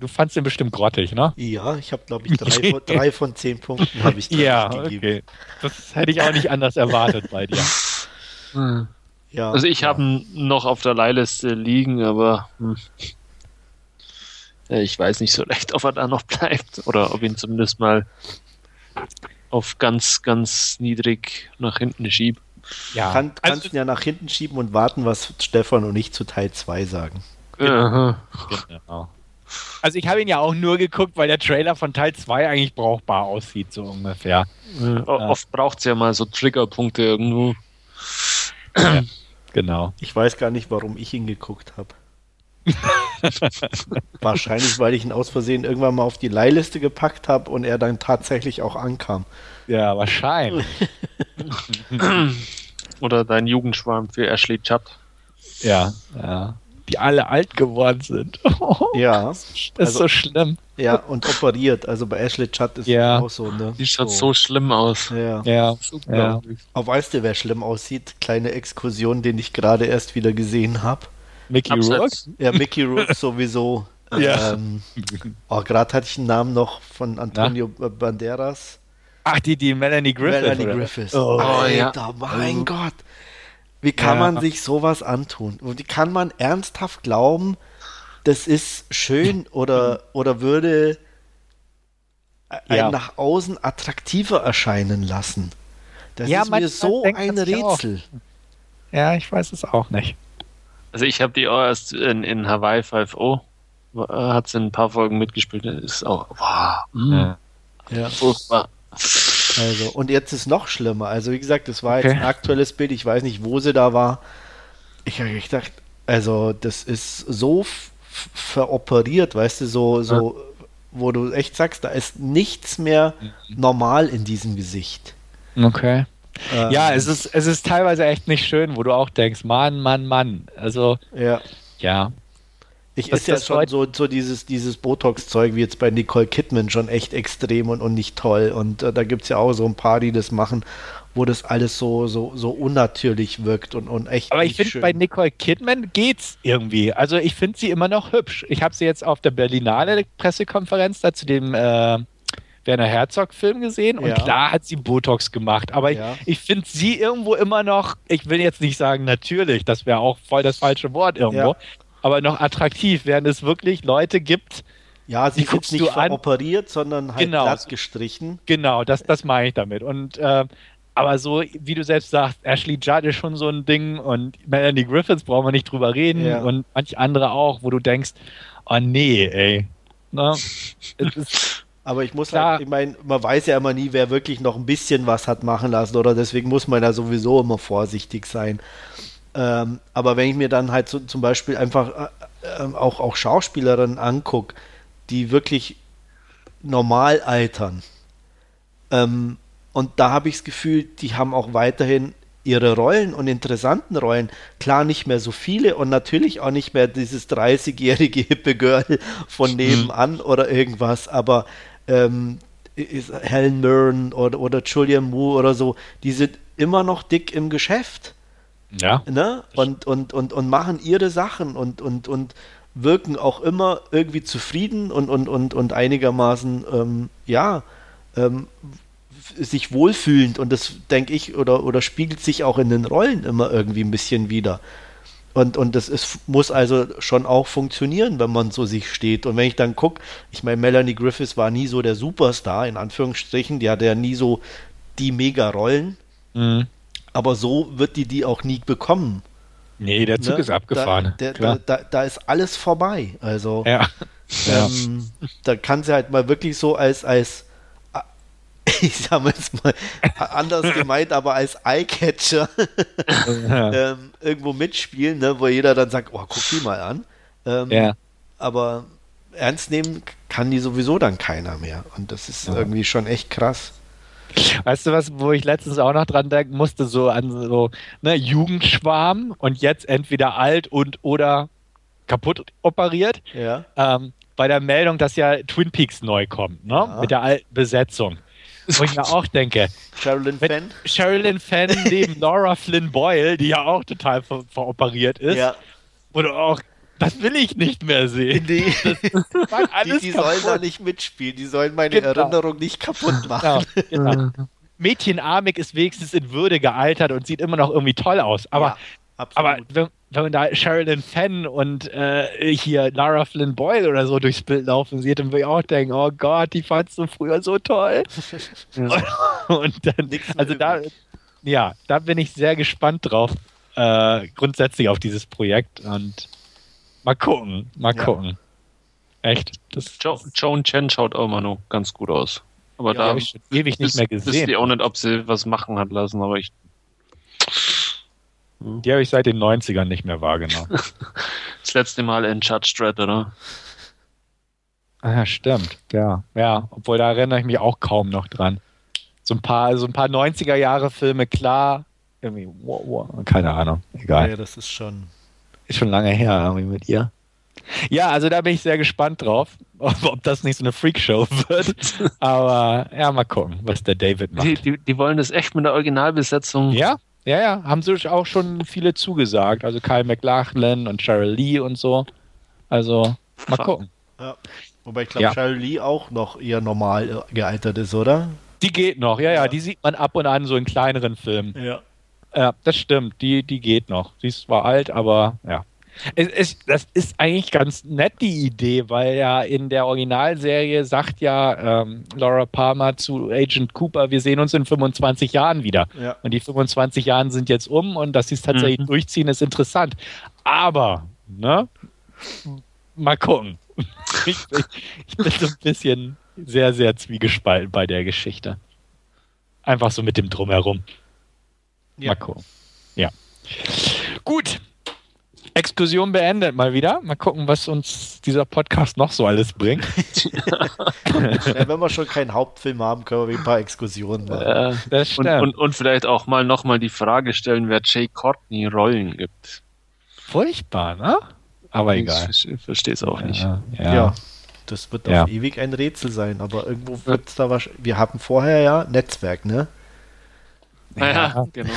Du fandst den bestimmt grottig, ne? Ja, ich habe, glaube ich, [laughs] drei, von, drei von zehn Punkten habe ich [laughs] Ja, gegeben. okay. Das hätte ich auch nicht anders erwartet bei dir. [laughs] Hm. Ja, also ich ja. habe ihn noch auf der Leihliste liegen, aber hm. ich weiß nicht so recht, ob er da noch bleibt oder ob ihn zumindest mal auf ganz, ganz niedrig nach hinten schiebe. Ja, Kann, kannst also, ja nach hinten schieben und warten, was Stefan und ich zu Teil 2 sagen. Genau. genau. Also ich habe ihn ja auch nur geguckt, weil der Trailer von Teil 2 eigentlich brauchbar aussieht, so ungefähr. Ja, oft braucht es ja mal so Triggerpunkte irgendwo. Ja, genau. Ich weiß gar nicht, warum ich ihn geguckt habe. [laughs] Wahrscheinlich, weil ich ihn aus Versehen irgendwann mal auf die Leihliste gepackt habe und er dann tatsächlich auch ankam. Ja, wahrscheinlich. [laughs] Oder dein Jugendschwarm für Ashley Judd. Ja, ja die alle alt geworden sind. [laughs] ja. Das ist also, so schlimm. Ja, und operiert. Also bei Ashley Judd ist ja. auch so, ne? Die schaut so, so schlimm aus. Ja. Ja. ja. Auf weißt du, wer schlimm aussieht? Kleine Exkursion, den ich gerade erst wieder gesehen habe. Mickey Rourke? Ja, Mickey Rourke sowieso. [laughs] ja. Ähm, oh, gerade hatte ich einen Namen noch von Antonio Na? Banderas. Ach, die, die Melanie Griffith. Melanie Griffith. Oh, oh Alter, ja. mein oh. Gott. Wie kann ja. man sich sowas antun? Und wie kann man ernsthaft glauben, das ist schön [laughs] oder, oder würde einen ja. nach außen attraktiver erscheinen lassen? Das ja, ist mir so ein Rätsel. Ja, ich weiß es auch nicht. Also ich habe die auch erst in, in Hawaii 5.0 hat sie ein paar Folgen mitgespielt. Das ist auch wow, mh. ja. furchtbar. Also, und jetzt ist noch schlimmer. Also, wie gesagt, das war okay. jetzt ein aktuelles Bild. Ich weiß nicht, wo sie da war. Ich habe gedacht, also, das ist so veroperiert, weißt du, so, so, ja. wo du echt sagst, da ist nichts mehr normal in diesem Gesicht. Okay. Ähm, ja, es ist, es ist teilweise echt nicht schön, wo du auch denkst, Mann, Mann, Mann. Also, ja. Ja. Ich ist ja schon so, so dieses, dieses Botox-Zeug wie jetzt bei Nicole Kidman schon echt extrem und, und nicht toll. Und äh, da gibt es ja auch so ein paar, die das machen, wo das alles so, so, so unnatürlich wirkt und, und echt. Aber ich finde, bei Nicole Kidman geht's irgendwie. Also ich finde sie immer noch hübsch. Ich habe sie jetzt auf der Berlinale Pressekonferenz da zu dem äh, Werner Herzog-Film gesehen und ja. klar hat sie Botox gemacht. Aber ja. ich, ich finde sie irgendwo immer noch, ich will jetzt nicht sagen natürlich, das wäre auch voll das falsche Wort irgendwo, ja aber noch attraktiv, während es wirklich Leute gibt, Ja, sie jetzt nicht operiert, sondern halt Genau. glatt gestrichen. Genau, das, das meine ich damit. Und äh, aber so, wie du selbst sagst, Ashley Judd ist schon so ein Ding und Melanie Griffiths brauchen wir nicht drüber reden Ja. und manche andere auch, wo du denkst, oh nee, ey. Ne? es ist, [laughs] Aber ich muss Klar. halt, ich meine, man weiß ja immer nie, wer wirklich noch ein bisschen was hat machen lassen, oder deswegen muss man ja sowieso immer vorsichtig sein. Ähm, aber wenn ich mir dann halt so, zum Beispiel einfach äh, äh, auch, auch Schauspielerinnen angucke, die wirklich normal altern, ähm, und da habe ich das Gefühl, die haben auch weiterhin ihre Rollen und interessanten Rollen. Klar, nicht mehr so viele und natürlich auch nicht mehr dieses 30-jährige hippe Girl von nebenan oder irgendwas, aber ähm, ist Helen Mirren oder, oder Julian Moore oder so, die sind immer noch dick im Geschäft ja. ne? und, und, und, und machen ihre Sachen und, und, und wirken auch immer irgendwie zufrieden und, und, und, und einigermaßen, ähm, ja, ähm, sich wohlfühlend und das denke ich oder, oder spiegelt sich auch in den Rollen immer irgendwie ein bisschen wieder. Und, und das ist, muss also schon auch funktionieren, wenn man so sich steht. Und wenn ich dann gucke, ich meine, Melanie Griffiths war nie so der Superstar, in Anführungsstrichen, die hatte ja nie so die Mega-Rollen, Mhm. Aber so wird die die auch nie bekommen. Nee, der Zug Ne? ist abgefahren. Da, der, da, da, ist alles vorbei. Also ja. ja. ähm, da kann sie halt mal wirklich so als, als [laughs] ich sag mal jetzt mal anders [laughs] gemeint, aber als Eyecatcher ja. [laughs] ähm, irgendwo mitspielen, ne, wo jeder dann sagt, oh, guck die mal an. Ähm, ja. Aber ernst nehmen kann die sowieso dann keiner mehr. Und das ist Ja. irgendwie schon echt krass. Weißt du was, wo ich letztens auch noch dran denken musste, so an so ne, Jugendschwarm und jetzt entweder alt und oder kaputt operiert. Ja. Ähm, bei der Meldung, dass ja Twin Peaks neu kommt, ne? Ja. Mit der alten Besetzung. Wo ich mir auch denke, Sherilyn Fenn? Sherilyn Fenn neben [laughs] Laura Flynn Boyle, die ja auch total ver veroperiert ist, Ja. wo du auch, das will ich nicht mehr sehen. Die, [laughs] Mann, die, die sollen da nicht mitspielen. Die sollen meine Genau. Erinnerung nicht kaputt machen. Genau, genau. Mädchen Amig ist wenigstens in Würde gealtert und sieht immer noch irgendwie toll aus. Aber, Ja, aber wenn, wenn man da Sherilyn Fenn und äh, hier Lara Flynn Boyle oder so durchs Bild laufen sieht, dann würde ich auch denken, oh Gott, die fandst du früher so toll. [laughs] und dann, also da, ja, da bin ich sehr gespannt drauf, äh, grundsätzlich auf dieses Projekt und mal gucken, mal Ja. gucken. Echt? Das, Jo Joan Chen schaut auch immer noch ganz gut aus. Aber Ja, da habe ich schon ewig nicht mehr wisst gesehen. ihr auch nicht, ob sie was machen hat lassen, aber ich. Die habe ich seit den 90ern nicht mehr wahrgenommen. [laughs] Das letzte Mal in Judge Dredd, oder? Ah, ja, stimmt. Ja, ja. Obwohl da erinnere ich mich auch kaum noch dran. So ein paar, so ein paar 90er Jahre Filme, klar. Irgendwie, wow, wow, keine Ahnung. Egal. Ja, das ist schon. Ist schon lange her irgendwie mit ihr. Ja, also da bin ich sehr gespannt drauf, [laughs] ob, ob das nicht so eine Freakshow wird. [laughs] Aber ja, mal gucken, was der David macht. Die, die, die wollen das echt mit der Originalbesetzung. Ja, ja, ja. Haben sich auch schon viele zugesagt. Also Kyle McLachlan und Cheryl Lee und so. Also mal Fuck. gucken. Ja. Wobei ich glaube, Ja. Cheryl Lee auch noch eher normal äh, gealtert ist, oder? Die geht noch, ja, ja, Ja. die sieht man ab und an so in kleineren Filmen. Ja. Ja, das stimmt, die, die geht noch. Sie ist zwar alt, aber ja. Es, es, das ist eigentlich ganz nett, die Idee, weil ja in der Originalserie sagt ja ähm, Laura Palmer zu Agent Cooper, wir sehen uns in 25 Jahren wieder. Ja. Und die 25 Jahren sind jetzt um und dass sie es tatsächlich Mhm. durchziehen, ist interessant. Aber, ne? Mal gucken. [laughs] Ich, ich, ich bin so ein bisschen sehr, sehr zwiegespalten bei der Geschichte. Einfach so mit dem Drumherum. Ja. Mal gucken. Ja. Gut. Exkursion beendet mal wieder. Mal gucken, was uns dieser Podcast noch so alles bringt. [laughs] [laughs] ja, wenn wir schon keinen Hauptfilm haben, können wir ein paar Exkursionen machen. Äh, Das und, stimmt. und, und vielleicht auch mal nochmal die Frage stellen, wer Jay Courtney Rollen gibt. Furchtbar, ne? Aber egal. Ich verstehe es auch nicht. Ja, Ja. ja. Das wird Ja. auf ewig ein Rätsel sein, aber irgendwo wird es da wahrscheinlich. Wir haben vorher ja Netzwerk, ne? Naja, Ja. [laughs] genau.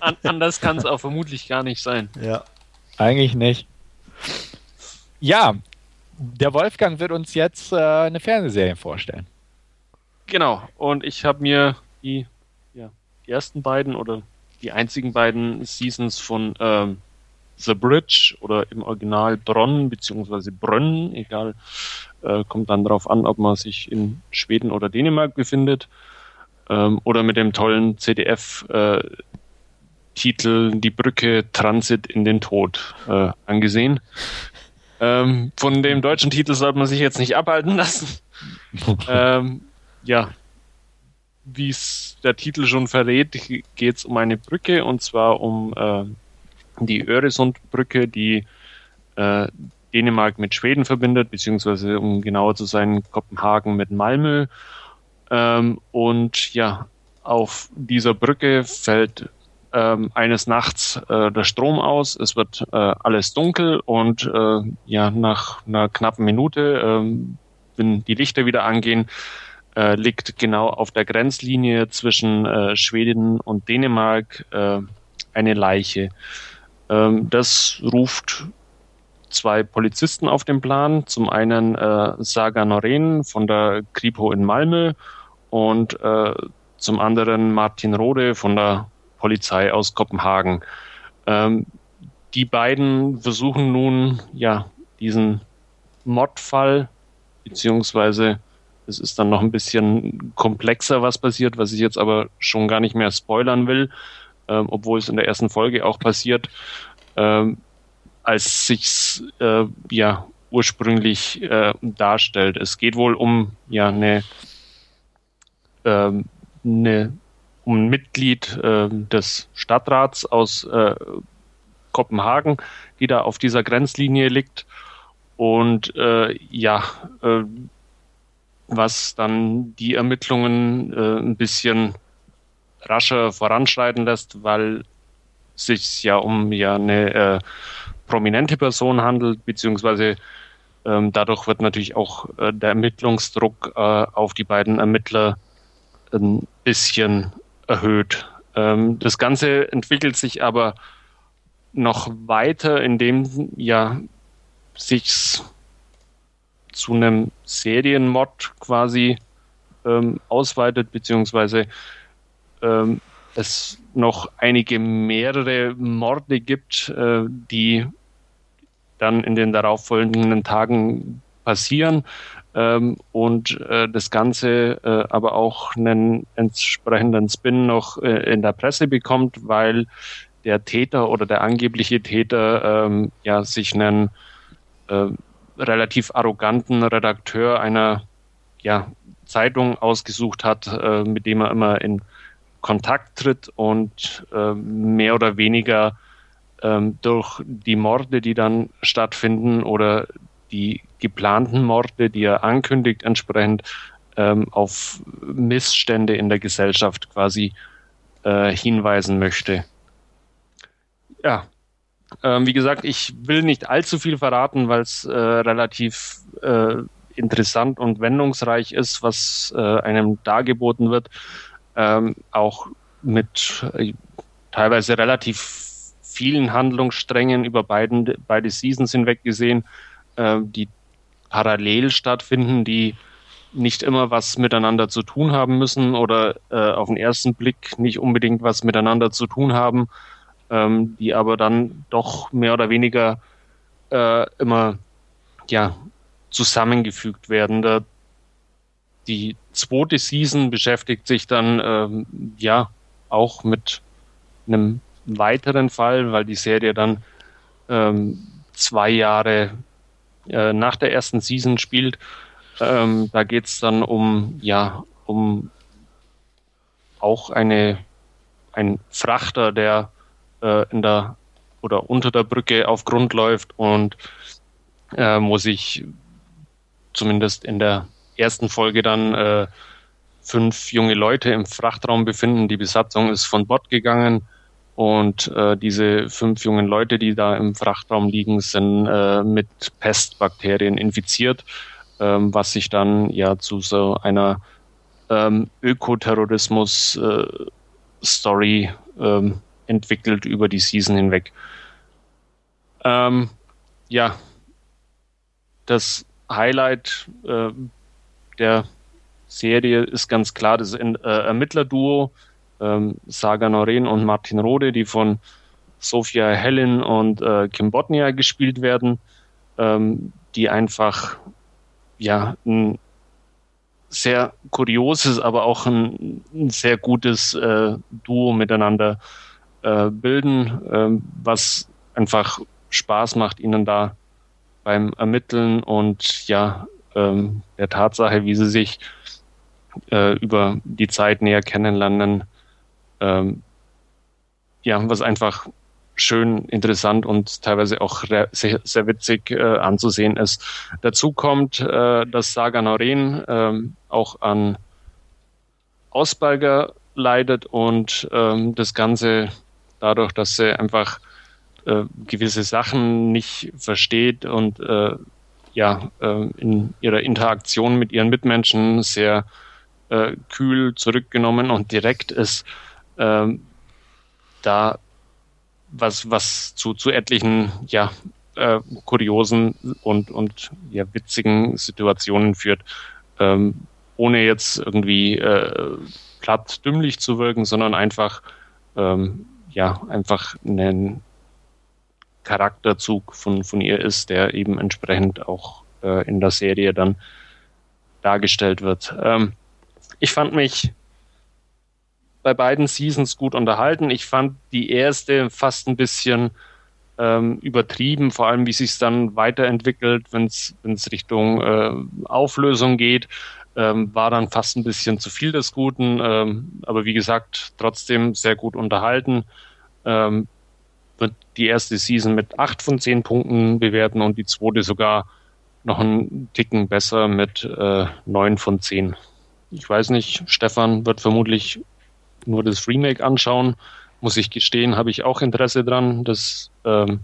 An, anders kann es auch vermutlich gar nicht sein. Ja. Eigentlich nicht. Ja, der Wolfgang wird uns jetzt äh, eine Fernsehserie vorstellen. Genau. Und ich habe mir die, ja, die ersten beiden oder die einzigen beiden Seasons von ähm, The Bridge oder im Original Bronn beziehungsweise Brönn, egal, äh, kommt dann darauf an, ob man sich in Schweden oder Dänemark befindet. Ähm, oder mit dem tollen CDF-Titel äh, Die Brücke Transit in den Tod äh, angesehen. Ähm, von dem deutschen Titel sollte man sich jetzt nicht abhalten lassen. ähm, ja, wie es der Titel schon verrät, geht es um eine Brücke und zwar um äh, die Öresundbrücke, die äh, Dänemark mit Schweden verbindet, beziehungsweise um genauer zu sein, Kopenhagen mit Malmö. Ähm, und ja, auf dieser Brücke fällt ähm, eines Nachts äh, der Strom aus, es wird äh, alles dunkel und äh, ja, nach einer knappen Minute, ähm, wenn die Lichter wieder angehen, äh, liegt genau auf der Grenzlinie zwischen äh, Schweden und Dänemark äh, eine Leiche. Ähm, das ruft zwei Polizisten auf den Plan. Zum einen Saga Norén von der Kripo in Malmö und äh, zum anderen Martin Rode von der Polizei aus Kopenhagen. Ähm, die beiden versuchen nun ja diesen Mordfall beziehungsweise es ist dann noch ein bisschen komplexer, was passiert, was ich jetzt aber schon gar nicht mehr spoilern will, ähm, obwohl es in der ersten Folge auch passiert, ähm, als sich's äh, ja ursprünglich äh, darstellt. Es geht wohl um ja eine, ähm, eine um ein Mitglied äh, des Stadtrats aus äh, Kopenhagen, die da auf dieser Grenzlinie liegt. Und äh, ja, äh, was dann die Ermittlungen äh, ein bisschen rascher voranschreiten lässt, weil sich ja um ja eine äh, prominente Person handelt, beziehungsweise ähm, dadurch wird natürlich auch der Ermittlungsdruck auf die beiden Ermittler ein bisschen erhöht. Ähm, das Ganze entwickelt sich aber noch weiter, indem ja sich zu einem Serienmod quasi ähm, ausweitet, beziehungsweise ähm, es noch einige mehrere Morde gibt, äh, die dann in den darauffolgenden Tagen passieren ähm, und äh, das Ganze äh, aber auch einen entsprechenden Spin noch äh, in der Presse bekommt, weil der Täter oder der angebliche Täter ähm, ja sich einen äh, relativ arroganten Redakteur einer ja, Zeitung ausgesucht hat, äh, mit dem er immer in Kontakt tritt und äh, mehr oder weniger ähm, durch die Morde, die dann stattfinden oder die geplanten Morde, die er ankündigt, entsprechend ähm, auf Missstände in der Gesellschaft quasi äh, hinweisen möchte. Ja, ähm, wie gesagt, ich will nicht allzu viel verraten, weil es äh, relativ äh, interessant und wendungsreich ist, was äh, einem dargeboten wird. Ähm, auch mit äh, teilweise relativ vielen Handlungssträngen über beiden, beide Seasons hinweg gesehen, äh, die parallel stattfinden, die nicht immer was miteinander zu tun haben müssen oder äh, auf den ersten Blick nicht unbedingt was miteinander zu tun haben ähm, die aber dann doch mehr oder weniger äh, immer ja, zusammengefügt werden. Da, die zweite Season beschäftigt sich dann ähm, ja auch mit einem weiteren Fall, weil die Serie dann ähm, zwei Jahre äh, nach der ersten Season spielt. Ähm, da geht es dann um ja um auch eine ein Frachter, der äh, in der oder unter der Brücke auf Grund läuft und äh, wo sich zumindest in der ersten Folge dann äh, fünf junge Leute im Frachtraum befinden. Die Besatzung ist von Bord gegangen und äh, diese fünf jungen Leute, die da im Frachtraum liegen, sind äh, mit Pestbakterien infiziert, ähm, was sich dann ja zu so einer ähm, Ökoterrorismus-Story äh, ähm, entwickelt über die Season hinweg. Ähm, ja, das Highlight äh, der Serie ist ganz klar das äh, Ermittlerduo ähm, Saga Noreen und Martin Rode, die von Sophia Helen und äh, Kim Botnia gespielt werden, ähm, die einfach ja ein sehr kurioses, aber auch ein, ein sehr gutes äh, Duo miteinander äh, bilden, ähm, was einfach Spaß macht, ihnen da beim Ermitteln und ja ähm, der Tatsache, wie sie sich äh, über die Zeit näher kennenlernen, ähm, ja, was einfach schön, interessant und teilweise auch sehr, sehr witzig äh, anzusehen ist. Dazu kommt, äh, dass Saga Noreen äh, auch an Ausbalger leidet und ähm, das Ganze dadurch, dass sie einfach äh, gewisse Sachen nicht versteht und äh, ja äh, in ihrer Interaktion mit ihren Mitmenschen sehr äh, kühl zurückgenommen und direkt ist, äh, da was, was zu, zu etlichen, ja, äh, kuriosen und, und ja, witzigen Situationen führt, ähm, ohne jetzt irgendwie äh, platt dümmlich zu wirken, sondern einfach, ähm, ja, einfach einen Charakterzug von, von ihr ist, der eben entsprechend auch äh, in der Serie dann dargestellt wird. Ähm, ich fand mich bei beiden Seasons gut unterhalten. Ich fand die erste fast ein bisschen ähm, übertrieben, vor allem wie sich dann weiterentwickelt, wenn es Richtung äh, Auflösung geht, ähm, war dann fast ein bisschen zu viel des Guten. Ähm, aber wie gesagt, trotzdem sehr gut unterhalten. Ähm, wird die erste Season mit acht von zehn Punkten bewerten und die zweite sogar noch einen Ticken besser mit äh, 9 von zehn. Ich weiß nicht, Stefan wird vermutlich nur das Remake anschauen. Muss ich gestehen, habe ich auch Interesse dran. Das ähm,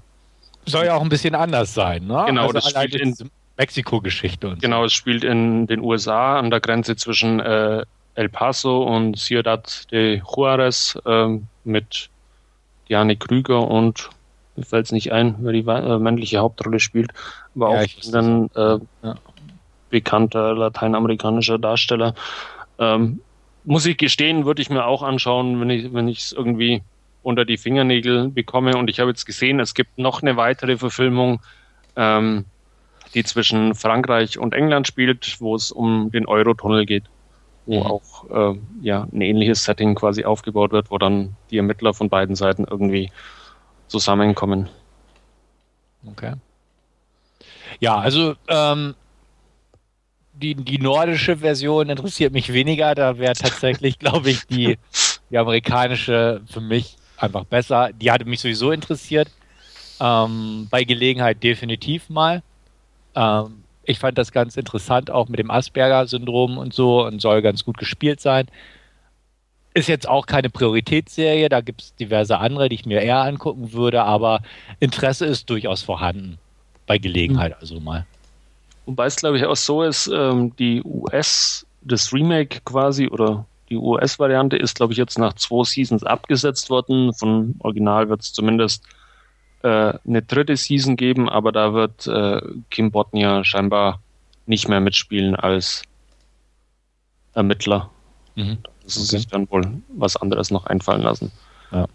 soll ja auch ein bisschen anders sein, ne? Genau, also das spielt in Mexiko-Geschichte und Genau, so. es spielt in den USA an der Grenze zwischen äh, El Paso und Ciudad de Juarez äh, mit Diane Krüger und mir fällt es nicht ein, wer die äh, männliche Hauptrolle spielt, aber ja, auch ein äh, ja. bekannter lateinamerikanischer Darsteller. Ähm, muss ich gestehen, würde ich mir auch anschauen, wenn ich wenn ich es irgendwie unter die Fingernägel bekomme. Und ich habe jetzt gesehen, es gibt noch eine weitere Verfilmung, ähm, die zwischen Frankreich und England spielt, wo es um den Eurotunnel geht, wo mhm. auch äh, ja ein ähnliches Setting quasi aufgebaut wird, wo dann die Ermittler von beiden Seiten irgendwie zusammenkommen. Okay. Ja, also ähm, die, die nordische Version interessiert mich weniger. Da wäre tatsächlich, glaube ich, die, die amerikanische für mich einfach besser. Die hatte mich sowieso interessiert. Ähm, bei Gelegenheit definitiv mal. Ähm, ich fand das ganz interessant, auch mit dem Asperger-Syndrom und so und soll ganz gut gespielt sein. Ist jetzt auch keine Prioritätsserie, da gibt es diverse andere, die ich mir eher angucken würde, aber Interesse ist durchaus vorhanden. Bei Gelegenheit also mal. Wobei es, glaube ich, auch so ist, ähm, die US, das Remake quasi oder die US-Variante ist, glaube ich, jetzt nach zwei Seasons abgesetzt worden. Von Original wird es zumindest äh, eine dritte Season geben, aber da wird äh, Kim Botnia scheinbar nicht mehr mitspielen als Ermittler. Mhm. Das ist okay. sich dann wohl was anderes noch einfallen lassen. Ja.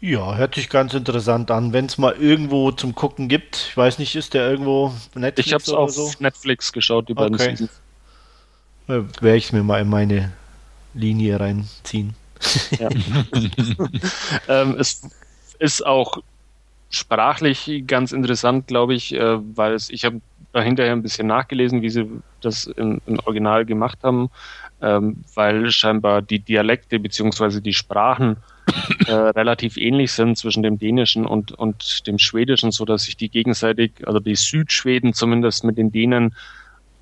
Ja, hört sich ganz interessant an. Wenn es mal irgendwo zum Gucken gibt, ich weiß nicht, ist der irgendwo Netflix Ich habe es auf so? Netflix geschaut, die beiden okay. Seasons. Werde ich es mir mal in meine Linie reinziehen. Ja. [laughs] ähm, es ist auch sprachlich ganz interessant, glaube ich, äh, weil es, ich habe hinterher ein bisschen nachgelesen, wie sie das im, im Original gemacht haben, ähm, weil scheinbar die Dialekte beziehungsweise die Sprachen äh, relativ ähnlich sind zwischen dem Dänischen und, und dem Schwedischen, so dass sich die gegenseitig, also die Südschweden zumindest mit den Dänen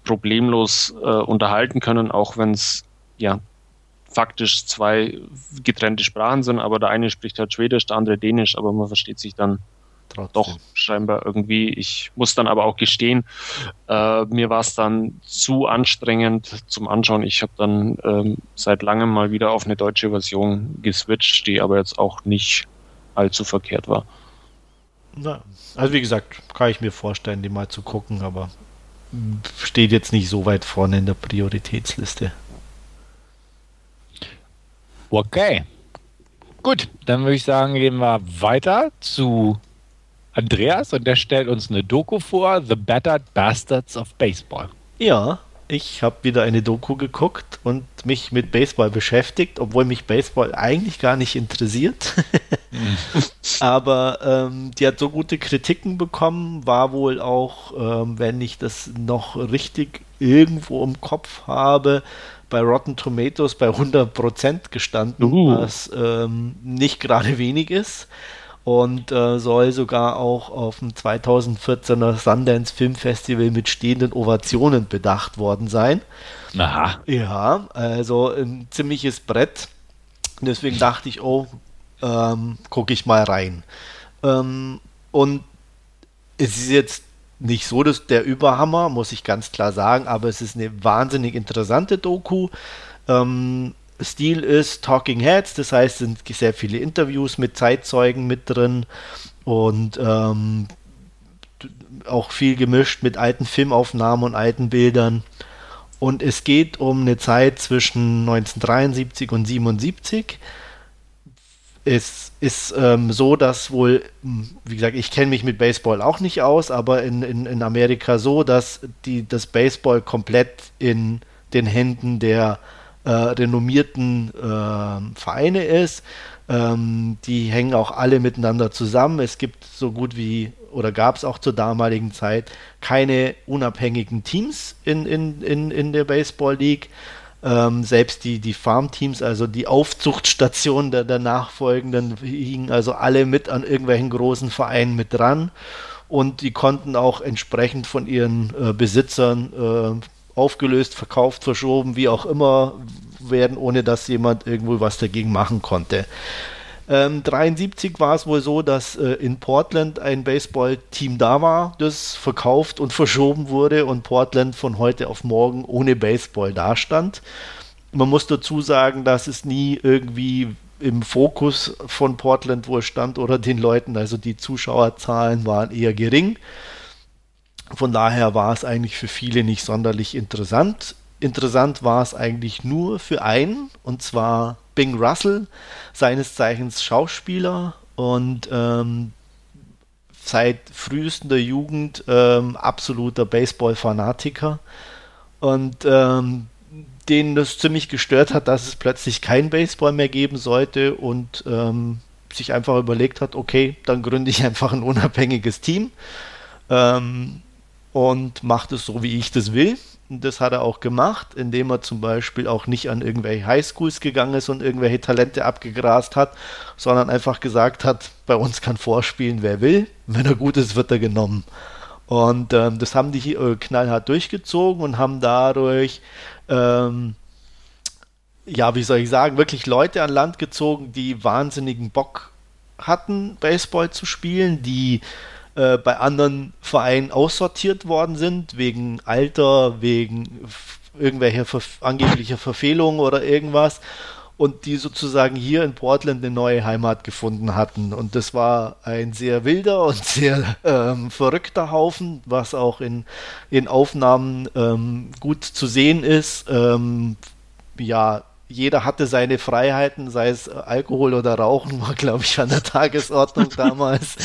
problemlos äh, unterhalten können, auch wenn es ja faktisch zwei getrennte Sprachen sind, aber der eine spricht halt Schwedisch, der andere Dänisch, aber man versteht sich dann Trotzdem. doch scheinbar irgendwie. Ich muss dann aber auch gestehen, äh, mir war es dann zu anstrengend zum Anschauen. Ich habe dann ähm, seit langem mal wieder auf eine deutsche Version geswitcht, die aber jetzt auch nicht allzu verkehrt war. Na, also wie gesagt, kann ich mir vorstellen, die mal zu gucken, aber steht jetzt nicht so weit vorne in der Prioritätsliste. Okay. Gut, dann würde ich sagen, gehen wir weiter zu Andreas und der stellt uns eine Doku vor, The Battered Bastards of Baseball. Ja, ich habe wieder eine Doku geguckt und mich mit Baseball beschäftigt, obwohl mich Baseball eigentlich gar nicht interessiert. [laughs] Aber ähm, die hat so gute Kritiken bekommen, war wohl auch, ähm, wenn ich das noch richtig irgendwo im Kopf habe, bei Rotten Tomatoes bei 100% gestanden, uh. was ähm, nicht gerade wenig ist und äh, soll sogar auch auf dem 2014er Sundance Film Festival mit stehenden Ovationen bedacht worden sein. Aha. Ja, also ein ziemliches Brett. Deswegen dachte ich, oh, ähm, gucke ich mal rein. Ähm, und es ist jetzt nicht so dass der Überhammer, muss ich ganz klar sagen, aber es ist eine wahnsinnig interessante Doku. Ähm, Stil ist Talking Heads, das heißt, sind sehr viele Interviews mit Zeitzeugen mit drin und ähm, auch viel gemischt mit alten Filmaufnahmen und alten Bildern. Und es geht um eine Zeit zwischen 1973 und 77. Es ist ähm, so, dass wohl, wie gesagt, ich kenne mich mit Baseball auch nicht aus, aber in, in, in Amerika so, dass die, das Baseball komplett in den Händen der äh, renommierten äh, Vereine ist. Ähm, die hängen auch alle miteinander zusammen. Es gibt so gut wie, oder gab es auch zur damaligen Zeit, keine unabhängigen Teams in, in, in, in der Baseball League. Ähm, selbst die, die Farmteams, also die Aufzuchtstationen der, der Nachfolgenden, hingen also alle mit an irgendwelchen großen Vereinen mit dran. Und die konnten auch entsprechend von ihren äh, Besitzern äh, aufgelöst, verkauft, verschoben, wie auch immer werden, ohne dass jemand irgendwo was dagegen machen konnte. Ähm, 73 war es wohl so, dass äh, in Portland ein Baseballteam da war, das verkauft und verschoben wurde und Portland von heute auf morgen ohne Baseball dastand. Man muss dazu sagen, dass es nie irgendwie im Fokus von Portland wohl stand oder den Leuten, also die Zuschauerzahlen waren eher gering. Von daher war es eigentlich für viele nicht sonderlich interessant. Interessant war es eigentlich nur für einen, und zwar Bing Russell, seines Zeichens Schauspieler und ähm, seit frühester Jugend ähm, absoluter Baseball-Fanatiker. Und ähm, den das ziemlich gestört hat, dass es plötzlich kein Baseball mehr geben sollte und ähm, sich einfach überlegt hat, okay, dann gründe ich [laughs] einfach ein unabhängiges Team. Ähm, und macht es so, wie ich das will. Und das hat er auch gemacht, indem er zum Beispiel auch nicht an irgendwelche Highschools gegangen ist und irgendwelche Talente abgegrast hat, sondern einfach gesagt hat, bei uns kann vorspielen, wer will. Wenn er gut ist, wird er genommen. Und ähm, das haben die äh, knallhart durchgezogen und haben dadurch, ähm, ja, wie soll ich sagen, wirklich Leute an Land gezogen, die wahnsinnigen Bock hatten, Baseball zu spielen, die äh, bei anderen Vereinen aussortiert worden sind, wegen Alter, wegen irgendwelcher Ver angeblicher Verfehlungen oder irgendwas und die sozusagen hier in Portland eine neue Heimat gefunden hatten. Und das war ein sehr wilder und [laughs] sehr ähm, verrückter Haufen, was auch in, in Aufnahmen ähm, gut zu sehen ist. Ähm, ja, jeder hatte seine Freiheiten, sei es Alkohol oder Rauchen, war, glaube ich, an der Tagesordnung [laughs] damals.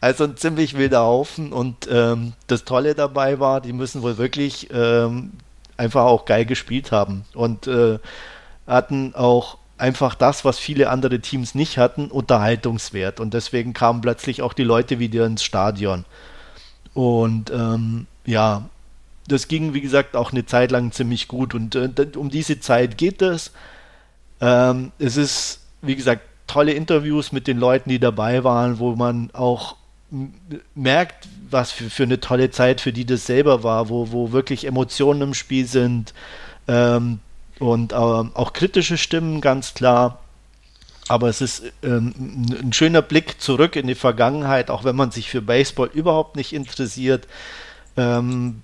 Also ein ziemlich wilder Haufen. Und ähm, das Tolle dabei war, die müssen wohl wirklich ähm, einfach auch geil gespielt haben. Und äh, hatten auch einfach das, was viele andere Teams nicht hatten, Unterhaltungswert. Und deswegen kamen plötzlich auch die Leute wieder ins Stadion. Und ähm, ja, das ging, wie gesagt, auch eine Zeit lang ziemlich gut. Und äh, um diese Zeit geht es. Ähm, es ist, wie gesagt, tolle Interviews mit den Leuten, die dabei waren, wo man auch merkt, was für, für eine tolle Zeit für die das selber war, wo, wo wirklich Emotionen im Spiel sind ähm, und ähm, auch kritische Stimmen, ganz klar. Aber es ist ähm, ein schöner Blick zurück in die Vergangenheit, auch wenn man sich für Baseball überhaupt nicht interessiert. Ähm,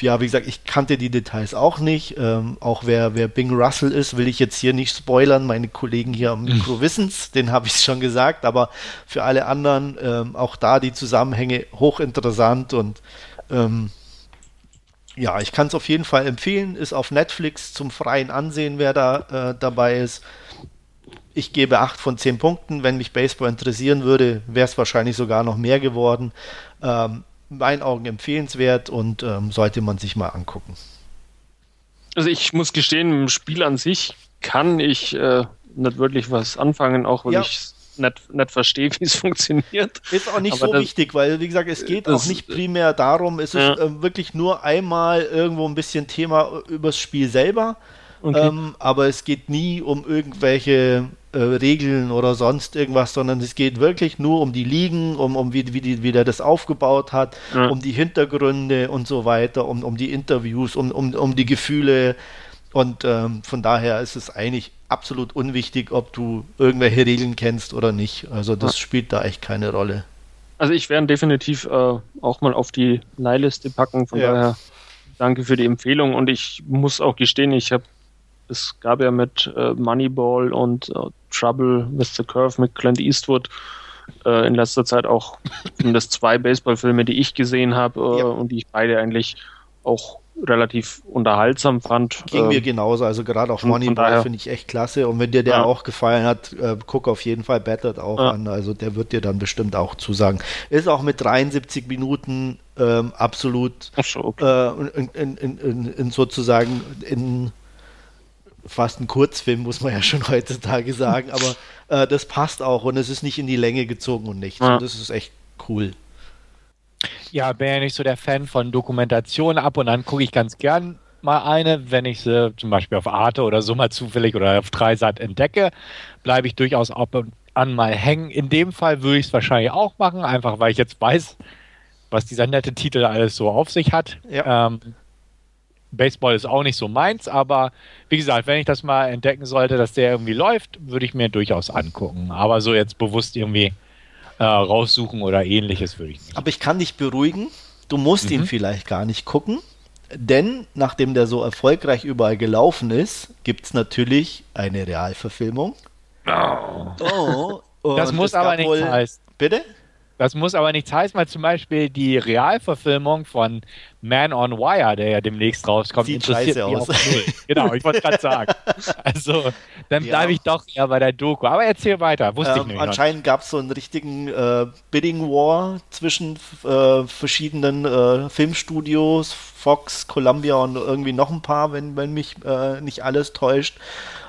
ja, wie gesagt, ich kannte die Details auch nicht. Ähm, auch wer, wer Bing Russell ist, will ich jetzt hier nicht spoilern. Meine Kollegen hier am Mikro mhm. wissen es, den habe ich schon gesagt. Aber für alle anderen, ähm, auch da die Zusammenhänge hochinteressant und ähm, ja, ich kann es auf jeden Fall empfehlen. Ist auf Netflix zum freien Ansehen, wer da äh, dabei ist. ich gebe 8 von 10 Punkten. Wenn mich Baseball interessieren würde, wäre es wahrscheinlich sogar noch mehr geworden. Ähm, in meinen Augen empfehlenswert und ähm, sollte man sich mal angucken. Also ich muss gestehen, im Spiel an sich kann ich äh, nicht wirklich was anfangen, auch weil ja. ich nicht, nicht verstehe, [laughs] wie es funktioniert. Ist auch nicht Aber so das, wichtig, weil, wie gesagt, es geht das, auch nicht primär darum, es ist ja. äh, wirklich nur einmal irgendwo ein bisschen Thema übers Spiel selber. Okay. Ähm, aber es geht nie um irgendwelche äh, Regeln oder sonst irgendwas, sondern es geht wirklich nur um die Ligen, um, um wie, wie, die, wie der das aufgebaut hat, ja. um die Hintergründe und so weiter, um, um die Interviews, um, um, um die Gefühle. Und ähm, von daher ist es eigentlich absolut unwichtig, ob du irgendwelche Regeln kennst oder nicht. Also das ja. spielt da echt keine Rolle. Also ich werde definitiv äh, auch mal auf die Leihliste packen. Von ja. daher danke für die Empfehlung. Und ich muss auch gestehen, ich habe es gab ja mit äh, Moneyball und äh, Trouble with the Curve mit Clint Eastwood äh, in letzter Zeit auch [laughs] zumindest zwei Baseballfilme, die ich gesehen habe äh, ja. und die ich beide eigentlich auch relativ unterhaltsam fand. Ging mir ähm, genauso, also gerade auch Moneyball finde ich echt klasse und wenn dir der ja. auch gefallen hat, äh, guck auf jeden Fall Battered auch ja. an, also der wird dir dann bestimmt auch zusagen. Ist auch mit 73 Minuten ähm, absolut so, okay. äh, in, in, in, in, sozusagen in fast ein Kurzfilm, muss man ja schon heutzutage sagen, aber äh, das passt auch und es ist nicht in die Länge gezogen und nichts. Ja. Und das ist echt cool. Ja, bin ja nicht so der Fan von Dokumentationen. Ab und an gucke ich ganz gern mal eine, wenn ich sie zum Beispiel auf Arte oder so mal zufällig oder auf Dreisat entdecke, bleibe ich durchaus ab und an mal hängen. In dem Fall würde ich es wahrscheinlich auch machen, einfach weil ich jetzt weiß, was dieser nette Titel alles so auf sich hat. Ja. Ähm, Baseball ist auch nicht so meins, aber wie gesagt, wenn ich das mal entdecken sollte, dass der irgendwie läuft, würde ich mir durchaus angucken. Aber so jetzt bewusst irgendwie äh, raussuchen oder ähnliches würde ich nicht. Aber ich kann dich beruhigen, du musst mhm. ihn vielleicht gar nicht gucken, denn nachdem der so erfolgreich überall gelaufen ist, gibt es natürlich eine Realverfilmung. Oh. oh das muss aber nicht heißen. Bitte? Das muss aber nichts heißen, weil zum Beispiel die Realverfilmung von Man on Wire, der ja demnächst rauskommt, Sieht interessiert mich aus. null. Genau, ich wollte gerade sagen. [laughs] Also, dann ja. bleibe ich doch eher bei der Doku. Aber erzähl weiter, wusste ähm, ich nicht. Anscheinend gab es so einen richtigen äh, Bidding War zwischen äh, verschiedenen äh, Filmstudios, Fox, Columbia und irgendwie noch ein paar, wenn, wenn mich äh, nicht alles täuscht.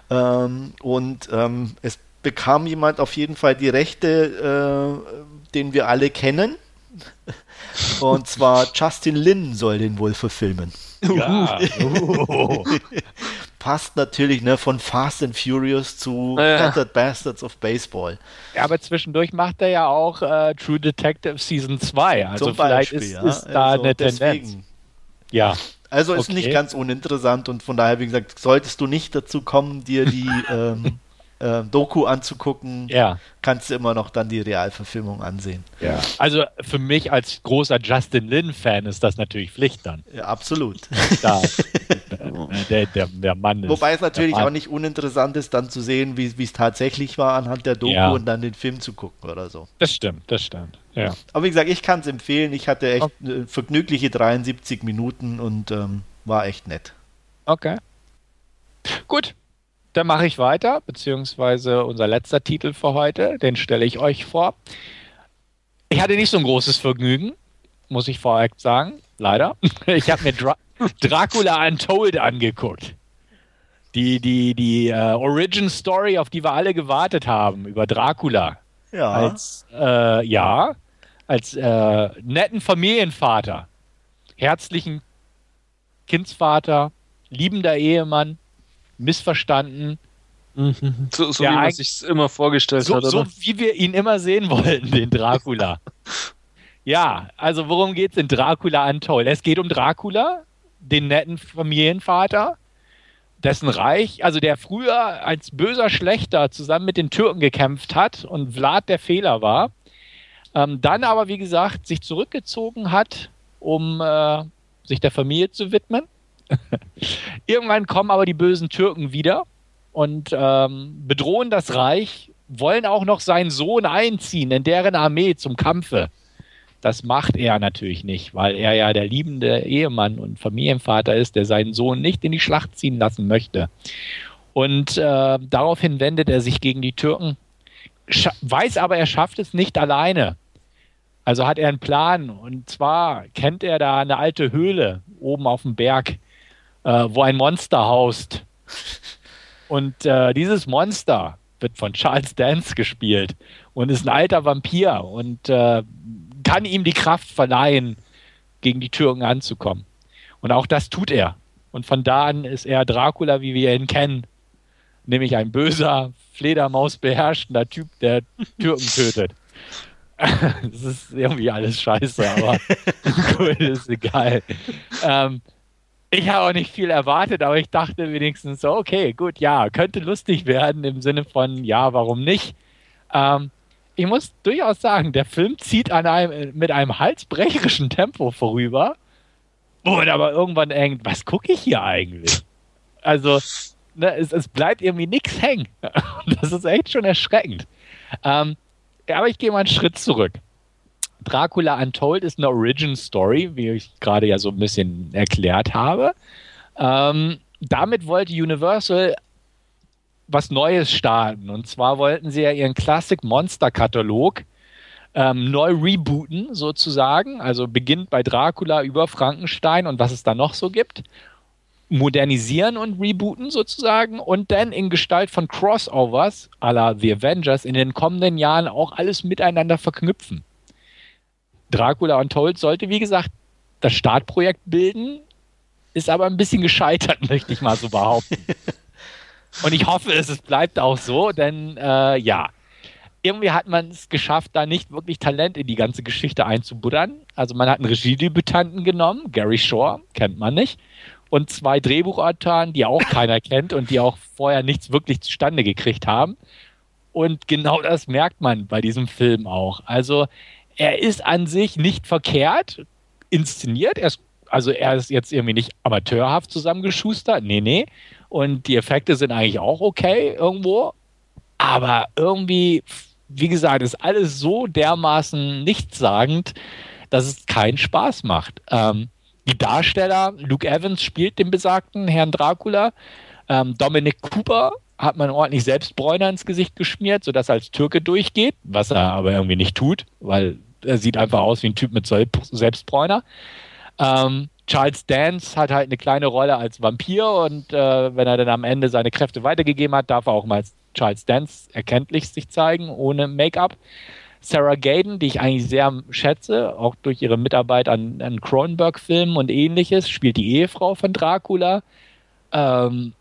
Ähm, und ähm, es bekam jemand auf jeden Fall die Rechte äh, den wir alle kennen. Und zwar Justin Lin soll den wohl verfilmen. Ja. [laughs] Passt natürlich ne, von Fast and Furious zu ja. Battered Bastards of Baseball. Ja, aber zwischendurch macht er ja auch äh, True Detective Season 2. Also Zum vielleicht Beispiel, ist, ja. ist da also eine deswegen. Tendenz. Ja. Also ist okay. nicht ganz uninteressant und von daher, wie gesagt, solltest du nicht dazu kommen, dir die [laughs] ähm, äh, Doku anzugucken, ja. kannst du immer noch dann die Realverfilmung ansehen. Ja. Also für mich als großer Justin Lin-Fan ist das natürlich Pflicht dann. Ja, absolut. Da, [laughs] der, der, der, Mann ist. Wobei es natürlich auch nicht uninteressant ist, dann zu sehen, wie es tatsächlich war anhand der Doku ja. und dann den Film zu gucken oder so. Das stimmt, das stimmt. Ja. Aber wie gesagt, ich kann es empfehlen. Ich hatte echt okay. vergnügliche 73 Minuten und ähm, war echt nett. Okay. Gut, dann mache ich weiter, beziehungsweise unser letzter Titel für heute, den stelle ich euch vor. Ich hatte nicht so ein großes Vergnügen, muss ich vorweg sagen, leider. [laughs] Ich habe mir Dra Dracula Untold angeguckt. Die, die, die uh, Origin Story, auf die wir alle gewartet haben, über Dracula. Ja. Als, äh, ja, als äh, netten Familienvater, herzlichen Kindsvater, liebender Ehemann, missverstanden. Mhm. So, so wie man sich immer vorgestellt so, hat, oder? So wie wir ihn immer sehen wollten, den Dracula. [laughs] ja, also worum geht es in Dracula Untold? Es geht um Dracula, den netten Familienvater, dessen Reich, also der früher als böser Schlechter zusammen mit den Türken gekämpft hat und Vlad der Fehler war, ähm, dann aber, wie gesagt, sich zurückgezogen hat, um äh, sich der Familie zu widmen [laughs] Irgendwann kommen aber die bösen Türken wieder und ähm, bedrohen das Reich, wollen auch noch seinen Sohn einziehen in deren Armee zum Kampfe. Das macht er natürlich nicht, weil er ja der liebende Ehemann und Familienvater ist, der seinen Sohn nicht in die Schlacht ziehen lassen möchte. Und äh, daraufhin wendet er sich gegen die Türken, weiß aber, er schafft es nicht alleine. Also hat er einen Plan. Und zwar kennt er da eine alte Höhle oben auf dem Berg, äh, wo ein Monster haust. Und äh, dieses Monster wird von Charles Dance gespielt und ist ein alter Vampir und äh, kann ihm die Kraft verleihen, gegen die Türken anzukommen. Und auch das tut er. Und von da an ist er Dracula, wie wir ihn kennen. Nämlich ein böser, Fledermaus beherrschender Typ, der [laughs] Türken tötet. [laughs] das ist irgendwie alles scheiße, aber [laughs] cool, ist egal. Ähm, ich habe auch nicht viel erwartet, aber ich dachte wenigstens so, okay, gut, ja, könnte lustig werden im Sinne von, ja, warum nicht? Ähm, ich muss durchaus sagen, der Film zieht an einem, mit einem halsbrecherischen Tempo vorüber und aber irgendwann denkt, was gucke ich hier eigentlich? Also, ne, es, es, bleibt irgendwie nichts hängen. [laughs] Das ist echt schon erschreckend. Ähm, aber ich gehe mal einen Schritt zurück. Dracula Untold ist eine Origin Story, wie ich gerade ja so ein bisschen erklärt habe. Ähm, damit wollte Universal was Neues starten. Und zwar wollten sie ja ihren Classic Monster Katalog ähm, neu rebooten, sozusagen. Also beginnt bei Dracula über Frankenstein und was es da noch so gibt. Modernisieren und rebooten sozusagen und dann in Gestalt von Crossovers à la The Avengers in den kommenden Jahren auch alles miteinander verknüpfen. Dracula Untold sollte, wie gesagt, das Startprojekt bilden, ist aber ein bisschen gescheitert, [laughs] möchte ich mal so behaupten. [laughs] Und ich hoffe, es bleibt auch so, denn äh, ja, irgendwie hat man es geschafft, da nicht wirklich Talent in die ganze Geschichte einzubuddern. Also man hat einen Regiedebütanten genommen, Gary Shore, kennt man nicht, und zwei Drehbuchautoren, die auch keiner [laughs] kennt und die auch vorher nichts wirklich zustande gekriegt haben. Und genau das merkt man bei diesem Film auch. Also er ist an sich nicht verkehrt inszeniert. Er ist, also er ist jetzt irgendwie nicht amateurhaft zusammengeschustert. Nee, nee. Und die Effekte sind eigentlich auch okay irgendwo. Aber irgendwie, wie gesagt, ist alles so dermaßen nichtssagend, dass es keinen Spaß macht. Ähm, die Darsteller, Luke Evans spielt den besagten Herrn Dracula. Ähm, Dominic Cooper hat man ordentlich Selbstbräuner ins Gesicht geschmiert, sodass er als Türke durchgeht, was er aber irgendwie nicht tut, weil er sieht einfach aus wie ein Typ mit Selbstbräuner. Ähm, Charles Dance hat halt eine kleine Rolle als Vampir und äh, wenn er dann am Ende seine Kräfte weitergegeben hat, darf er auch mal als Charles Dance erkenntlich sich zeigen, ohne Make-up. Sarah Gaden, die ich eigentlich sehr schätze, auch durch ihre Mitarbeit an, an Cronenberg-Filmen und ähnliches, spielt die Ehefrau von Dracula. Ähm,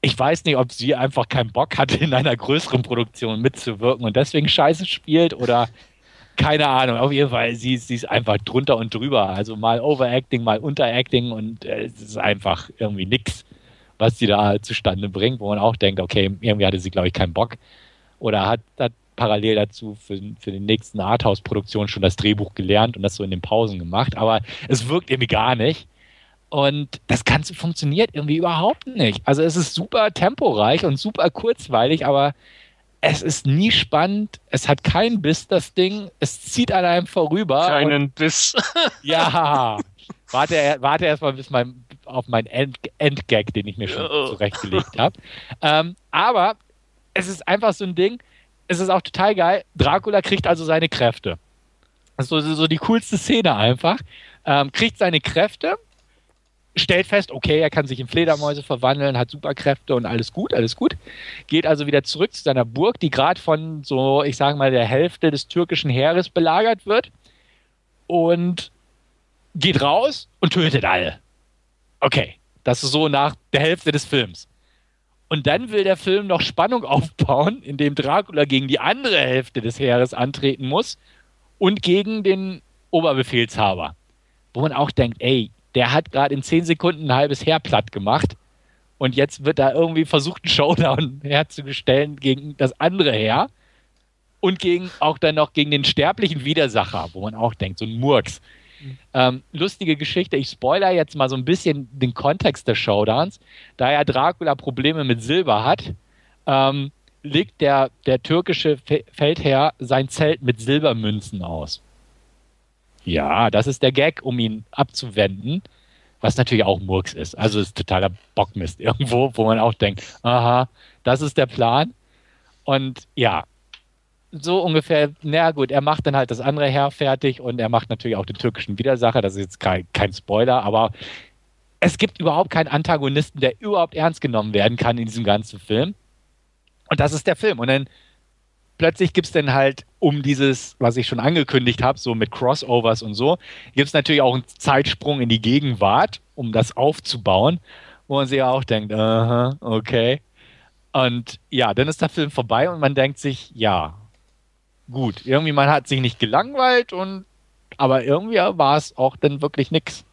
ich weiß nicht, ob sie einfach keinen Bock hatte, in einer größeren Produktion mitzuwirken und deswegen Scheiße spielt oder keine Ahnung. Auf jeden Fall, sie, sie ist einfach drunter und drüber. Also mal Overacting, mal Unteracting und äh, es ist einfach irgendwie nix, was sie da zustande bringt, wo man auch denkt, okay, irgendwie hatte sie, glaube ich, keinen Bock. Oder hat, hat parallel dazu für, für die nächsten Arthouse-Produktionen schon das Drehbuch gelernt und das so in den Pausen gemacht. Aber es wirkt irgendwie gar nicht. Und das Ganze funktioniert irgendwie überhaupt nicht. Also es ist super temporeich und super kurzweilig, aber es ist nie spannend. Es hat keinen Biss, das Ding. Es zieht an einem vorüber. Keinen Biss. [laughs] ja. Warte, warte erstmal bis mein, auf meinen End, Endgag, den ich mir schon oh. zurechtgelegt habe. Ähm, aber es ist einfach so ein Ding. Es ist auch total geil. Dracula kriegt also seine Kräfte. Das ist so, so die coolste Szene einfach. Ähm, kriegt seine Kräfte stellt fest, okay, er kann sich in Fledermäuse verwandeln, hat Superkräfte und alles gut, alles gut. Geht also wieder zurück zu seiner Burg, die gerade von so, ich sage mal, der Hälfte des türkischen Heeres belagert wird. Und geht raus und tötet alle. Okay, das ist so nach der Hälfte des Films. Und dann will der Film noch Spannung [laughs] aufbauen, indem Dracula gegen die andere Hälfte des Heeres antreten muss und gegen den Oberbefehlshaber. Wo man auch denkt, ey, der hat gerade in zehn Sekunden ein halbes Heer platt gemacht. Und jetzt wird da irgendwie versucht, einen Showdown [laughs] herzustellen gegen das andere Heer. Und gegen, auch dann noch gegen den sterblichen Widersacher, wo man auch denkt, so ein Murks. Ähm, lustige Geschichte, ich spoiler jetzt mal so ein bisschen den Kontext des Showdowns. Da ja Dracula Probleme mit Silber hat, ähm, legt der, der türkische Feldherr sein Zelt mit Silbermünzen aus. Ja, das ist der Gag, um ihn abzuwenden. Was natürlich auch Murks ist. Also ist totaler Bockmist irgendwo, wo man auch denkt, aha, das ist der Plan. Und ja, so ungefähr, na gut, er macht dann halt das andere Herr fertig und er macht natürlich auch den türkischen Widersacher. Das ist jetzt kein, kein Spoiler, aber es gibt überhaupt keinen Antagonisten, der überhaupt ernst genommen werden kann in diesem ganzen Film. Und das ist der Film. Und dann plötzlich gibt es dann halt um dieses, was ich schon angekündigt habe, so mit Crossovers und so, gibt es natürlich auch einen Zeitsprung in die Gegenwart, um das aufzubauen, wo man sich ja auch denkt, aha, okay. Und ja, dann ist der Film vorbei und man denkt sich, ja, gut, irgendwie man hat sich nicht gelangweilt und aber irgendwie war es auch dann wirklich nichts.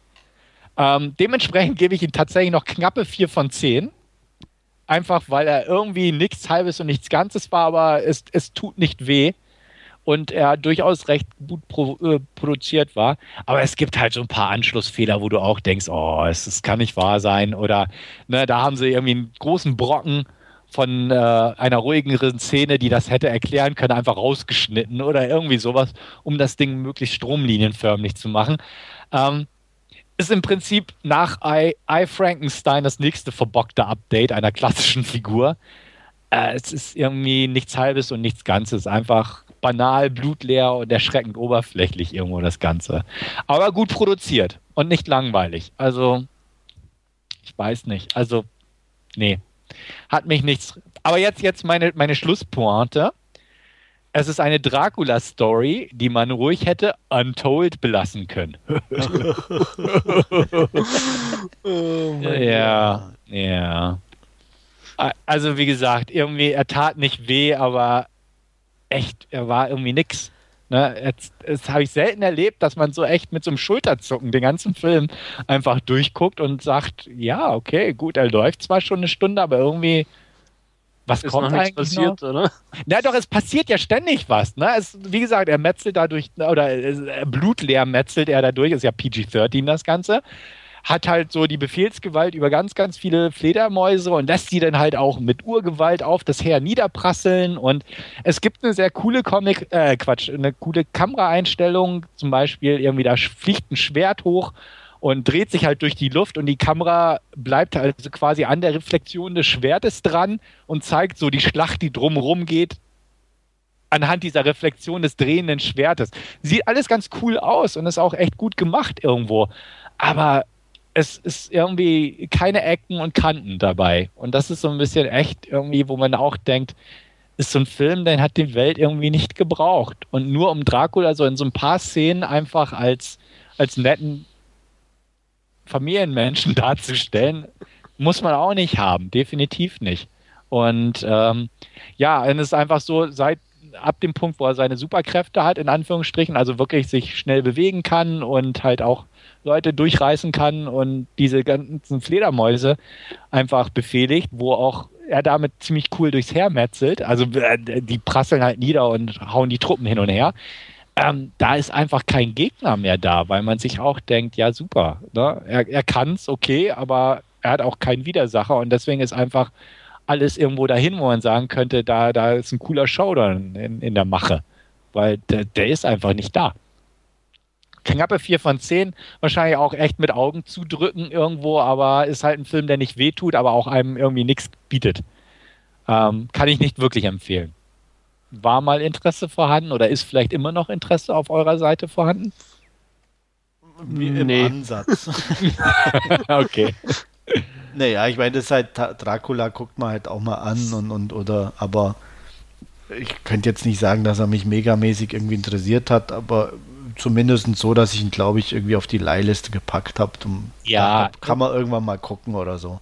Ähm, dementsprechend gebe ich ihm tatsächlich noch knappe 4 von 10. Einfach weil er irgendwie nichts Halbes und nichts Ganzes war, aber es, es tut nicht weh und er durchaus recht gut pro, äh, produziert war. Aber es gibt halt so ein paar Anschlussfehler, wo du auch denkst, oh, es, es kann nicht wahr sein. Oder ne, da haben sie irgendwie einen großen Brocken von äh, einer ruhigeren Szene, die das hätte erklären können, einfach rausgeschnitten oder irgendwie sowas, um das Ding möglichst stromlinienförmig zu machen. Ähm, ist im Prinzip nach I, I Frankenstein das nächste verbockte Update einer klassischen Figur. Äh, es ist irgendwie nichts Halbes und nichts Ganzes. Einfach banal, blutleer und erschreckend oberflächlich irgendwo das Ganze. Aber gut produziert und nicht langweilig. Also, ich weiß nicht. Also, nee, hat mich nichts. Aber jetzt, jetzt meine, meine Schlusspointe. Es ist eine Dracula-Story, die man ruhig hätte untold belassen können. [laughs] oh ja, ja. Also wie gesagt, irgendwie, er tat nicht weh, aber echt, er war irgendwie nix. Ne, das habe ich selten erlebt, dass man so echt mit so einem Schulterzucken den ganzen Film einfach durchguckt und sagt, ja, okay, gut, er läuft zwar schon eine Stunde, aber irgendwie was ist kommt eigentlich passiert, noch? oder? Na doch, es passiert ja ständig was. Ne? Es, wie gesagt, er metzelt dadurch, oder blutleer metzelt er dadurch, ist ja PG-13 das Ganze hat halt so die Befehlsgewalt über ganz, ganz viele Fledermäuse und lässt sie dann halt auch mit Urgewalt auf das Heer niederprasseln. Und es gibt eine sehr coole Comic, äh, Quatsch, eine coole Kameraeinstellung. Zum Beispiel irgendwie da fliegt ein Schwert hoch und dreht sich halt durch die Luft und die Kamera bleibt also quasi an der Reflexion des Schwertes dran und zeigt so die Schlacht, die drumherum geht, anhand dieser Reflexion des drehenden Schwertes. Sieht alles ganz cool aus und ist auch echt gut gemacht irgendwo. Aber es ist irgendwie keine Ecken und Kanten dabei. Und das ist so ein bisschen echt irgendwie, wo man auch denkt, ist so ein Film, den hat die Welt irgendwie nicht gebraucht. Und nur um Dracula so in so ein paar Szenen einfach als, als netten Familienmenschen [laughs] darzustellen, muss man auch nicht haben. Definitiv nicht. Und ähm, ja, es ist einfach so, seit ab dem Punkt, wo er seine Superkräfte hat, in Anführungsstrichen, also wirklich sich schnell bewegen kann und halt auch Leute durchreißen kann und diese ganzen Fledermäuse einfach befehligt, wo auch er damit ziemlich cool durchs Heer metzelt. Also äh, die prasseln halt nieder und hauen die Truppen hin und her. Ähm, da ist einfach kein Gegner mehr da, weil man sich auch denkt, ja super, ne? er, er kann es, okay, aber er hat auch keinen Widersacher und deswegen ist einfach alles irgendwo dahin, wo man sagen könnte, da, da ist ein cooler Showdown in, in der Mache, weil der, der ist einfach nicht da knappe 4 von 10. Wahrscheinlich auch echt mit Augen zudrücken irgendwo, aber ist halt ein Film, der nicht wehtut, aber auch einem irgendwie nichts bietet. Ähm, kann ich nicht wirklich empfehlen. War mal Interesse vorhanden oder ist vielleicht immer noch Interesse auf eurer Seite vorhanden? Wie im nee. Ansatz. [laughs] [laughs] okay. Naja, ich meine, das ist halt Dracula guckt man halt auch mal an und, und oder, aber ich könnte jetzt nicht sagen, dass er mich megamäßig irgendwie interessiert hat, aber zumindest so, dass ich ihn, glaube ich, irgendwie auf die Leihliste gepackt habe. Ja. kann man irgendwann mal gucken oder so.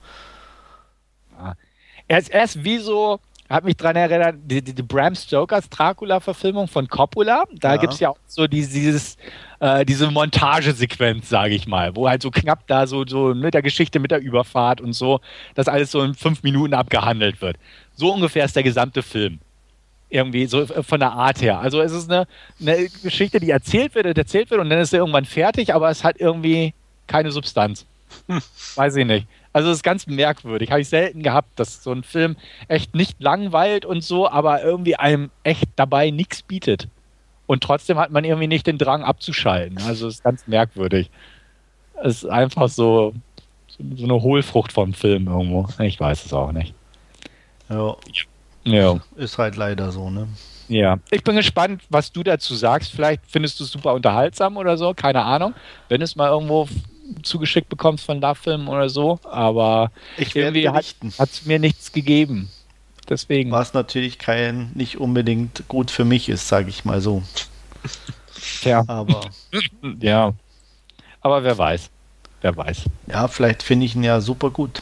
Er ist, er ist wie so, hat mich daran erinnert, die, die, die Bram Stokers Dracula-Verfilmung von Coppola. Da ja. gibt es ja auch so dieses, äh, diese Montagesequenz, sage ich mal, wo halt so knapp da so, so mit der Geschichte, mit der Überfahrt und so, das alles so in fünf Minuten abgehandelt wird. So ungefähr ist der gesamte Film irgendwie so äh, von der Art her. Also es ist eine, eine Geschichte, die erzählt wird und erzählt wird und dann ist sie irgendwann fertig, aber es hat irgendwie keine Substanz. Hm. [laughs] Weiß ich nicht. Also es ist ganz merkwürdig. Habe ich selten gehabt, dass so ein Film echt nicht langweilt und so, aber irgendwie einem echt dabei nichts bietet. Und trotzdem hat man irgendwie nicht den Drang abzuschalten. Also es ist ganz merkwürdig. ist einfach so, so eine Hohlfrucht vom Film irgendwo. Ich weiß es auch nicht. Ja, Ja. ist halt leider so, ne? Ja, ich bin gespannt, was du dazu sagst. Vielleicht findest du es super unterhaltsam oder so, keine Ahnung. Wenn es mal irgendwo zugeschickt bekommst von Love-Filmen oder so, aber Ich werde irgendwie hat es mir nichts gegeben. Deswegen. Was natürlich kein, nicht unbedingt gut für mich ist, sage ich mal so. Tja, Aber [laughs] ja. Aber wer weiß. Wer weiß. ja, vielleicht finde ich ihn ja super gut.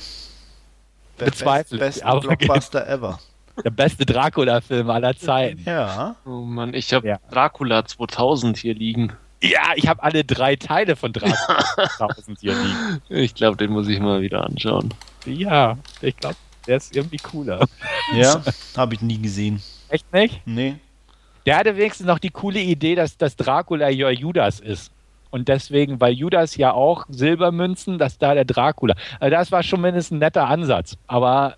Der Bezweifle Best, ich, beste aber- Blockbuster ever. [laughs] Der beste Dracula-Film aller Zeiten. Ja, Oh Mann, ich habe Ja. Dracula 2000 hier liegen. Ja, ich habe alle drei Teile von Dracula [laughs] 1000 hier liegen. Ich glaube, den muss ich mal wieder anschauen. Ja, ich glaube, der ist irgendwie cooler. ja, [laughs] habe ich nie gesehen. Echt nicht? Nee. Der hatte wenigstens noch die coole Idee, dass, dass Dracula ja Judas ist. Und deswegen, weil Judas ja auch Silbermünzen, dass da der Dracula. Also das war schon mindestens ein netter Ansatz. Aber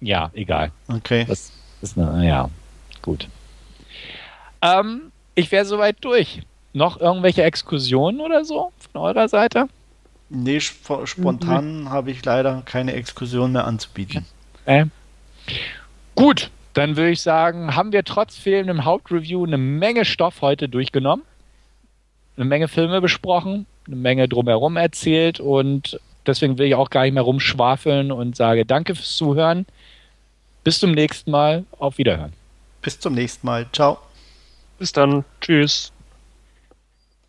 ja, egal. Okay. Das ist eine, ja, gut. Ähm, ich wäre soweit durch. Noch irgendwelche Exkursionen oder so von eurer Seite? Nee, sp spontan habe ich leider keine Exkursion mehr anzubieten. Äh. Gut, dann würde ich sagen, haben wir trotz fehlendem Hauptreview eine Menge Stoff heute durchgenommen, eine Menge Filme besprochen, eine Menge drumherum erzählt und deswegen will ich auch gar nicht mehr rumschwafeln und sage danke fürs Zuhören. Bis zum nächsten Mal. Auf Wiederhören. Bis zum nächsten Mal. Ciao. Bis dann. Tschüss.